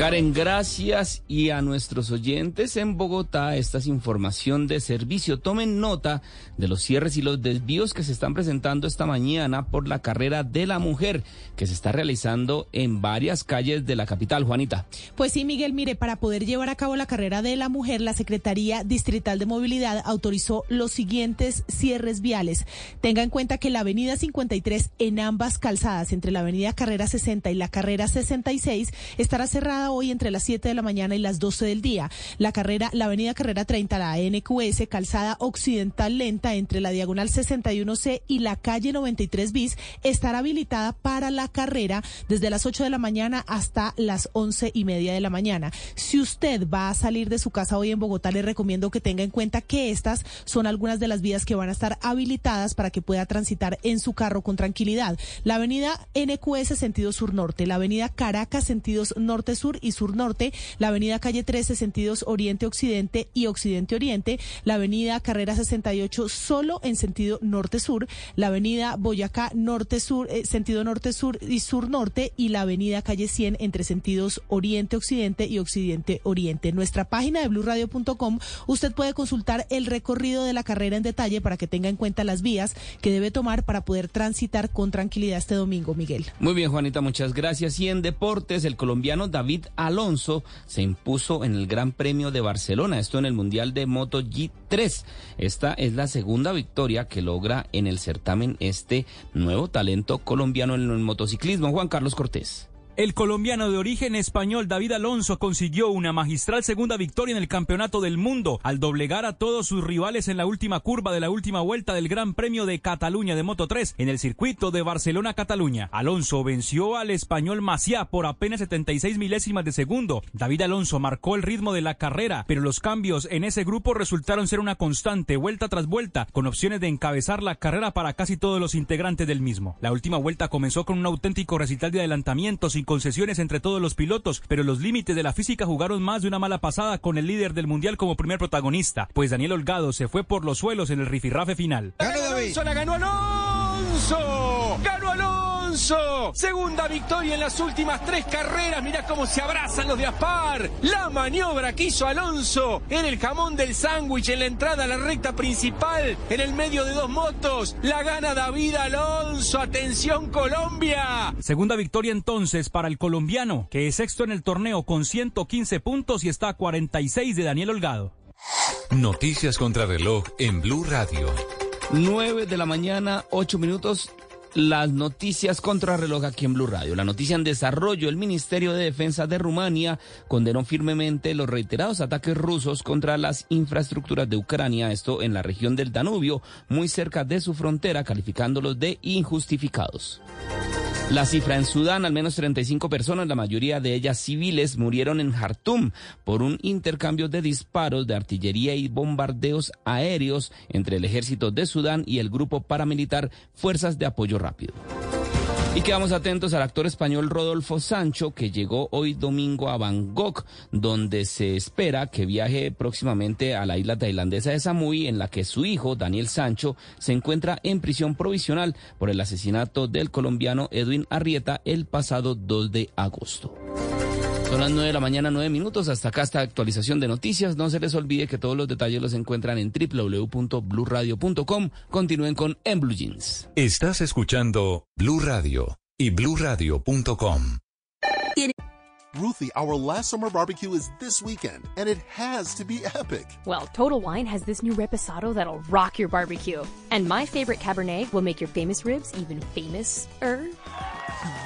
Karen, gracias. Y a nuestros oyentes en Bogotá, esta es información de servicio. Tomen nota de los cierres y los desvíos que se están presentando esta mañana por la carrera de la mujer, que se está realizando en varias calles de la capital. Juanita. Pues sí, Miguel, mire, para poder llevar a cabo la carrera de la mujer, la Secretaría Distrital de Movilidad autorizó los siguientes cierres viales. Tenga en cuenta que la avenida 53 en ambas calzadas, entre la avenida Carrera 60 y la Carrera 66, estará cerrada hoy entre las 7 de la mañana y las 12 del día. La carrera, la avenida Carrera 30, la NQS, calzada occidental lenta entre la diagonal 61C y la calle 93 bis, estará habilitada para la carrera desde las 8 de la mañana hasta las 11 y media de la mañana. Si usted va a salir de su casa hoy en Bogotá, le recomiendo que tenga en cuenta que estas son algunas de las vías que van a estar habilitadas para que pueda transitar en su carro con tranquilidad. La avenida NQS sentido sur-norte, la avenida Caracas sentidos norte-sur y sur-norte, la avenida Calle 13, sentidos oriente-occidente y occidente-oriente, la avenida Carrera 68 solo en sentido norte-sur, la avenida Boyacá norte-sur, eh, sentido norte-sur y sur-norte, y la avenida Calle 100 entre sentidos oriente-occidente y occidente-oriente. En nuestra página de blurradio.com usted puede consultar el recorrido de la carrera en detalle para que tenga en cuenta las vías que debe tomar para poder transitar con tranquilidad este domingo, Miguel. Muy bien, Juanita, muchas gracias. Y en deportes, el colombiano David Alonso se impuso en el Gran Premio de Barcelona, esto en el Mundial de Moto G3. Esta es la segunda victoria que logra en el certamen este nuevo talento colombiano en el motociclismo, Juan Carlos Cortés. El colombiano de origen español David Alonso consiguió una magistral segunda victoria en el Campeonato del Mundo al doblegar a todos sus rivales en la última curva de la última vuelta del Gran Premio de Cataluña de Moto 3 en el circuito de Barcelona-Cataluña. Alonso venció al español Maciá por apenas 76 milésimas de segundo. David Alonso marcó el ritmo de la carrera, pero los cambios en ese grupo resultaron ser una constante vuelta tras vuelta, con opciones de encabezar la carrera para casi todos los integrantes del mismo. La última vuelta comenzó con un auténtico recital de adelantamientos y concesiones entre todos los pilotos, pero los límites de la física jugaron más de una mala pasada con el líder del mundial como primer protagonista, pues Daniel Holgado se fue por los suelos en el rifirrafe final. ¡Ganó Alonso! ¡La ganó Alonso! ¡Ganó Alonso! Segunda victoria en las últimas tres carreras. Mirá cómo se abrazan los de Aspar. La maniobra que hizo Alonso en el jamón del sándwich en la entrada a la recta principal, en el medio de dos motos. La gana David Alonso. Atención Colombia. Segunda victoria entonces para el colombiano, que es sexto en el torneo con 115 puntos y está a 46 de Daniel Holgado. Noticias contra reloj en Blue Radio. 9 de la mañana, 8 minutos. Las noticias contra reloj aquí en Blue Radio. La noticia en desarrollo. El Ministerio de Defensa de Rumania condenó firmemente los reiterados ataques rusos contra las infraestructuras de Ucrania, esto en la región del Danubio, muy cerca de su frontera, calificándolos de injustificados. La cifra en Sudán, al menos 35 personas, la mayoría de ellas civiles, murieron en Jartum por un intercambio de disparos de artillería y bombardeos aéreos entre el ejército de Sudán y el grupo paramilitar Fuerzas de Apoyo Rápido. Y quedamos atentos al actor español Rodolfo Sancho, que llegó hoy domingo a Bangkok, donde se espera que viaje próximamente a la isla tailandesa de Samui, en la que su hijo, Daniel Sancho, se encuentra en prisión provisional por el asesinato del colombiano Edwin Arrieta el pasado 2 de agosto. Son las 9 de la mañana, 9 minutos. Hasta acá esta actualización de noticias. No se les olvide que todos los detalles los encuentran en www.bluradio.com. Continúen con En Blue Jeans. Estás escuchando Blue Radio y bluradio.com. Ruthie, our last summer barbecue is this weekend, and it has to be epic. Well, Total Wine has this new reposado that'll rock your barbecue. And my favorite Cabernet will make your famous ribs even famous-er.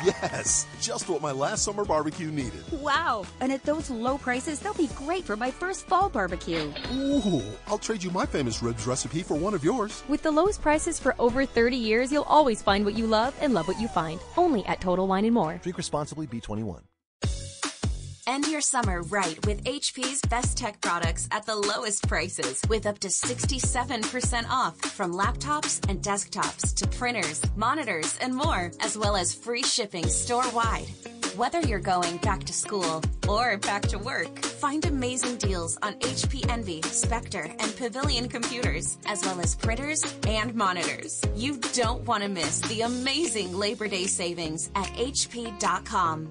Yes, just what my last summer barbecue needed. Wow, and at those low prices, they'll be great for my first fall barbecue. Ooh, I'll trade you my famous ribs recipe for one of yours. With the lowest prices for over 30 years, you'll always find what you love and love what you find. Only at Total Wine and More. Drink responsibly, B21. End your summer right with HP's best tech products at the lowest prices with up to 67% off from laptops and desktops to printers, monitors, and more, as well as free shipping store wide. Whether you're going back to school or back to work, find amazing deals on HP Envy, Spectre, and Pavilion computers, as well as printers and monitors. You don't want to miss the amazing Labor Day savings at HP.com.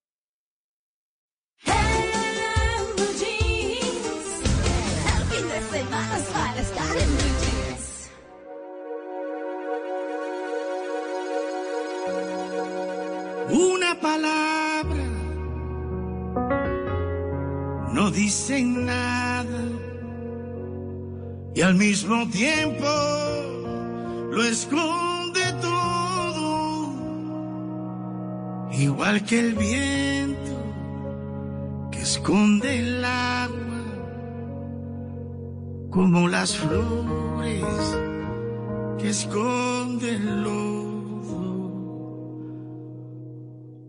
Una palabra no dicen nada y al mismo tiempo lo esconde todo, igual que el viento esconde el agua como las flores que esconde el lodo.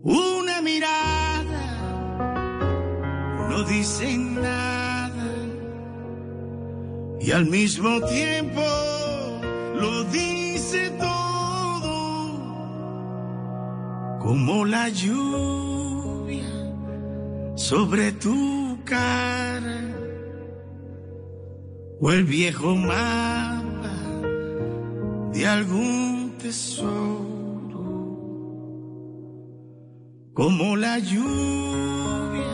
Una mirada no dice nada y al mismo tiempo lo dice todo como la lluvia sobre tu cara. O el viejo mapa de algún tesoro, como la lluvia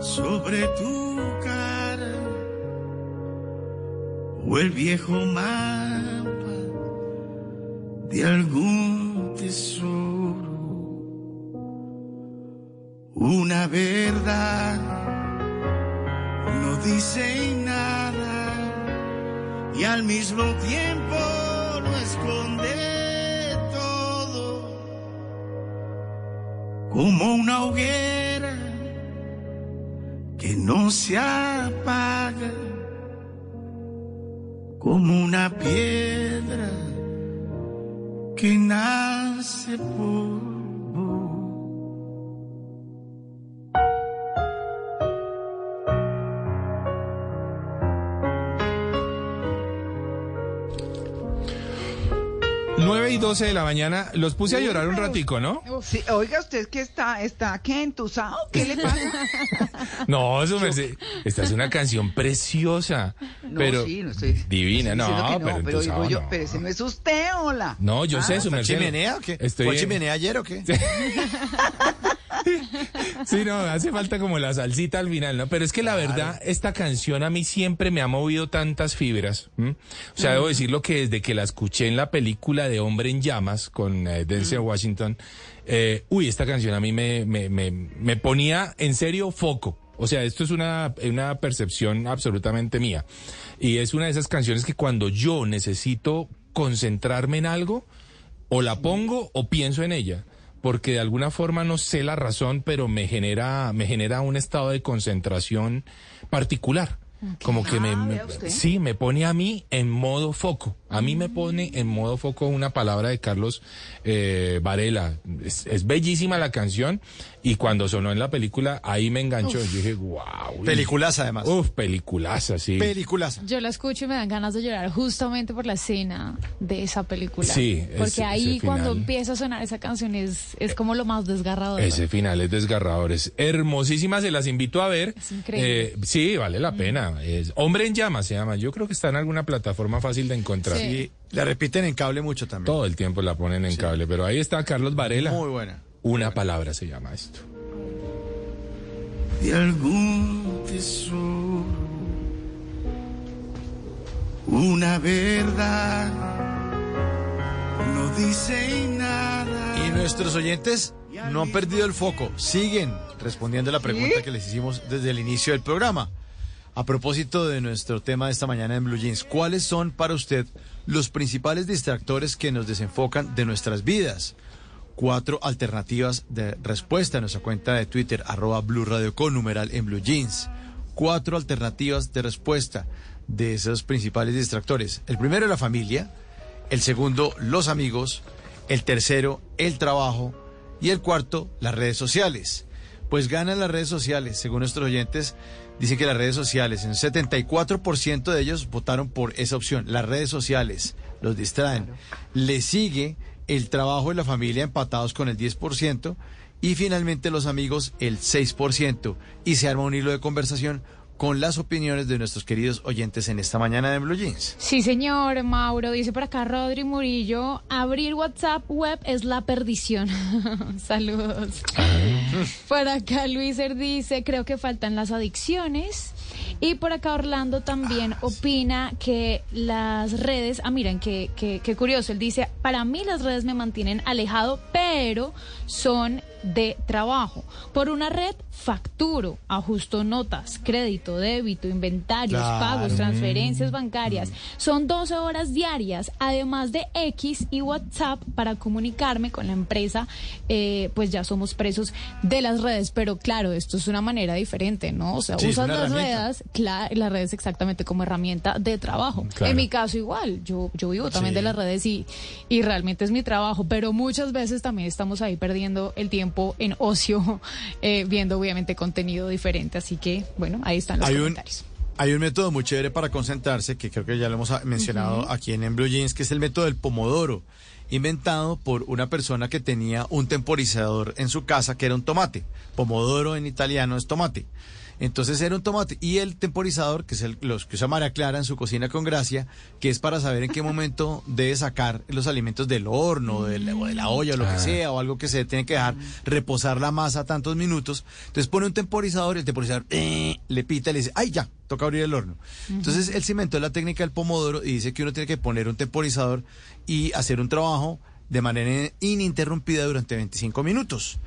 sobre tu cara. O el viejo mapa de algún tesoro, una verdad. No dice nada. Y al mismo tiempo lo esconde todo. Como una hoguera que no se apaga. Como una piedra que nace por Y 12 de la mañana, los puse a llorar un ratico, ¿no? Sí, oiga, usted que está, está ¿qué entusado? ¿Qué le pasa? No, eso me Esta es una canción preciosa. No, pero sí, no estoy divina, no, que pero, pero digo yo, no. pero ese no es usted, hola. No, yo sé, Ah, su ¿Fue merced. chimenea o qué? Estoy ¿Fue en- chimenea ayer o qué? Sí, no, hace falta como la salsita al final, ¿no? Pero es que la verdad, esta canción a mí siempre me ha movido tantas fibras. ¿m? O sea, debo decirlo que desde que la escuché en la película de Hombre en Llamas con eh, Denzel Washington, eh, uy, esta canción a mí me, me, me, me ponía en serio foco. O sea, esto es una, una percepción absolutamente mía. Y es una de esas canciones que cuando yo necesito concentrarme en algo, o la pongo o pienso en ella porque de alguna forma no sé la razón, pero me genera me genera un estado de concentración particular. Como que me, Ah, me- sí, me pone a mí en modo foco. A mí me pone en modo foco una palabra de Carlos eh, Varela. Es, es bellísima la canción y cuando sonó en la película ahí me enganchó. Uf. Yo dije, wow. Peliculaza, además. Uf, peliculaza, sí. Películas. Yo la escucho y me dan ganas de llorar justamente por la escena de esa película. Sí, Porque ese- ahí ese cuando empieza a sonar esa canción es, es como lo más desgarrador. Ese final es desgarrador, es hermosísima, se las invito a ver. increíble. Eh, sí, vale la pena. Es Hombre en llamas se llama. Yo creo que está en alguna plataforma fácil de encontrar. Sí. Y la repiten en cable mucho también. Todo el tiempo la ponen en cable, pero ahí está Carlos Varela. Muy buena. Una palabra se llama esto. de algún tesoro, una verdad no dice nada. Y nuestros oyentes no han perdido el foco, siguen respondiendo a la pregunta que les hicimos desde el inicio del programa. A propósito de nuestro tema de esta mañana en Blue Jeans, ¿cuáles son para usted los principales distractores que nos desenfocan de nuestras vidas? Cuatro alternativas de respuesta en nuestra cuenta de Twitter, arroba Blue Radio con numeral en Blue Jeans. Cuatro alternativas de respuesta de esos principales distractores. El primero, la familia. El segundo, los amigos. El tercero, el trabajo. Y el cuarto, las redes sociales. Pues ganan las redes sociales, según nuestros oyentes. Dicen que las redes sociales, en un 74% de ellos votaron por esa opción. Las redes sociales los distraen. Le sigue el trabajo y la familia empatados con el 10% y finalmente los amigos el 6%. Y se arma un hilo de conversación con las opiniones de nuestros queridos oyentes en esta mañana de Blue Jeans. Sí, señor Mauro, dice por acá Rodri Murillo, abrir WhatsApp web es la perdición. Saludos. Por acá Luiser dice, creo que faltan las adicciones. Y por acá Orlando también opina que las redes, ah, miren, qué que, que curioso, él dice, para mí las redes me mantienen alejado, pero son de trabajo. Por una red facturo, ajusto notas, crédito, débito, inventarios, Claro. pagos, transferencias Mm. bancarias. Son 12 horas diarias, además de X y WhatsApp para comunicarme con la empresa. Eh, pues ya somos presos de las redes, pero claro, esto es una manera diferente, ¿no? O sea, Sí, usas las redes, las redes exactamente como herramienta de trabajo. Claro. En mi caso igual, yo, yo vivo también Sí. de las redes y, y realmente es mi trabajo, pero muchas veces también estamos ahí perdiendo el tiempo en ocio, eh, viendo obviamente contenido diferente. Así que, bueno, ahí están los Hay un, comentarios. hay un método muy chévere para concentrarse, que creo que ya lo hemos ah, mencionado aquí en, en Blue Jeans, que es el método del pomodoro, inventado por una persona que tenía un temporizador en su casa que era un tomate. Pomodoro en italiano es tomate. Entonces era un tomate. Y el temporizador, que es el, los que usa María Clara en su cocina con gracia, que es para saber en qué momento debe sacar los alimentos del horno, del- o de la olla, o lo que Ah. sea, o algo que se tiene que dejar reposar la masa tantos minutos. Entonces pone un temporizador y el temporizador eh, le pita y le dice, ¡ay ya! Toca abrir el horno. Entonces él se inventó la técnica del pomodoro y dice que uno tiene que poner un temporizador y hacer un trabajo de manera ininterrumpida durante 25 minutos.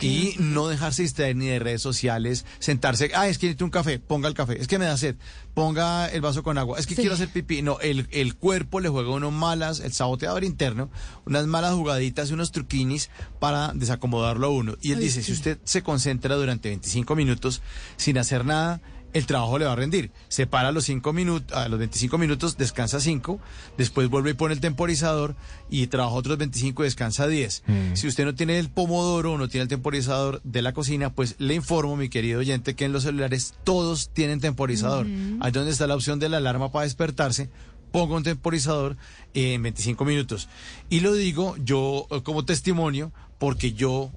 Y no dejarse distraer ni de redes sociales, sentarse, ah, es que necesito un café, ponga el café, es que me da sed, ponga el vaso con agua, es que Sí. quiero hacer pipí. No, el, el cuerpo le juega a uno malas, el saboteador interno, unas malas jugaditas y unos truquinis para desacomodarlo a uno. Y él Ay, dice, sí. si usted se concentra durante 25 minutos sin hacer nada, el trabajo le va a rendir. Se para a los 5 minutos, a los 25 minutos, descansa 5, después vuelve y pone el temporizador y trabaja otros 25 y descansa 10. Si usted no tiene el pomodoro o no tiene el temporizador de la cocina, pues le informo, mi querido oyente, que en los celulares todos tienen temporizador. Ujú. Ahí donde está la opción de la alarma para despertarse, pongo un temporizador en 25 minutos. Y lo digo yo eh, como testimonio porque yo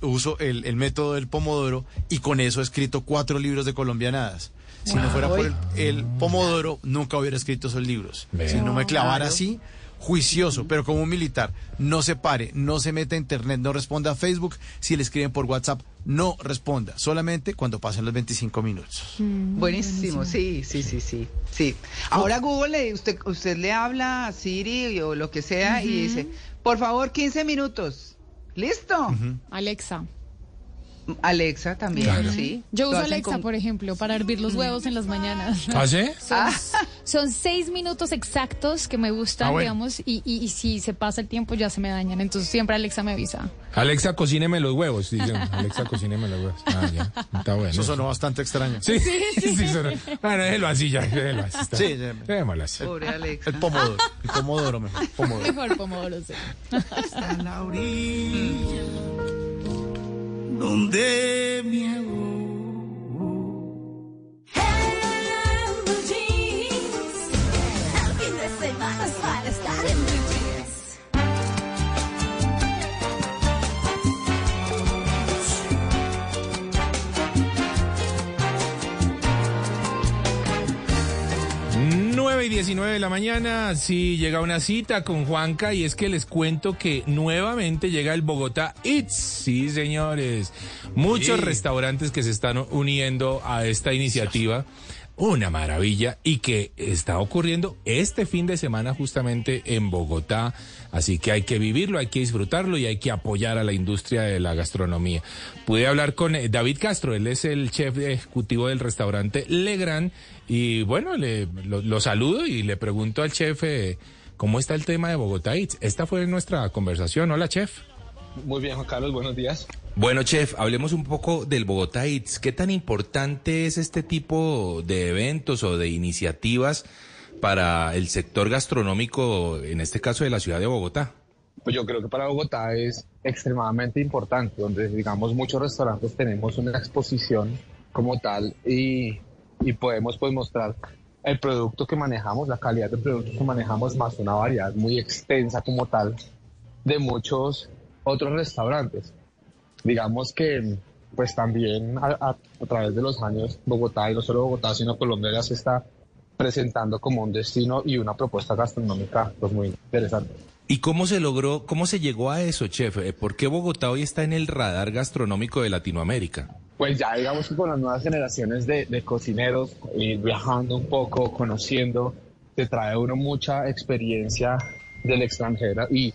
uso el, el método del pomodoro y con eso he escrito cuatro libros de colombianadas. Si no fuera por el, el pomodoro, nunca hubiera escrito esos libros. Si no me clavara Claro. Juicioso, pero como un militar, no se pare, no se meta a internet, no responda a Facebook, si le escriben por WhatsApp, no responda, solamente cuando pasen los 25 minutos. Buenísimo, sí, sí, sí, sí, sí. Ahora Google, le- usted, usted le habla a Siri o lo que sea y dice, por favor, 15 minutos. ¿Listo? Alexa. Alexa también, Claro. sí. Yo uso Alexa, con- por ejemplo, para hervir los huevos en las mañanas. ¿Ah, sí? Son, son seis minutos exactos que me gustan, Ah, bueno. digamos, y, y- y si se pasa el tiempo ya se me dañan. Entonces siempre Alexa me avisa. Alexa, cocíneme los huevos. dicen. Alexa, cocíneme los huevos. Ah, ya. Está bueno. Eso sonó bastante extraño. Sí, sí, sonó. Bueno, déjelo así ya. Déjelo así. está. Sí, ya. Déjalo así. Pobre Alexa. El pomodoro, el pomodoro mejor, pomodoro. Mejor pomodoro, sí. Hasta la orilla donde me hago. 19 de la mañana, sí, llega una cita con Juanca y es que les cuento que nuevamente llega el Bogotá Eats. Sí, señores. Muchos Sí. restaurantes que se están uniendo a esta iniciativa. Una maravilla y que está ocurriendo este fin de semana justamente en Bogotá. Así que hay que vivirlo, hay que disfrutarlo y hay que apoyar a la industria de la gastronomía. Pude hablar con eh, David Castro, él es el chef ejecutivo del restaurante Legrand y bueno, le, lo, saludo y le pregunto al chef eh, cómo está el tema de Bogotá. Esta fue nuestra conversación. Hola, chef. Muy bien, Juan Carlos, buenos días. Bueno, chef, hablemos un poco del Bogotá Eats. ¿Qué tan importante es este tipo de eventos o de iniciativas para el sector gastronómico, en este caso de la ciudad de Bogotá? Pues yo creo que para Bogotá es extremadamente importante, donde digamos muchos restaurantes tenemos una exposición como tal y, y podemos pues mostrar el producto que manejamos, la calidad del producto que manejamos, más una variedad muy extensa como tal de muchos otros restaurantes. Digamos que pues también a, a- a través de los años Bogotá, y no solo Bogotá, sino Colombia ya se está presentando como un destino y una propuesta gastronómica pues muy interesante. ¿Y cómo se logró, cómo se llegó a eso, chef? Eh, ¿Por qué Bogotá hoy está en el radar gastronómico de Latinoamérica? pues ya digamos que con las nuevas generaciones de, de cocineros, ir viajando un poco, conociendo, te trae uno mucha experiencia del extranjero y,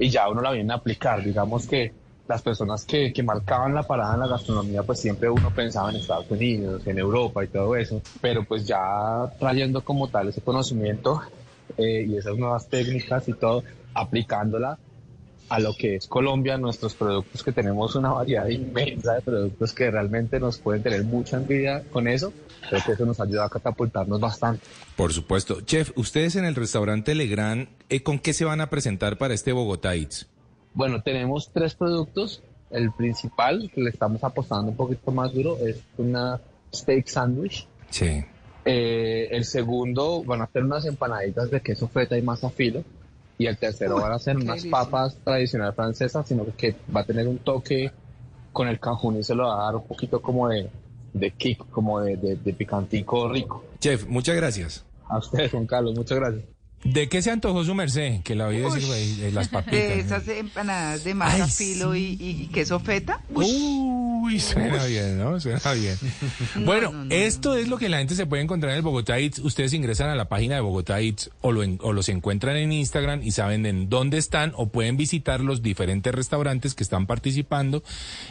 y ya uno la viene a aplicar. Digamos que las personas que, que marcaban la parada en la gastronomía, pues siempre uno pensaba en Estados Unidos, en Europa y todo eso, pero pues ya trayendo como tal ese conocimiento eh, y esas nuevas técnicas y todo, aplicándola a lo que es Colombia, nuestros productos, que tenemos una variedad inmensa de productos que realmente nos pueden tener mucha envidia con eso, creo que eso nos ayuda a catapultarnos bastante. Por supuesto. Chef, ustedes en el restaurante Legrand, eh, ¿con qué se van a presentar para este Bogotá Eats? Bueno, tenemos tres productos. El principal, que le estamos apostando un poquito más duro, es una steak sandwich. Sí. Eh, el segundo van a ser unas empanaditas de queso feta y masa filo. Y el tercero Uy, van a ser unas delicia. papas tradicionales francesas, sino que va a tener un toque con el cajún y se lo va a dar un poquito como de, de kick, como de, de, de picantico rico. Chef, muchas gracias. A ustedes, Juan Carlos, muchas gracias. ¿De qué se antojó su merced? Que la oí decir güey, de las papitas. De esas empanadas de masa filo y, y queso feta. Uy, suena bien, ¿no? Suena bien. bueno, esto es lo que la gente se puede encontrar en el Bogotá Eats. Ustedes ingresan a la página de Bogotá Eats o, lo en- o los encuentran en Instagram y saben en dónde están o pueden visitar los diferentes restaurantes que están participando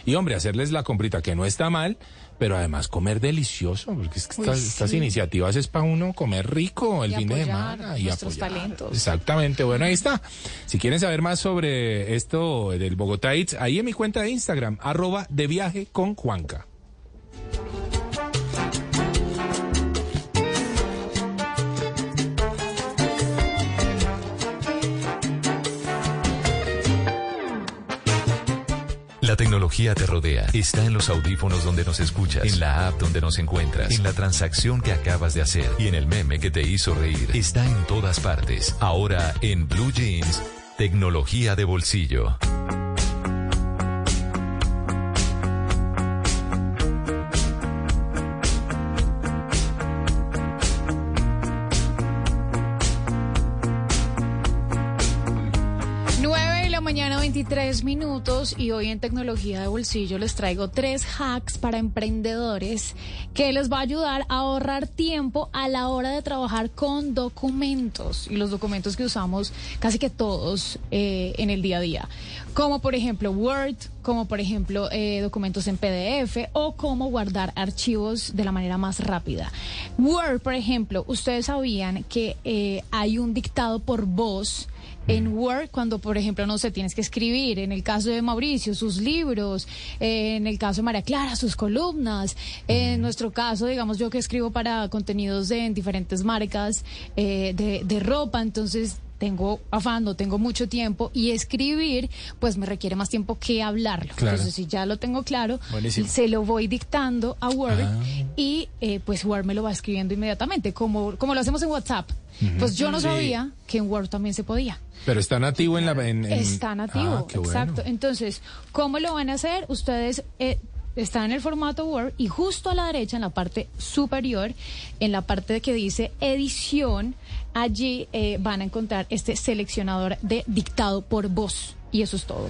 y, hombre, hacerles la comprita que no está mal, pero además comer delicioso, porque es que Uy, estas, sí. estas iniciativas es para uno comer rico el Y fin de semana y nuestros apoyar. talentos. Exactamente, bueno, ahí está. Si quieren saber más sobre esto del Bogotá Eats, ahí en mi cuenta de Instagram, arroba de viaje con Juanca. Tecnología te rodea. Está en los audífonos donde nos escuchas, en la app donde nos encuentras, en la transacción que acabas de hacer y en el meme que te hizo reír. Está en todas partes. Ahora en Blue Jeans, tecnología de bolsillo. 23 minutos y hoy en Tecnología de Bolsillo les traigo tres hacks para emprendedores que les va a ayudar a ahorrar tiempo a la hora de trabajar con documentos y los documentos que usamos casi que todos eh, en el día a día, como por ejemplo Word, como por ejemplo eh, documentos en PDF o cómo guardar archivos de la manera más rápida. Word, por ejemplo, ustedes sabían que eh, hay un dictado por voz en Word cuando, por ejemplo, no sé, tienes que escribir, en el caso de Mauricio, sus libros, eh, en el caso de María Clara, sus columnas, en nuestro caso, digamos, yo que escribo para contenidos de en diferentes marcas eh, de, de ropa, entonces tengo afán, no tengo mucho tiempo y escribir pues me requiere más tiempo que hablarlo. Claro. Entonces si ya lo tengo claro, Buenísimo. se lo voy dictando a Word Ah. y eh, pues Word me lo va escribiendo inmediatamente, como, como lo hacemos en WhatsApp. Pues yo no Sí. sabía que en Word también se podía. Pero está nativo en la... en- en- Está nativo, Ah, bueno. exacto. Entonces, ¿cómo lo van a hacer? Ustedes eh, están en el formato Word y justo a la derecha, en la parte superior, en la parte de que dice edición, allí eh, van a encontrar este seleccionador de dictado por voz. Y eso es todo.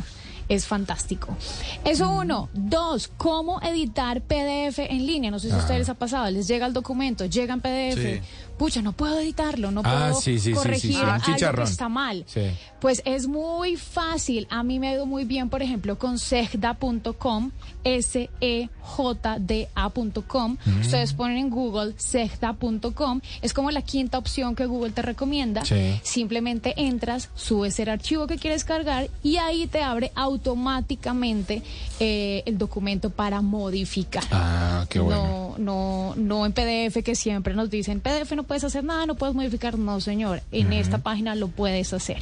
Es fantástico. Eso uno. Dos, cómo editar PDF en línea. No sé si a Ah. ustedes les ha pasado. Les llega el documento, llega en PDF. Sí. Pucha, no puedo editarlo, no Ah, puedo sí, sí, sí, sí, corregir sí, algo que está mal. Sí. Pues es muy fácil. A mí me ha ido muy bien, por ejemplo, con segda.com, S-E-J-D-A.com. Mm. Ustedes ponen en Google segda.com. Es como la quinta opción que Google te recomienda. Sí. Simplemente entras, subes el archivo que quieres cargar y ahí te abre automáticamente eh, el documento para modificar. Ah, qué bueno. No, no, no en PDF que siempre nos dicen, PDF no puedes hacer nada, no puedes modificar. No, señor, en esta página lo puedes hacer.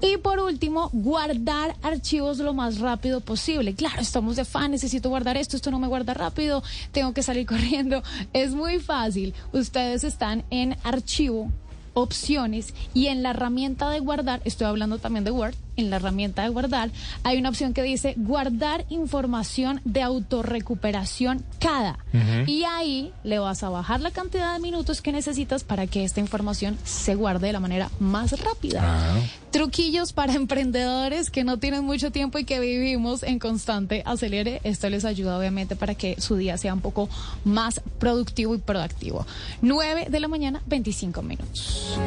Y por último, guardar archivos lo más rápido posible. Claro, estamos de fan, necesito guardar esto, esto no me guarda rápido, tengo que salir corriendo. Es muy fácil. Ustedes están en archivo opciones y en la herramienta de guardar, estoy hablando también de Word, en la herramienta de guardar, hay una opción que dice guardar información de autorrecuperación cada. Y ahí le vas a bajar la cantidad de minutos que necesitas para que esta información se guarde de la manera más rápida. Ah. Truquillos para emprendedores que no tienen mucho tiempo y que vivimos en constante acelere. Esto les ayuda obviamente para que su día sea un poco más productivo y proactivo. 9 de la mañana, 25 minutos.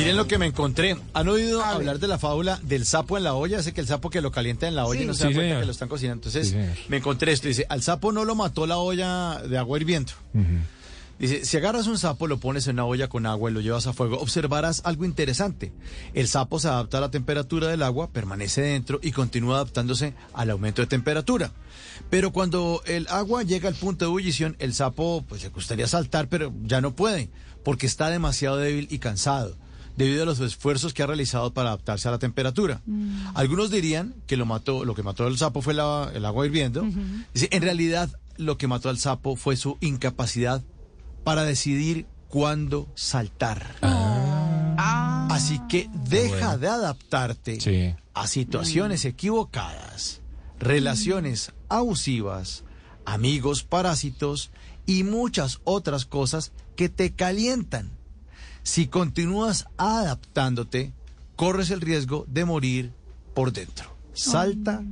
Miren lo que me encontré. ¿Han oído hablar de la fábula del sapo en la olla? Ese que el sapo que lo calienta en la olla Sí. y no se Sí, da cuenta señor. que lo están cocinando. Entonces, Sí, me encontré esto. Dice, al sapo no lo mató la olla de agua hirviendo. Dice, si agarras un sapo, lo pones en una olla con agua y lo llevas a fuego, observarás algo interesante. El sapo se adapta a la temperatura del agua, permanece dentro y continúa adaptándose al aumento de temperatura. Pero cuando el agua llega al punto de ebullición, el sapo pues le gustaría saltar, pero ya no puede, porque está demasiado débil y cansado, debido a los esfuerzos que ha realizado para adaptarse a la temperatura. Algunos dirían que lo mató, lo que mató al sapo fue la- el agua hirviendo. En realidad, lo que mató al sapo fue su incapacidad para decidir cuándo saltar. Así que deja Bueno. de adaptarte Sí. a situaciones equivocadas, relaciones abusivas, amigos parásitos y muchas otras cosas que te calientan. Si continúas adaptándote, corres el riesgo de morir por dentro. Salta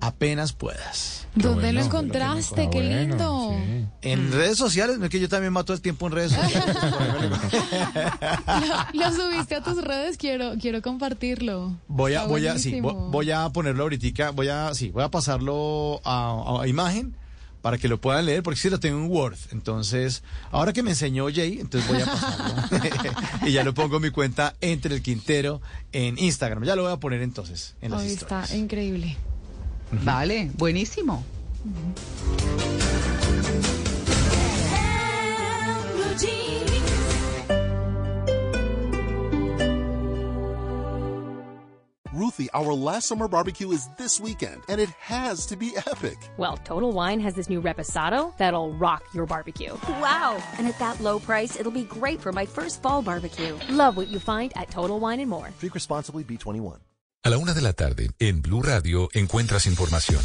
apenas puedas. ¿Dónde lo encontraste? Qué lindo. En redes sociales, no es que yo también mato el tiempo en redes sociales. Lo, lo subiste a tus redes, quiero, quiero compartirlo. Voy a, Está voy a, sí, vo- buenísimo. voy a ponerlo ahorita, voy a, sí, voy a pasarlo a, a imagen para que lo puedan leer, porque sí lo tengo en Word. Entonces, ahora que me enseñó Jay, entonces voy a pasarlo. y ya lo pongo en mi cuenta entre el Quintero en Instagram. Ya lo voy a poner entonces en las historias. está increíble. Vale, buenísimo. Ruthie, our last summer barbecue is this weekend, and it has to be epic. Well, Total Wine has this new reposado that'll rock your barbecue. Wow. And at that low price, it'll be great for my first fall barbecue. Love what you find at Total Wine and More. Drink responsibly, B21. A la una de la tarde, en Blue Radio, encuentras información,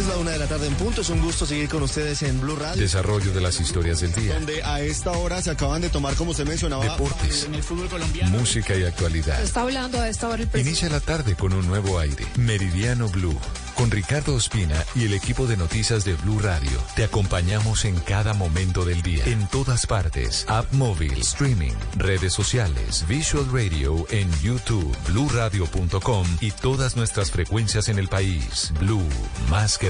Es la una de la tarde en punto. Es un gusto seguir con ustedes en Blue Radio. desarrollo de las historias del día, Donde a esta hora se acaban de tomar, como usted mencionaba, deportes, en el fútbol colombiano. música y actualidad. Está hablando a esta hora el presidente. Inicia la tarde con un nuevo aire. Meridiano Blue. Con Ricardo Ospina y el equipo de noticias de Blue Radio. Te acompañamos en cada momento del día. En todas partes. App móvil, streaming, redes sociales, Visual Radio en YouTube, bluradio.com y todas nuestras frecuencias en el país. Blue, más que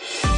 you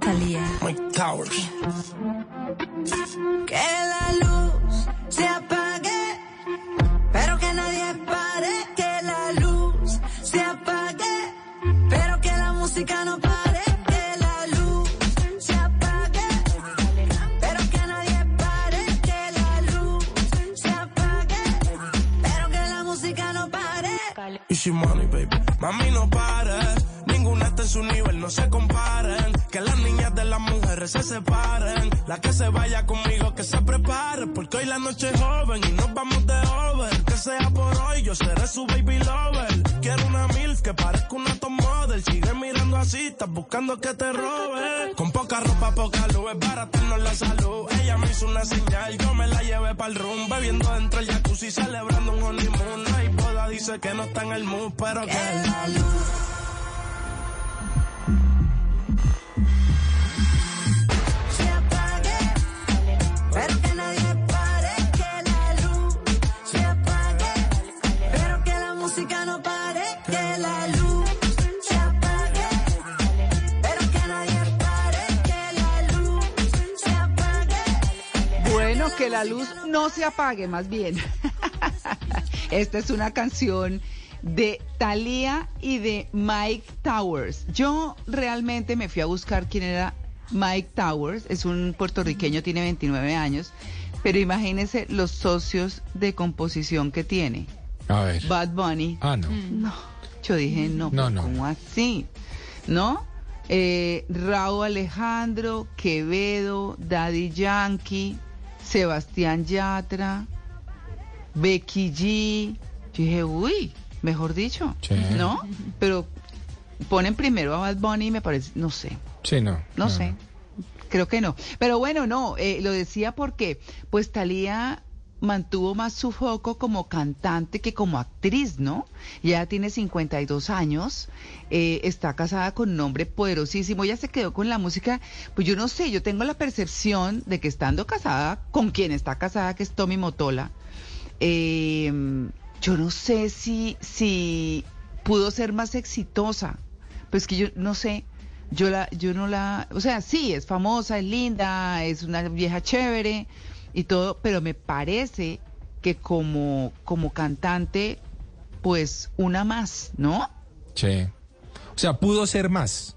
Talía. Mike Towers. Que la luz se apague, pero que nadie pare. Que la luz se apague, pero que la música no pare. Easy money, baby. Mami, no pares. Ninguna está en su nivel, las mujeres se separen. La que se vaya conmigo, que se prepare. Porque hoy la noche es joven y nos vamos de over. Que sea por hoy, yo seré su baby lover. Quiero una MILF que parezca una top model. Sigue mirando así, estás buscando que te robe. Con poca ropa, poca luz, es baratarnos la salud. Ella me hizo una señal, yo me la llevé para el room. Bebiendo dentro del jacuzzi, celebrando un honeymoon. No hay boda, dice que no está en el mood, pero que la luz. Que la luz no se apague, más bien. Esta es una canción de Thalía y de Mike Towers. Yo realmente me fui a buscar quién era Mike Towers. Es un puertorriqueño, tiene 29 años. Pero imagínense los socios de composición que tiene. A ver. Bad Bunny. Ah, no. No, yo dije, no, No, no. ¿cómo así? ¿No? Eh, Raúl Alejandro, Quevedo, Daddy Yankee, Sebastián Yatra, Becky G. Yo dije, uy, mejor dicho, Sí. ¿no? Pero ponen primero a Bad Bunny y me parece, no sé, Sí, no. no, sé. Creo que no. Pero bueno, no, eh, lo decía porque pues Talía mantuvo más su foco como cantante que como actriz, ¿no? Ya tiene 52 años, eh, está casada con un hombre poderosísimo, ella se quedó con la música, pues yo no sé, yo tengo la percepción de que estando casada con quien está casada, que es Tommy Motola, eh, yo no sé si, si pudo ser más exitosa, pues que yo no sé, yo la, yo no la, o sea, sí, es famosa, es linda, es una vieja chévere y todo, pero me parece que como, como cantante, pues una más, ¿no? Sí. O sea, pudo ser más.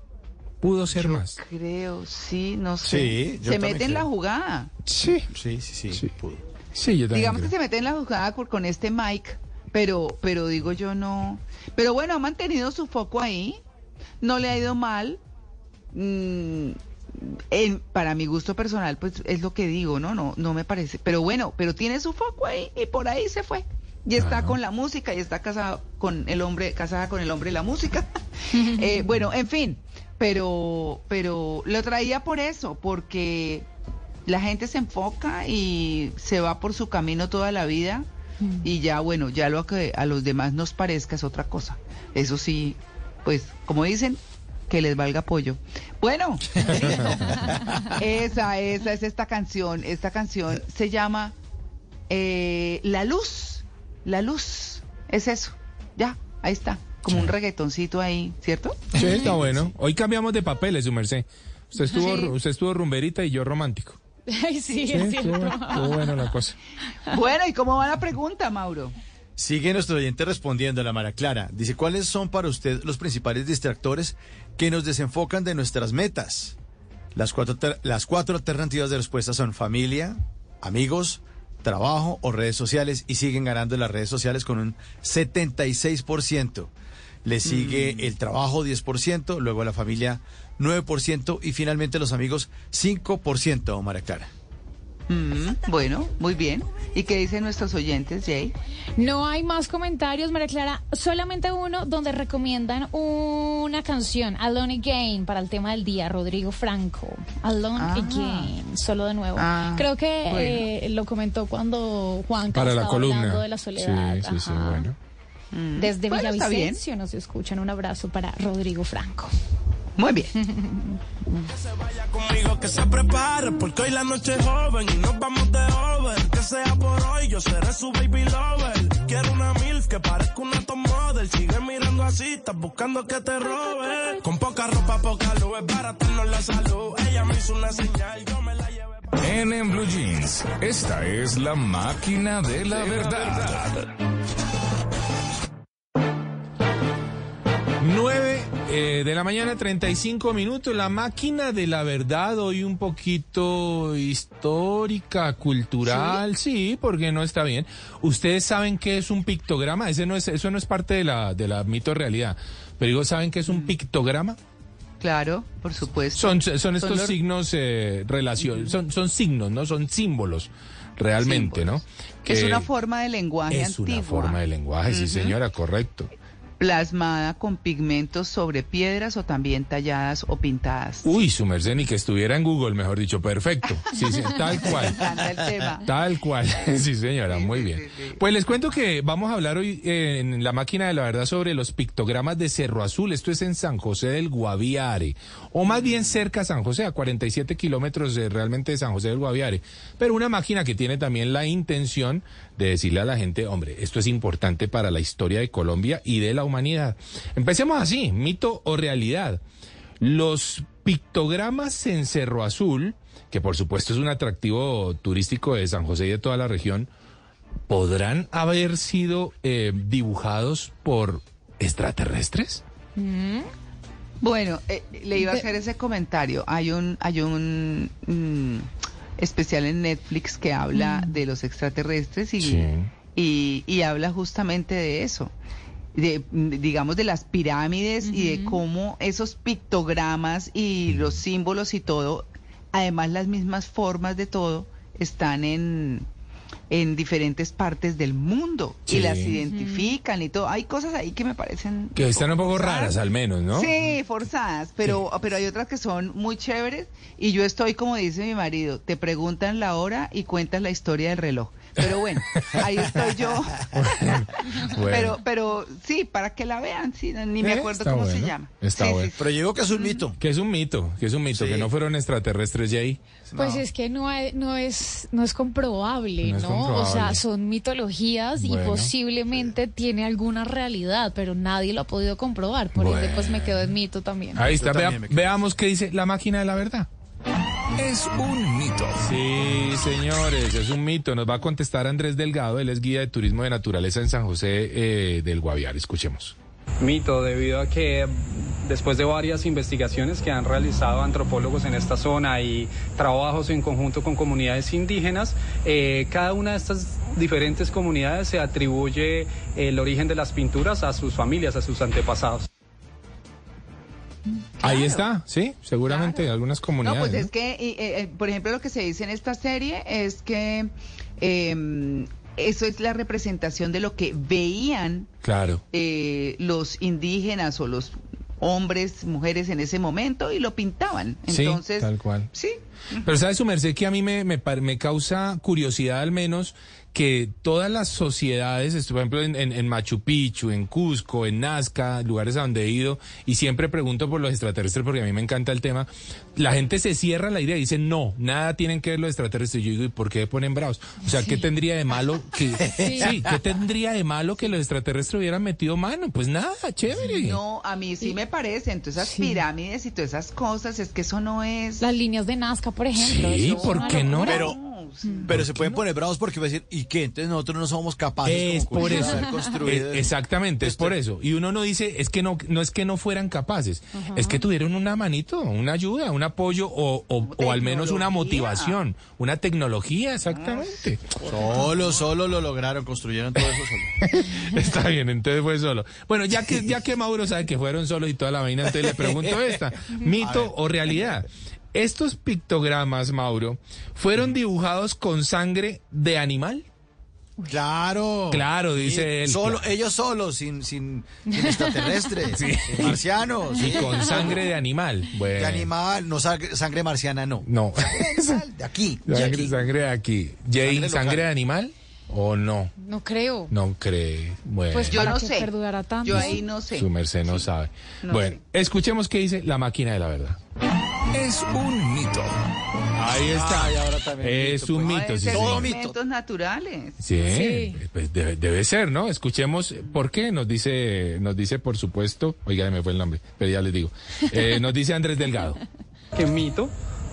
Pudo ser más. Creo, sí, no sé. Sí, yo se mete en la jugada. Sí. Sí, sí, sí. pudo. Sí, yo también Digamos creo. que se mete en la jugada con, con este Mike, pero, pero digo yo no. Pero bueno, ha mantenido su foco ahí, no le ha ido mal. Mm, en- para mi gusto personal, pues es lo que digo, ¿no? No, no me parece. Pero bueno, pero tiene su foco ahí y por ahí se fue. Y está con la música y está casada con el hombre, casada con el hombre de la música. Eh, bueno, en fin, pero, pero lo traía por eso, porque la gente se enfoca y se va por su camino toda la vida y ya, bueno, ya lo que a los demás nos parezca es otra cosa. Eso sí, pues, como dicen, que les valga pollo. Bueno, esa, esa es esta canción. Esta canción se llama eh, La Luz. La Luz. Es eso. Ya, ahí está. Como un reggaetoncito ahí, ¿cierto? Sí, está bueno. Hoy cambiamos de papeles, su merced. Usted estuvo, Sí. usted estuvo rumberita y yo romántico. Ay, sí, Sí, es estuvo, cierto. estuvo buena la cosa. Bueno, ¿y cómo va la pregunta, Mauro? Sigue nuestro oyente respondiendo a la Mara Clara. Dice, ¿cuáles son para usted los principales distractores que nos desenfocan de nuestras metas? Las cuatro, las cuatro alternativas de respuesta son familia, amigos, trabajo o redes sociales y siguen ganando en las redes sociales con un 76%. Le sigue el trabajo 10%, luego la familia 9% y finalmente los amigos 5%, Mara Clara. Mm, bueno, muy bien. ¿Y qué dicen nuestros oyentes, Jay? No hay más comentarios, María Clara. Solamente uno donde recomiendan una canción, Alone Again, para el tema del día, Rodrigo Franco. Alone Ah. Again, solo de nuevo. Ah, Creo que bueno. eh, lo comentó cuando Juan Para la hablando columna. de la soledad. Sí, sí, sí, bueno. Mm. Desde Bueno. Villavicencio nos escuchan. Un abrazo para Rodrigo Franco. Muy bien. conmigo que se prepare porque hoy la noche es joven y nos vamos de over. Que sea por hoy yo seré su baby lover. Quiero una milf que parezca una top model. Sigue mirando así estás buscando que te robe. Con poca ropa poca luz es baratarnos la salud. Ella me hizo una señal yo me la llevé En, en Blue Jeans, esta es la máquina de la verdad. 9 Eh, de la mañana, 35 minutos. La máquina de la verdad, hoy un poquito histórica, cultural. Sí, porque no está bien. Ustedes saben qué es un pictograma. Ese no es, eso no es parte de la, de la mito realidad. Pero digo, ¿saben qué es un pictograma? Claro, por supuesto. Son, son estos los- signos, eh, relación, son, son signos, ¿no? Son símbolos, realmente, ¿no? Es Que una forma de lenguaje Es una antigua. forma de lenguaje, sí señora, correcto. Plasmada con pigmentos sobre piedras o también talladas o pintadas. Uy, su merced, ni que estuviera en Google, mejor dicho, perfecto. Sí, sí, tal cual. encanta el tema. Tal cual, sí señora, muy bien. Pues les cuento que vamos a hablar hoy eh, en la máquina de la verdad sobre los pictogramas de Cerro Azul. Esto es en San José del Guaviare, o más bien cerca a San José, a 47 kilómetros de, realmente de San José del Guaviare. Pero una máquina que tiene también la intención de decirle a la gente, hombre, esto es importante para la historia de Colombia y de la humanidad. Empecemos así, mito o realidad. Los pictogramas en Cerro Azul, que por supuesto es un atractivo turístico de San José y de toda la región, ¿podrán haber sido eh, dibujados por extraterrestres? Bueno, eh, le iba a hacer ese comentario. Hay un, hay un mm, especial en Netflix que habla de los extraterrestres y, Sí. y, y habla justamente de eso. De, mm, digamos, de las pirámides y de cómo esos pictogramas y los símbolos y todo, además las mismas formas de todo, están en, en diferentes partes del mundo Sí. y las identifican y todo. Hay cosas ahí que me parecen Que están un poco forzadas. raras al menos, ¿no? Sí, forzadas, pero, pero hay otras que son muy chéveres y yo estoy, como dice mi marido, te preguntan la hora y cuentas la historia del reloj. Pero bueno, ahí estoy yo. Bueno. Pero, pero sí, para que la vean, sí, ni me Eh, acuerdo está cómo se llama. Está Sí, bueno. sí, Pero yo digo que es un mito. Que es un mito, que es un mito, Sí. que no fueron extraterrestres, Jay. Pues es que no, hay- no es no es comprobable, No es ¿no? comprobable. O sea, son mitologías y posiblemente tiene alguna realidad, pero nadie lo ha podido comprobar. Por ende, pues me quedo en mito también. Ahí está, vea- veamos qué dice la máquina de la verdad. Es un mito. Sí, señores, es un mito. Nos va a contestar Andrés Delgado, él es guía de turismo de naturaleza en San José eh, del Guaviare. Escuchemos. Mito, debido a que después de varias investigaciones que han realizado antropólogos en esta zona y trabajos en conjunto con comunidades indígenas, eh, cada una de estas diferentes comunidades se atribuye el origen de las pinturas a sus familias, a sus antepasados. Ahí está, sí, seguramente algunas No, comunidades. pues ¿no? es que, y, eh, eh, por ejemplo, lo que se dice en esta serie es que eh, eso es la representación de lo que veían Claro. eh, los indígenas o los hombres, mujeres en ese momento y lo pintaban. Entonces, sí, tal cual. sí. Pero sabe su merced que a mí me, me causa curiosidad al menos que todas las sociedades, por ejemplo en, en- en Machu Picchu, en Cusco, en Nazca, lugares a donde he ido, y siempre pregunto por los extraterrestres porque a mí me encanta el tema, la gente se cierra la idea y dice, no, nada tienen que ver los extraterrestres. Yo digo, ¿y por qué ponen bravos? O sea, ¿qué tendría de malo que... Sí. ¿qué tendría de malo que los extraterrestres hubieran metido mano? Pues nada, chévere. No, a mí sí me parece. Entonces, esas pirámides y todas esas cosas, es que eso no es. Las líneas de Nazca, por ejemplo. Sí, ¿por una qué no? Pero, pero se pueden poner bravos porque va a decir, ¿y qué? Entonces nosotros no somos capaces Es como por eso. de. Es- exactamente, es por eso. Y uno no dice, es que no, no es que no fueran capaces, es que tuvieron una manito, una ayuda, un apoyo o, o, o al menos una motivación, una tecnología, exactamente. Solo, solo lo lograron, construyeron todo eso solo. Está bien, entonces fue solo. Bueno, ya que, ya que Mauro sabe que fueron solos y toda la vaina, entonces le pregunto esta, mito o realidad. Estos pictogramas, Mauro, ¿fueron dibujados con sangre de animal? Claro. Claro, dice él. Solo, ellos solos, sin, sin, sin extraterrestres, Sí. sin marcianos. Y sí. con sangre de animal. Bueno. De animal, no sangre, sangre marciana, no. No. De aquí, de Sangre, aquí. sangre de aquí. Jay, Sangre ¿sangre, local. de animal o no? No creo. No cree. Bueno, Pues Yo ¿para no sé. tanto? Yo ahí no sé. su merced no sabe. no bueno, escuchemos qué dice la máquina de la verdad. Es un mito. Ahí está. Ay, ahora también es mito, un pues. mito, sí, ser señor. elementos naturales. Sí, Sí. pues debe, debe ser, ¿no? Escuchemos por qué. Nos dice, nos dice, por supuesto, oiga, me fue el nombre, pero ya les digo. Eh, nos dice Andrés Delgado. ¿Qué mito?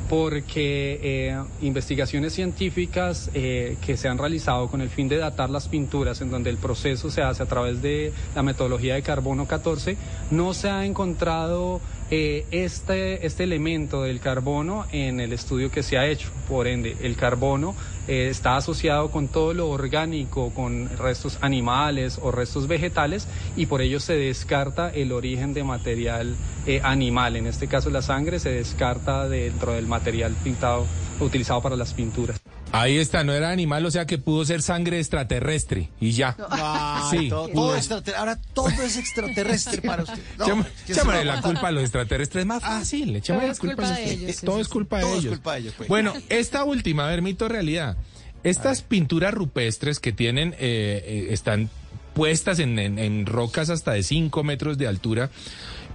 porque eh, investigaciones científicas eh, que se han realizado con el fin de datar las pinturas, en donde el proceso se hace a través de la metodología de carbono 14, no se ha encontrado eh, este, este elemento del carbono en el estudio que se ha hecho. Por ende, el carbono eh, está asociado con todo lo orgánico, con restos animales o restos vegetales, y por ello se descarta el origen de material eh, animal. En este caso, la sangre se descarta dentro del material pintado utilizado para las pinturas. Ahí está, no era animal, o sea que pudo ser sangre extraterrestre y ya. Ay, sí. todo- todo extrater- ahora todo es extraterrestre para usted. No, Echame- ¿quién se Echémosle lo va a la culpa a los extraterrestres, es más fácil. echémosle la culpa a de ellos, ellos, sí, Todo sí, es sí. culpa de Todo es ellos. culpa de ellos, pues. Bueno, esta última, a ver, mito realidad. Estas pinturas rupestres que tienen, eh, eh, están puestas en, en- en rocas hasta de 5 metros de altura,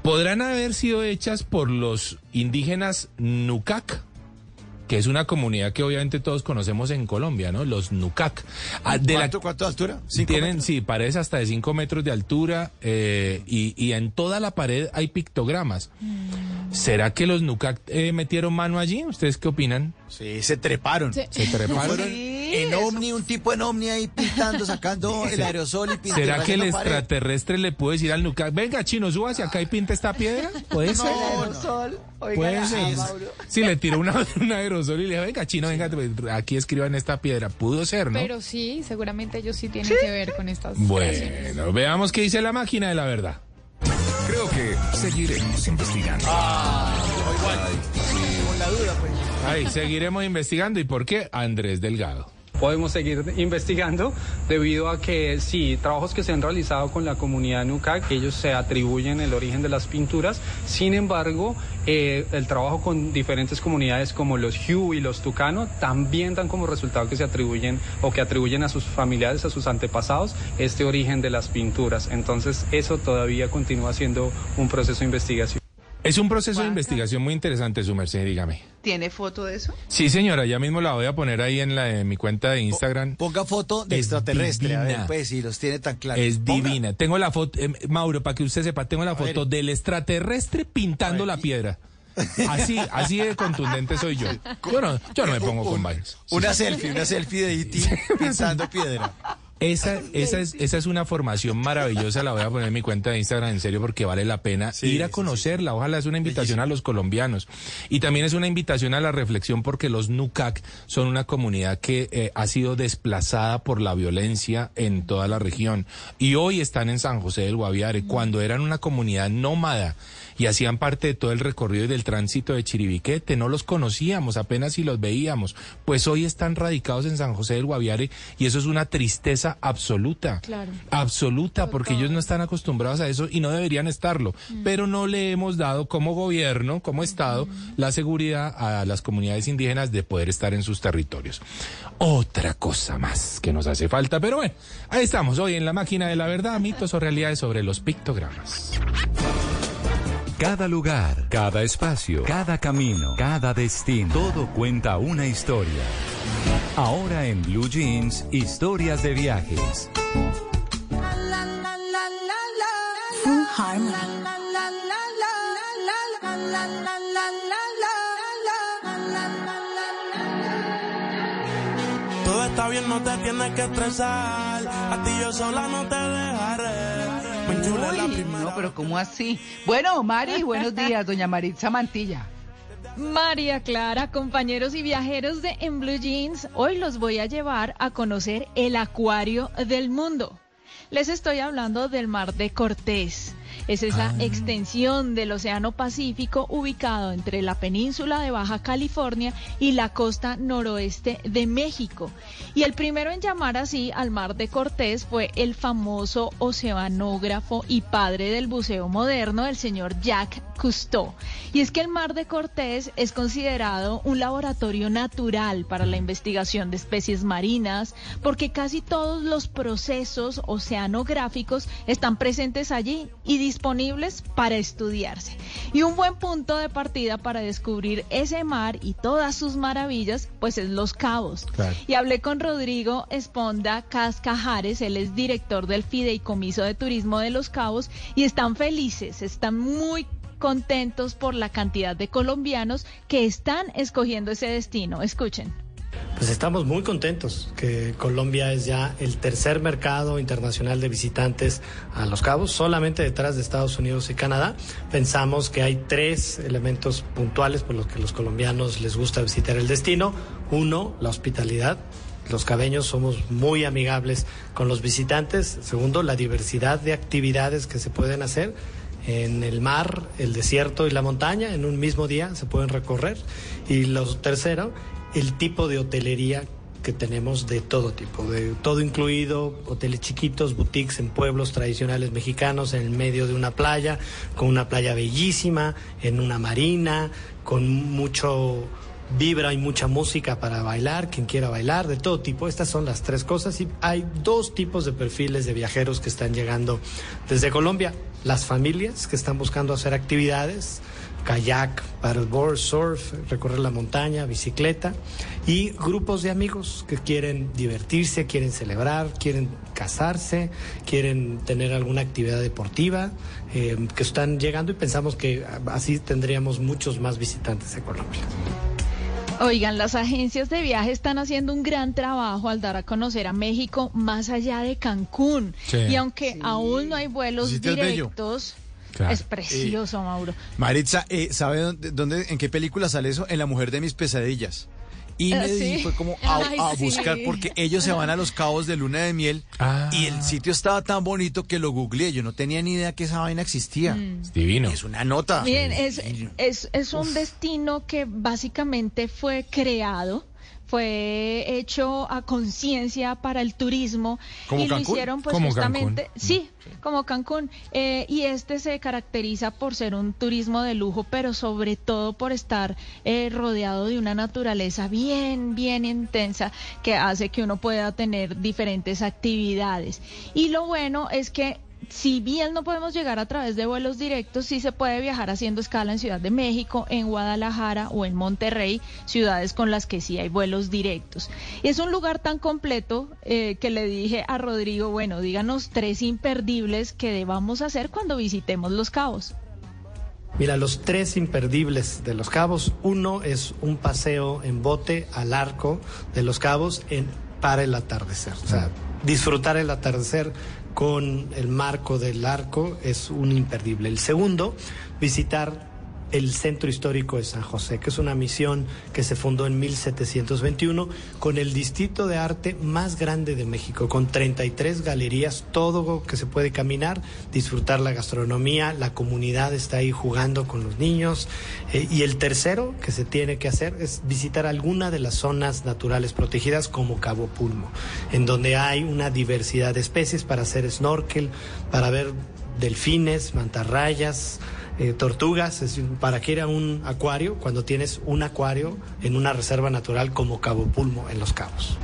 podrán haber sido hechas por los indígenas Nucac que es una comunidad que obviamente todos conocemos en Colombia, ¿no? Los Nucac. Ah, de la- ¿Cuánto, cuánto de altura? ¿Cinco tienen, metros? sí, paredes hasta de 5 metros de altura eh, y, y en toda la pared hay pictogramas. ¿Será que los Nucac eh, metieron mano allí? ¿Ustedes qué opinan? Sí, se treparon. Se treparon. En Omni, un tipo en Omni ahí pintando, sacando el aerosol y pintando. ¿Será que el pared? extraterrestre le puede decir al Nucac, venga chino, súbase acá y pinta esta piedra? ¿Puede ser? Sol, Puede ser. Sí, le tiró una, un aerosol y le dijo, venga chino, venga, aquí escriban esta piedra. Pudo ser, ¿no? Pero sí, seguramente ellos sí tienen que ver con estas. creaciones. Bueno, veamos qué dice la máquina de la verdad. Creo que seguiremos investigando. Con la duda, pues. Ahí, seguiremos investigando. ¿Y por qué? Andrés Delgado. Podemos seguir investigando debido a que sí, trabajos que se han realizado con la comunidad NUCAC, ellos se atribuyen el origen de las pinturas. Sin embargo, eh, el trabajo con diferentes comunidades como los Hu y los Tucano también dan como resultado que se atribuyen o que atribuyen a sus familiares, a sus antepasados, este origen de las pinturas. Entonces, eso todavía continúa siendo un proceso de investigación. Es un proceso de investigación muy interesante, su merced, dígame. ¿Tiene foto de eso? Sí, señora, ya mismo la voy a poner ahí en, la, en mi cuenta de Instagram. Ponga foto de Es extraterrestre, a ver, divina. pues, si los tiene tan claros. Es Ponga. divina. Tengo la foto, eh, Mauro, para que usted sepa, tengo la foto del extraterrestre pintando la piedra. Así, así de contundente soy yo. Yo no, yo no me pongo con vainas. Una selfie, una selfie de E.T. pintando piedra. Esa, esa, es, esa es una formación maravillosa, la voy a poner en mi cuenta de Instagram en serio porque vale la pena ir a conocerla. Ojalá es una invitación a los colombianos. Y también es una invitación a la reflexión porque los NUCAC son una comunidad que eh, ha sido desplazada por la violencia en toda la región. Y hoy están en San José del Guaviare, cuando eran una comunidad nómada y hacían parte de todo el recorrido y del tránsito de Chiribiquete. No los conocíamos, apenas si los veíamos. Pues hoy están radicados en San José del Guaviare y eso es una tristeza absoluta. Claro. Absoluta, porque ellos no están acostumbrados a eso y no deberían estarlo. Pero no le hemos dado como gobierno, como Estado, la seguridad a las comunidades indígenas de poder estar en sus territorios. Otra cosa más que nos hace falta, pero bueno, ahí estamos hoy en la máquina de la verdad, mitos o realidades sobre los pictogramas. Cada lugar, cada espacio, cada camino, cada destino, todo cuenta una historia. Ahora en Blue Jeans, historias de viajes. Todo está bien, no te tienes que estresar. A ti yo sola no te dejaré. La primera. no, pero ¿cómo así? Bueno, Mari, buenos días, doña Maritza Mantilla. María Clara, compañeros y viajeros de En Blue Jeans, hoy los voy a llevar a conocer el acuario del mundo. Les estoy hablando del Mar de Cortés. Es esa extensión del Océano Pacífico ubicado entre la península de Baja California y la costa noroeste de México. Y el primero en llamar así al Mar de Cortés fue el famoso oceanógrafo y padre del buceo moderno, el señor Jacques Cousteau. Y es que el Mar de Cortés es considerado un laboratorio natural para la investigación de especies marinas, porque casi todos los procesos oceanográficos están presentes allí y disponibles para estudiarse. Y un buen punto de partida para descubrir ese mar y todas sus maravillas, pues es Los Cabos. Claro. Y hablé con Rodrigo Esponda Cascajares, él es director del Fideicomiso de Turismo de Los Cabos, y están felices, están muy contentos por la cantidad de colombianos que están escogiendo ese destino. Escuchen. Pues estamos muy contentos que Colombia es ya el tercer mercado internacional de visitantes a Los Cabos, solamente detrás de Estados Unidos y Canadá. Pensamos que hay tres elementos puntuales por los que los colombianos les gusta visitar el destino. Uno, la hospitalidad. Los cabeños somos muy amigables con los visitantes. Segundo, la diversidad de actividades que se pueden hacer en el mar, el desierto y la montaña en un mismo día se pueden recorrer. Y lo tercero, el tipo de hotelería que tenemos de todo tipo, de todo incluido, hoteles chiquitos, boutiques en pueblos tradicionales mexicanos, en el medio de una playa, con una playa bellísima, en una marina, con mucho vibra y mucha música para bailar, quien quiera bailar, de todo tipo. Estas son las tres cosas y hay dos tipos de perfiles de viajeros que están llegando desde Colombia. Las familias que están buscando hacer actividades, kayak, paddleboard, surf, recorrer la montaña, bicicleta y grupos de amigos que quieren divertirse, quieren celebrar, quieren casarse, quieren tener alguna actividad deportiva, eh, que están llegando y pensamos que así tendríamos muchos más visitantes de Colombia. Oigan, las agencias de viaje están haciendo un gran trabajo al dar a conocer a México más allá de Cancún. Sí. Y aunque aún no hay vuelos bello. Claro. es precioso, Mauro. Maritza, eh, ¿sabe dónde, dónde- en qué película sale eso? En La Mujer de mis pesadillas. Y Ah, me sí. fue como a, Ay, a sí. buscar, porque ellos se van a los cabos de luna de miel y el sitio estaba tan bonito que lo googleé. Yo no tenía ni idea que esa vaina existía. Mm. Es divino. Es una nota. Miren, es, es, es un destino que básicamente fue creado, fue hecho a conciencia para el turismo ¿Como y lo Cancún? hicieron pues justamente, Cancún. sí, como Cancún. Eh, y este se caracteriza por ser un turismo de lujo, pero sobre todo por estar eh, rodeado de una naturaleza bien, bien intensa que hace que uno pueda tener diferentes actividades. Y lo bueno es que si bien no podemos llegar a través de vuelos directos, sí se puede viajar haciendo escala en Ciudad de México, en Guadalajara o en Monterrey, ciudades con las que sí hay vuelos directos. Es un lugar tan completo eh, que le dije a Rodrigo, bueno, díganos tres imperdibles que debamos hacer cuando visitemos Los Cabos. Mira, los tres imperdibles de Los Cabos. Uno es un paseo en bote al arco de Los Cabos en, para el atardecer. O sea, disfrutar el atardecer con el marco del arco es un imperdible. El segundo, visitar el Centro Histórico de San José, que es una misión que se fundó en 1721 con el distrito de arte más grande de México, con 33 galerías, todo que se puede caminar, disfrutar la gastronomía, la comunidad está ahí jugando con los niños. Eh, y el tercero que se tiene que hacer es visitar alguna de las zonas naturales protegidas como Cabo Pulmo, en donde hay una diversidad de especies para hacer snorkel, para ver delfines, mantarrayas, eh, tortugas, es para que ir a un acuario cuando tienes un acuario en una reserva natural como Cabo Pulmo en Los Cabos.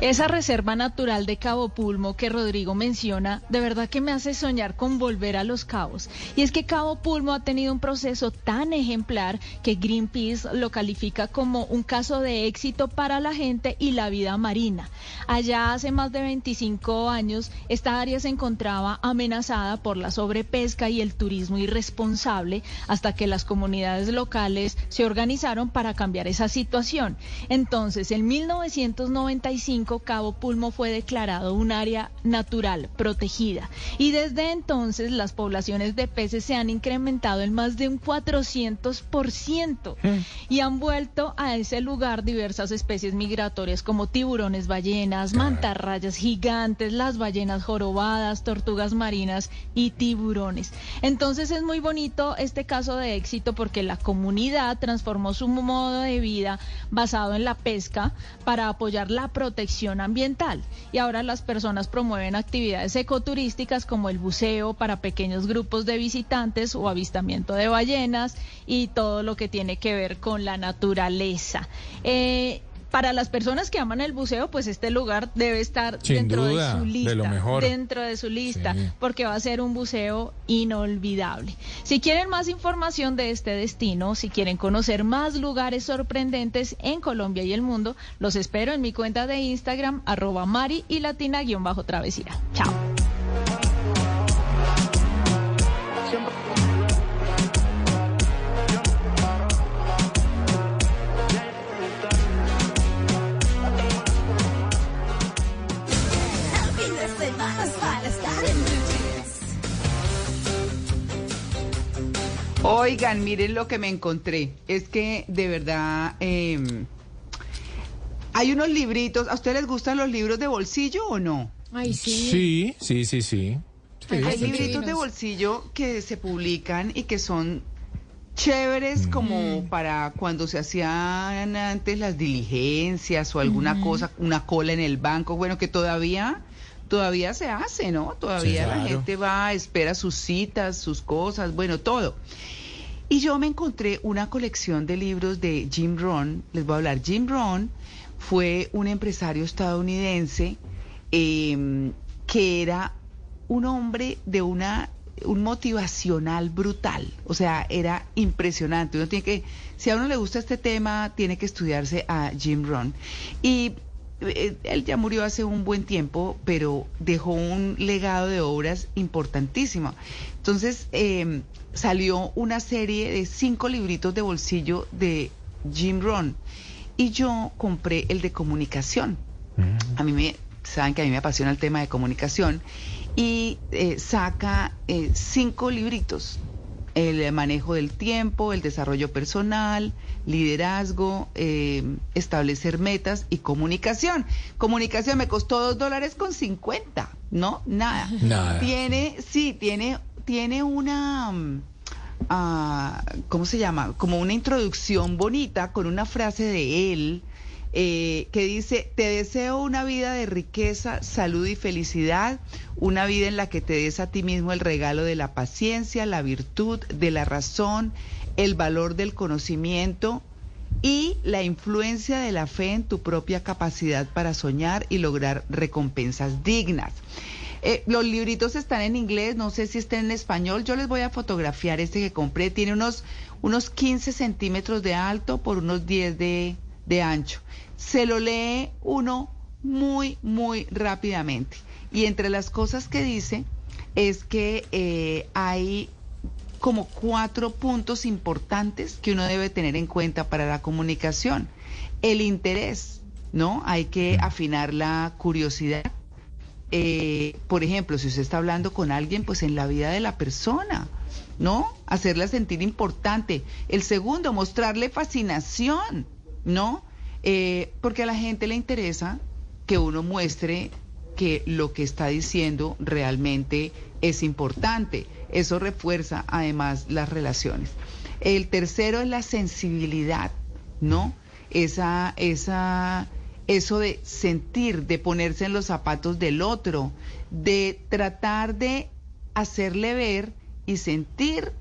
Esa reserva natural de Cabo Pulmo que Rodrigo menciona, de verdad que me hace soñar con volver a los cabos. Y es que Cabo Pulmo ha tenido un proceso tan ejemplar que Greenpeace lo califica como un caso de éxito para la gente y la vida marina. Allá hace más de 25 años, esta área se encontraba amenazada por la sobrepesca y el turismo irresponsable hasta que las comunidades locales se organizaron para cambiar esa situación. Entonces, en 1995, Cabo Pulmo fue declarado un área natural protegida. Y desde entonces las poblaciones de peces se han incrementado en más de un 400% y han vuelto a ese lugar diversas especies migratorias como tiburones, ballenas, mantarrayas gigantes, las ballenas jorobadas, tortugas marinas y tiburones. Entonces es muy bonito este caso de éxito porque la comunidad transformó su modo de vida basado en la pesca para apoyar la protección ambiental. Y ahora las personas promueven actividades ecoturísticas como el buceo para pequeños grupos de visitantes o avistamiento de ballenas y todo lo que tiene que ver con la naturaleza. Eh, para las personas que aman el buceo, pues este lugar debe estar Sin dentro duda, de su de lista, lo mejor. dentro de su lista, Sí. porque va a ser un buceo inolvidable. Si quieren más información de este destino, si quieren conocer más lugares sorprendentes en Colombia y el mundo, los espero en mi cuenta de Instagram, arroba Mari y Latina guion bajo travesía. Chao. Oigan, miren lo que me encontré. Es que de verdad eh, hay unos libritos. ¿A ustedes les gustan los libros de bolsillo o no? Ay, sí. Sí, sí, sí, sí. Sí, Hay libritos de bolsillo que se publican y que son chéveres como para cuando se hacían antes las diligencias o alguna cosa, una cola en el banco, bueno, que todavía todavía se hace, ¿no? Todavía Sí, la gente va, espera sus citas, sus cosas, bueno, todo. Y yo me encontré una colección de libros de Jim Rohn. Les voy a hablar. Jim Rohn fue un empresario estadounidense eh, que era un hombre de una un motivacional brutal, o sea, era impresionante. Uno tiene que, si a uno le gusta este tema, tiene que estudiarse a Jim Rohn. Y eh, él ya murió hace un buen tiempo, pero dejó un legado de obras importantísimo. Entonces, eh, salió una serie de cinco libritos de bolsillo de Jim Rohn y yo compré el de comunicación. A mí me, saben que a mí me apasiona el tema de comunicación y eh, saca eh, cinco libritos. El manejo del tiempo, el desarrollo personal, liderazgo, eh, establecer metas y comunicación. Comunicación me costó dos dólares con cincuenta, ¿no? Nada. Nada, Tiene, sí, tiene, tiene una, ah, ¿cómo se llama? Como una introducción bonita con una frase de él eh, que dice, te deseo una vida de riqueza, salud y felicidad, una vida en la que te des a ti mismo el regalo de la paciencia, la virtud, de la razón, el valor del conocimiento y la influencia de la fe en tu propia capacidad para soñar y lograr recompensas dignas. Eh, los libritos están en inglés, no sé si están en español. Yo les voy a fotografiar este que compré. Tiene unos, unos 15 centímetros de alto por unos 10 de, de ancho. Se lo lee uno muy, muy rápidamente. Y entre las cosas que dice es que eh, hay como cuatro puntos importantes que uno debe tener en cuenta para la comunicación. El interés, ¿no? Hay que afinar la curiosidad. Eh, por ejemplo, si usted está hablando con alguien, pues en la vida de la persona, ¿no? Hacerla sentir importante. El segundo, mostrarle fascinación, ¿no? Eh, porque a la gente le interesa que uno muestre que lo que está diciendo realmente es importante. Eso refuerza además las relaciones. El tercero es la sensibilidad, ¿no? Esa, esa, eso de sentir, de ponerse en los zapatos del otro, de tratar de hacerle ver y sentir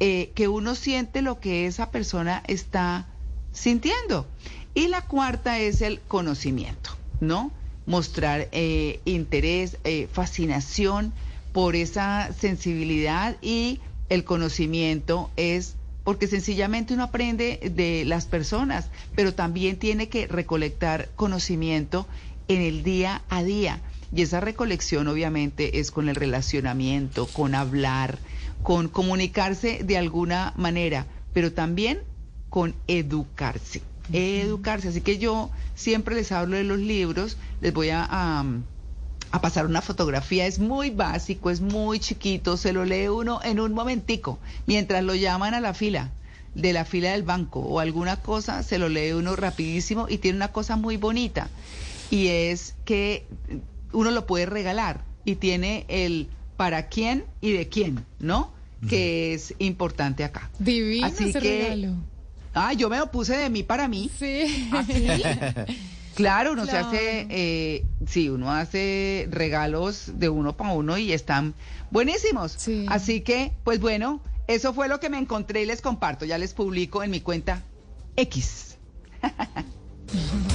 eh, que uno siente lo que esa persona está sintiendo. Y la cuarta es el conocimiento, ¿no? Mostrar eh, interés, eh, fascinación por esa sensibilidad y el conocimiento es porque sencillamente uno aprende de las personas, pero también tiene que recolectar conocimiento en el día a día. Y esa recolección obviamente es con el relacionamiento, con hablar, con comunicarse de alguna manera, pero también con educarse. Educarse. Así que yo siempre les hablo de los libros, les voy a, a pasar una fotografía, es muy básico, es muy chiquito, se lo lee uno en un momentico, mientras lo llaman a la fila de la fila del banco o alguna cosa, se lo lee uno rapidísimo y tiene una cosa muy bonita y es que uno lo puede regalar y tiene el para quién y de quién, ¿no? Que es importante acá. Divino Así ese que- regalo. Ah, yo me lo puse de mí para mí. Sí. ¿Ah, sí? Claro, uno Claro. se hace, eh, sí, uno hace regalos de uno para uno y están buenísimos. Así que, pues bueno, eso fue lo que me encontré y les comparto. Ya les publico en mi cuenta X.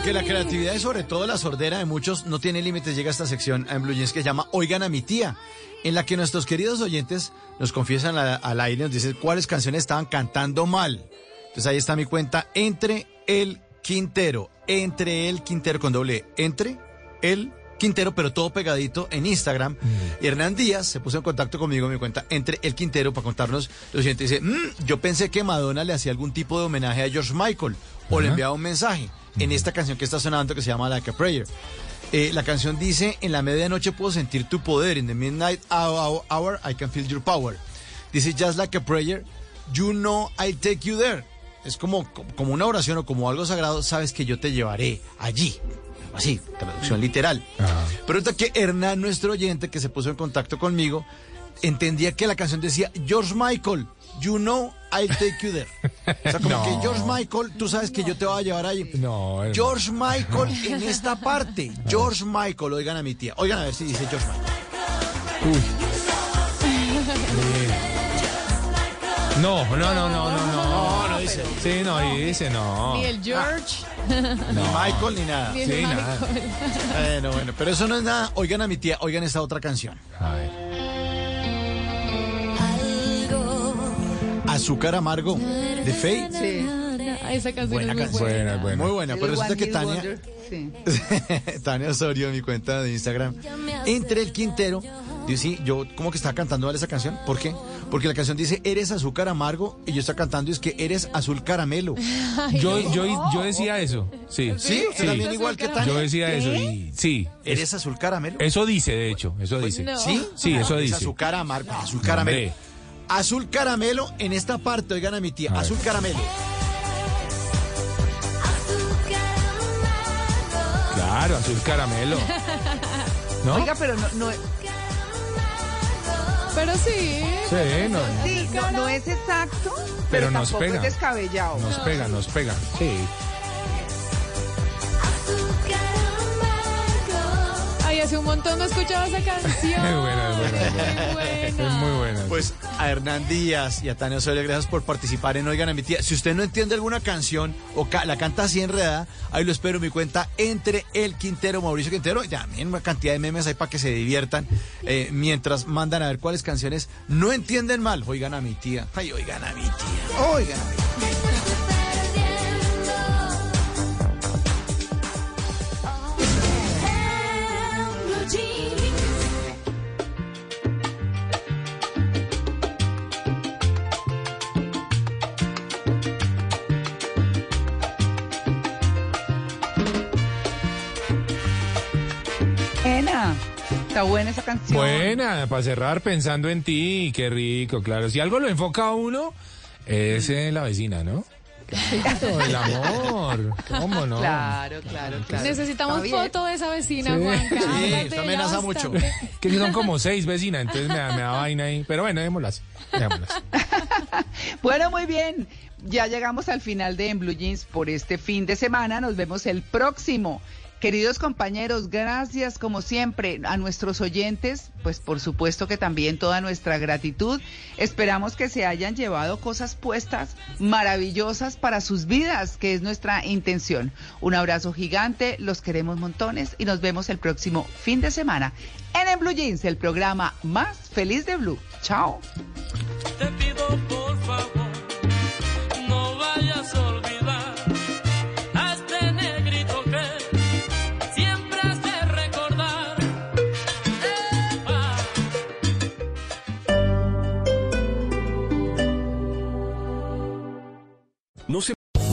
Porque la creatividad y sobre todo la sordera de muchos no tiene límites. Llega esta sección en Blue Jeans que se llama Oigan a mi tía, en la que nuestros queridos oyentes nos confiesan a- al aire, nos dicen cuáles canciones estaban cantando mal. Entonces ahí está mi cuenta, entre el Quintero, entre el Quintero con doble, E, entre el Quintero, pero todo pegadito en Instagram. Y Hernán Díaz se puso en contacto conmigo en mi cuenta entre el Quintero para contarnos lo siguiente. Dice, "Mm, yo pensé que Madonna le hacía algún tipo de homenaje a George Michael o le enviaba un mensaje. En esta canción que está sonando que se llama Like a Prayer. Eh, la canción dice, en la medianoche puedo sentir tu poder, in the midnight hour, hour I can feel your power. Dice, just like a prayer, you know I'll take you there. Es como, como una oración o como algo sagrado, sabes que yo te llevaré allí. Así, traducción literal. Pero ahorita que Hernán, nuestro oyente que se puso en contacto conmigo, entendía que la canción decía, George Michael, you know I'll take you there. O sea, como No. que George Michael, tú sabes que yo te voy a llevar allí. No, hermano. George Michael en esta parte. George Michael, oigan a mi tía. Oigan a ver si dice George Michael. No, no, no, no, no, no. No, no dice. Sí, no, y dice no. Ni el George. Ni Michael ni nada. Ni el Sí, nada. Bueno, bueno, pero eso no es nada. Oigan a mi tía, oigan esta otra canción. A ver. Azúcar amargo de Faye. Sí. Esa canción Buena es muy canción. buena. Buena, buena. Muy buena, pero El resulta que Tania, Wonder. Sí. Tania Osorio, en mi cuenta de Instagram, entre el Quintero, dice, sí, yo como que estaba cantando esa canción. ¿Por qué? Porque la canción dice, eres azúcar amargo, y yo estaba cantando y es que eres azul caramelo. Yo, yo, yo decía eso. Sí. ¿Sí? ¿Usted también igual que Tania? Yo decía eso y sí. ¿Eres azul caramelo? Eso dice, de hecho, eso dice. No. ¿Sí? Sí, eso Es dice. azúcar amargo, azul caramelo. Hombre. Azul caramelo en esta parte, oigan a mi tía, A ver. azul caramelo. Claro, azul caramelo. ¿No? Oiga, pero no, no, Pero sí. Sí, no. sí, no, no es exacto, pero, Pero nos tampoco pega. es descabellado. Nos pega, nos pega. Sí. Hace un montón no escuchaba esa canción. Es buena, es buena, es buena. Muy buena. Es muy buena. Pues a Hernán Díaz y a Tania Osorio, gracias por participar en Oigan a mi tía. Si usted no entiende alguna canción o ca- la canta así enredada, ahí lo espero en mi cuenta entre el Quintero, Mauricio Quintero, y también una cantidad de memes ahí para que se diviertan eh, mientras mandan a ver cuáles canciones no entienden mal. Oigan a mi tía. Ay, oigan a mi tía. Oigan a mi tía. Está buena esa canción. Buena, para cerrar pensando en ti, qué rico, claro. Si algo lo enfoca a uno, es en la vecina, ¿no? Claro, el amor. ¿Cómo no? Claro, claro, claro. Necesitamos foto de esa vecina, Sí. Juanca. Sí, de amenaza mucho. Que son como seis vecinas, entonces me da, me da vaina ahí. Pero bueno, démoslas. Démoslas. Bueno, muy bien. Ya llegamos al final de En Blue Jeans por este fin de semana. Nos vemos el próximo. Queridos compañeros, gracias como siempre a nuestros oyentes, pues por supuesto que también toda nuestra gratitud. Esperamos que se hayan llevado cosas puestas maravillosas para sus vidas, que es nuestra intención. Un abrazo gigante, los queremos montones y nos vemos el próximo fin de semana en En Blue Jeans, el programa más feliz de Blue. Chao. Te pido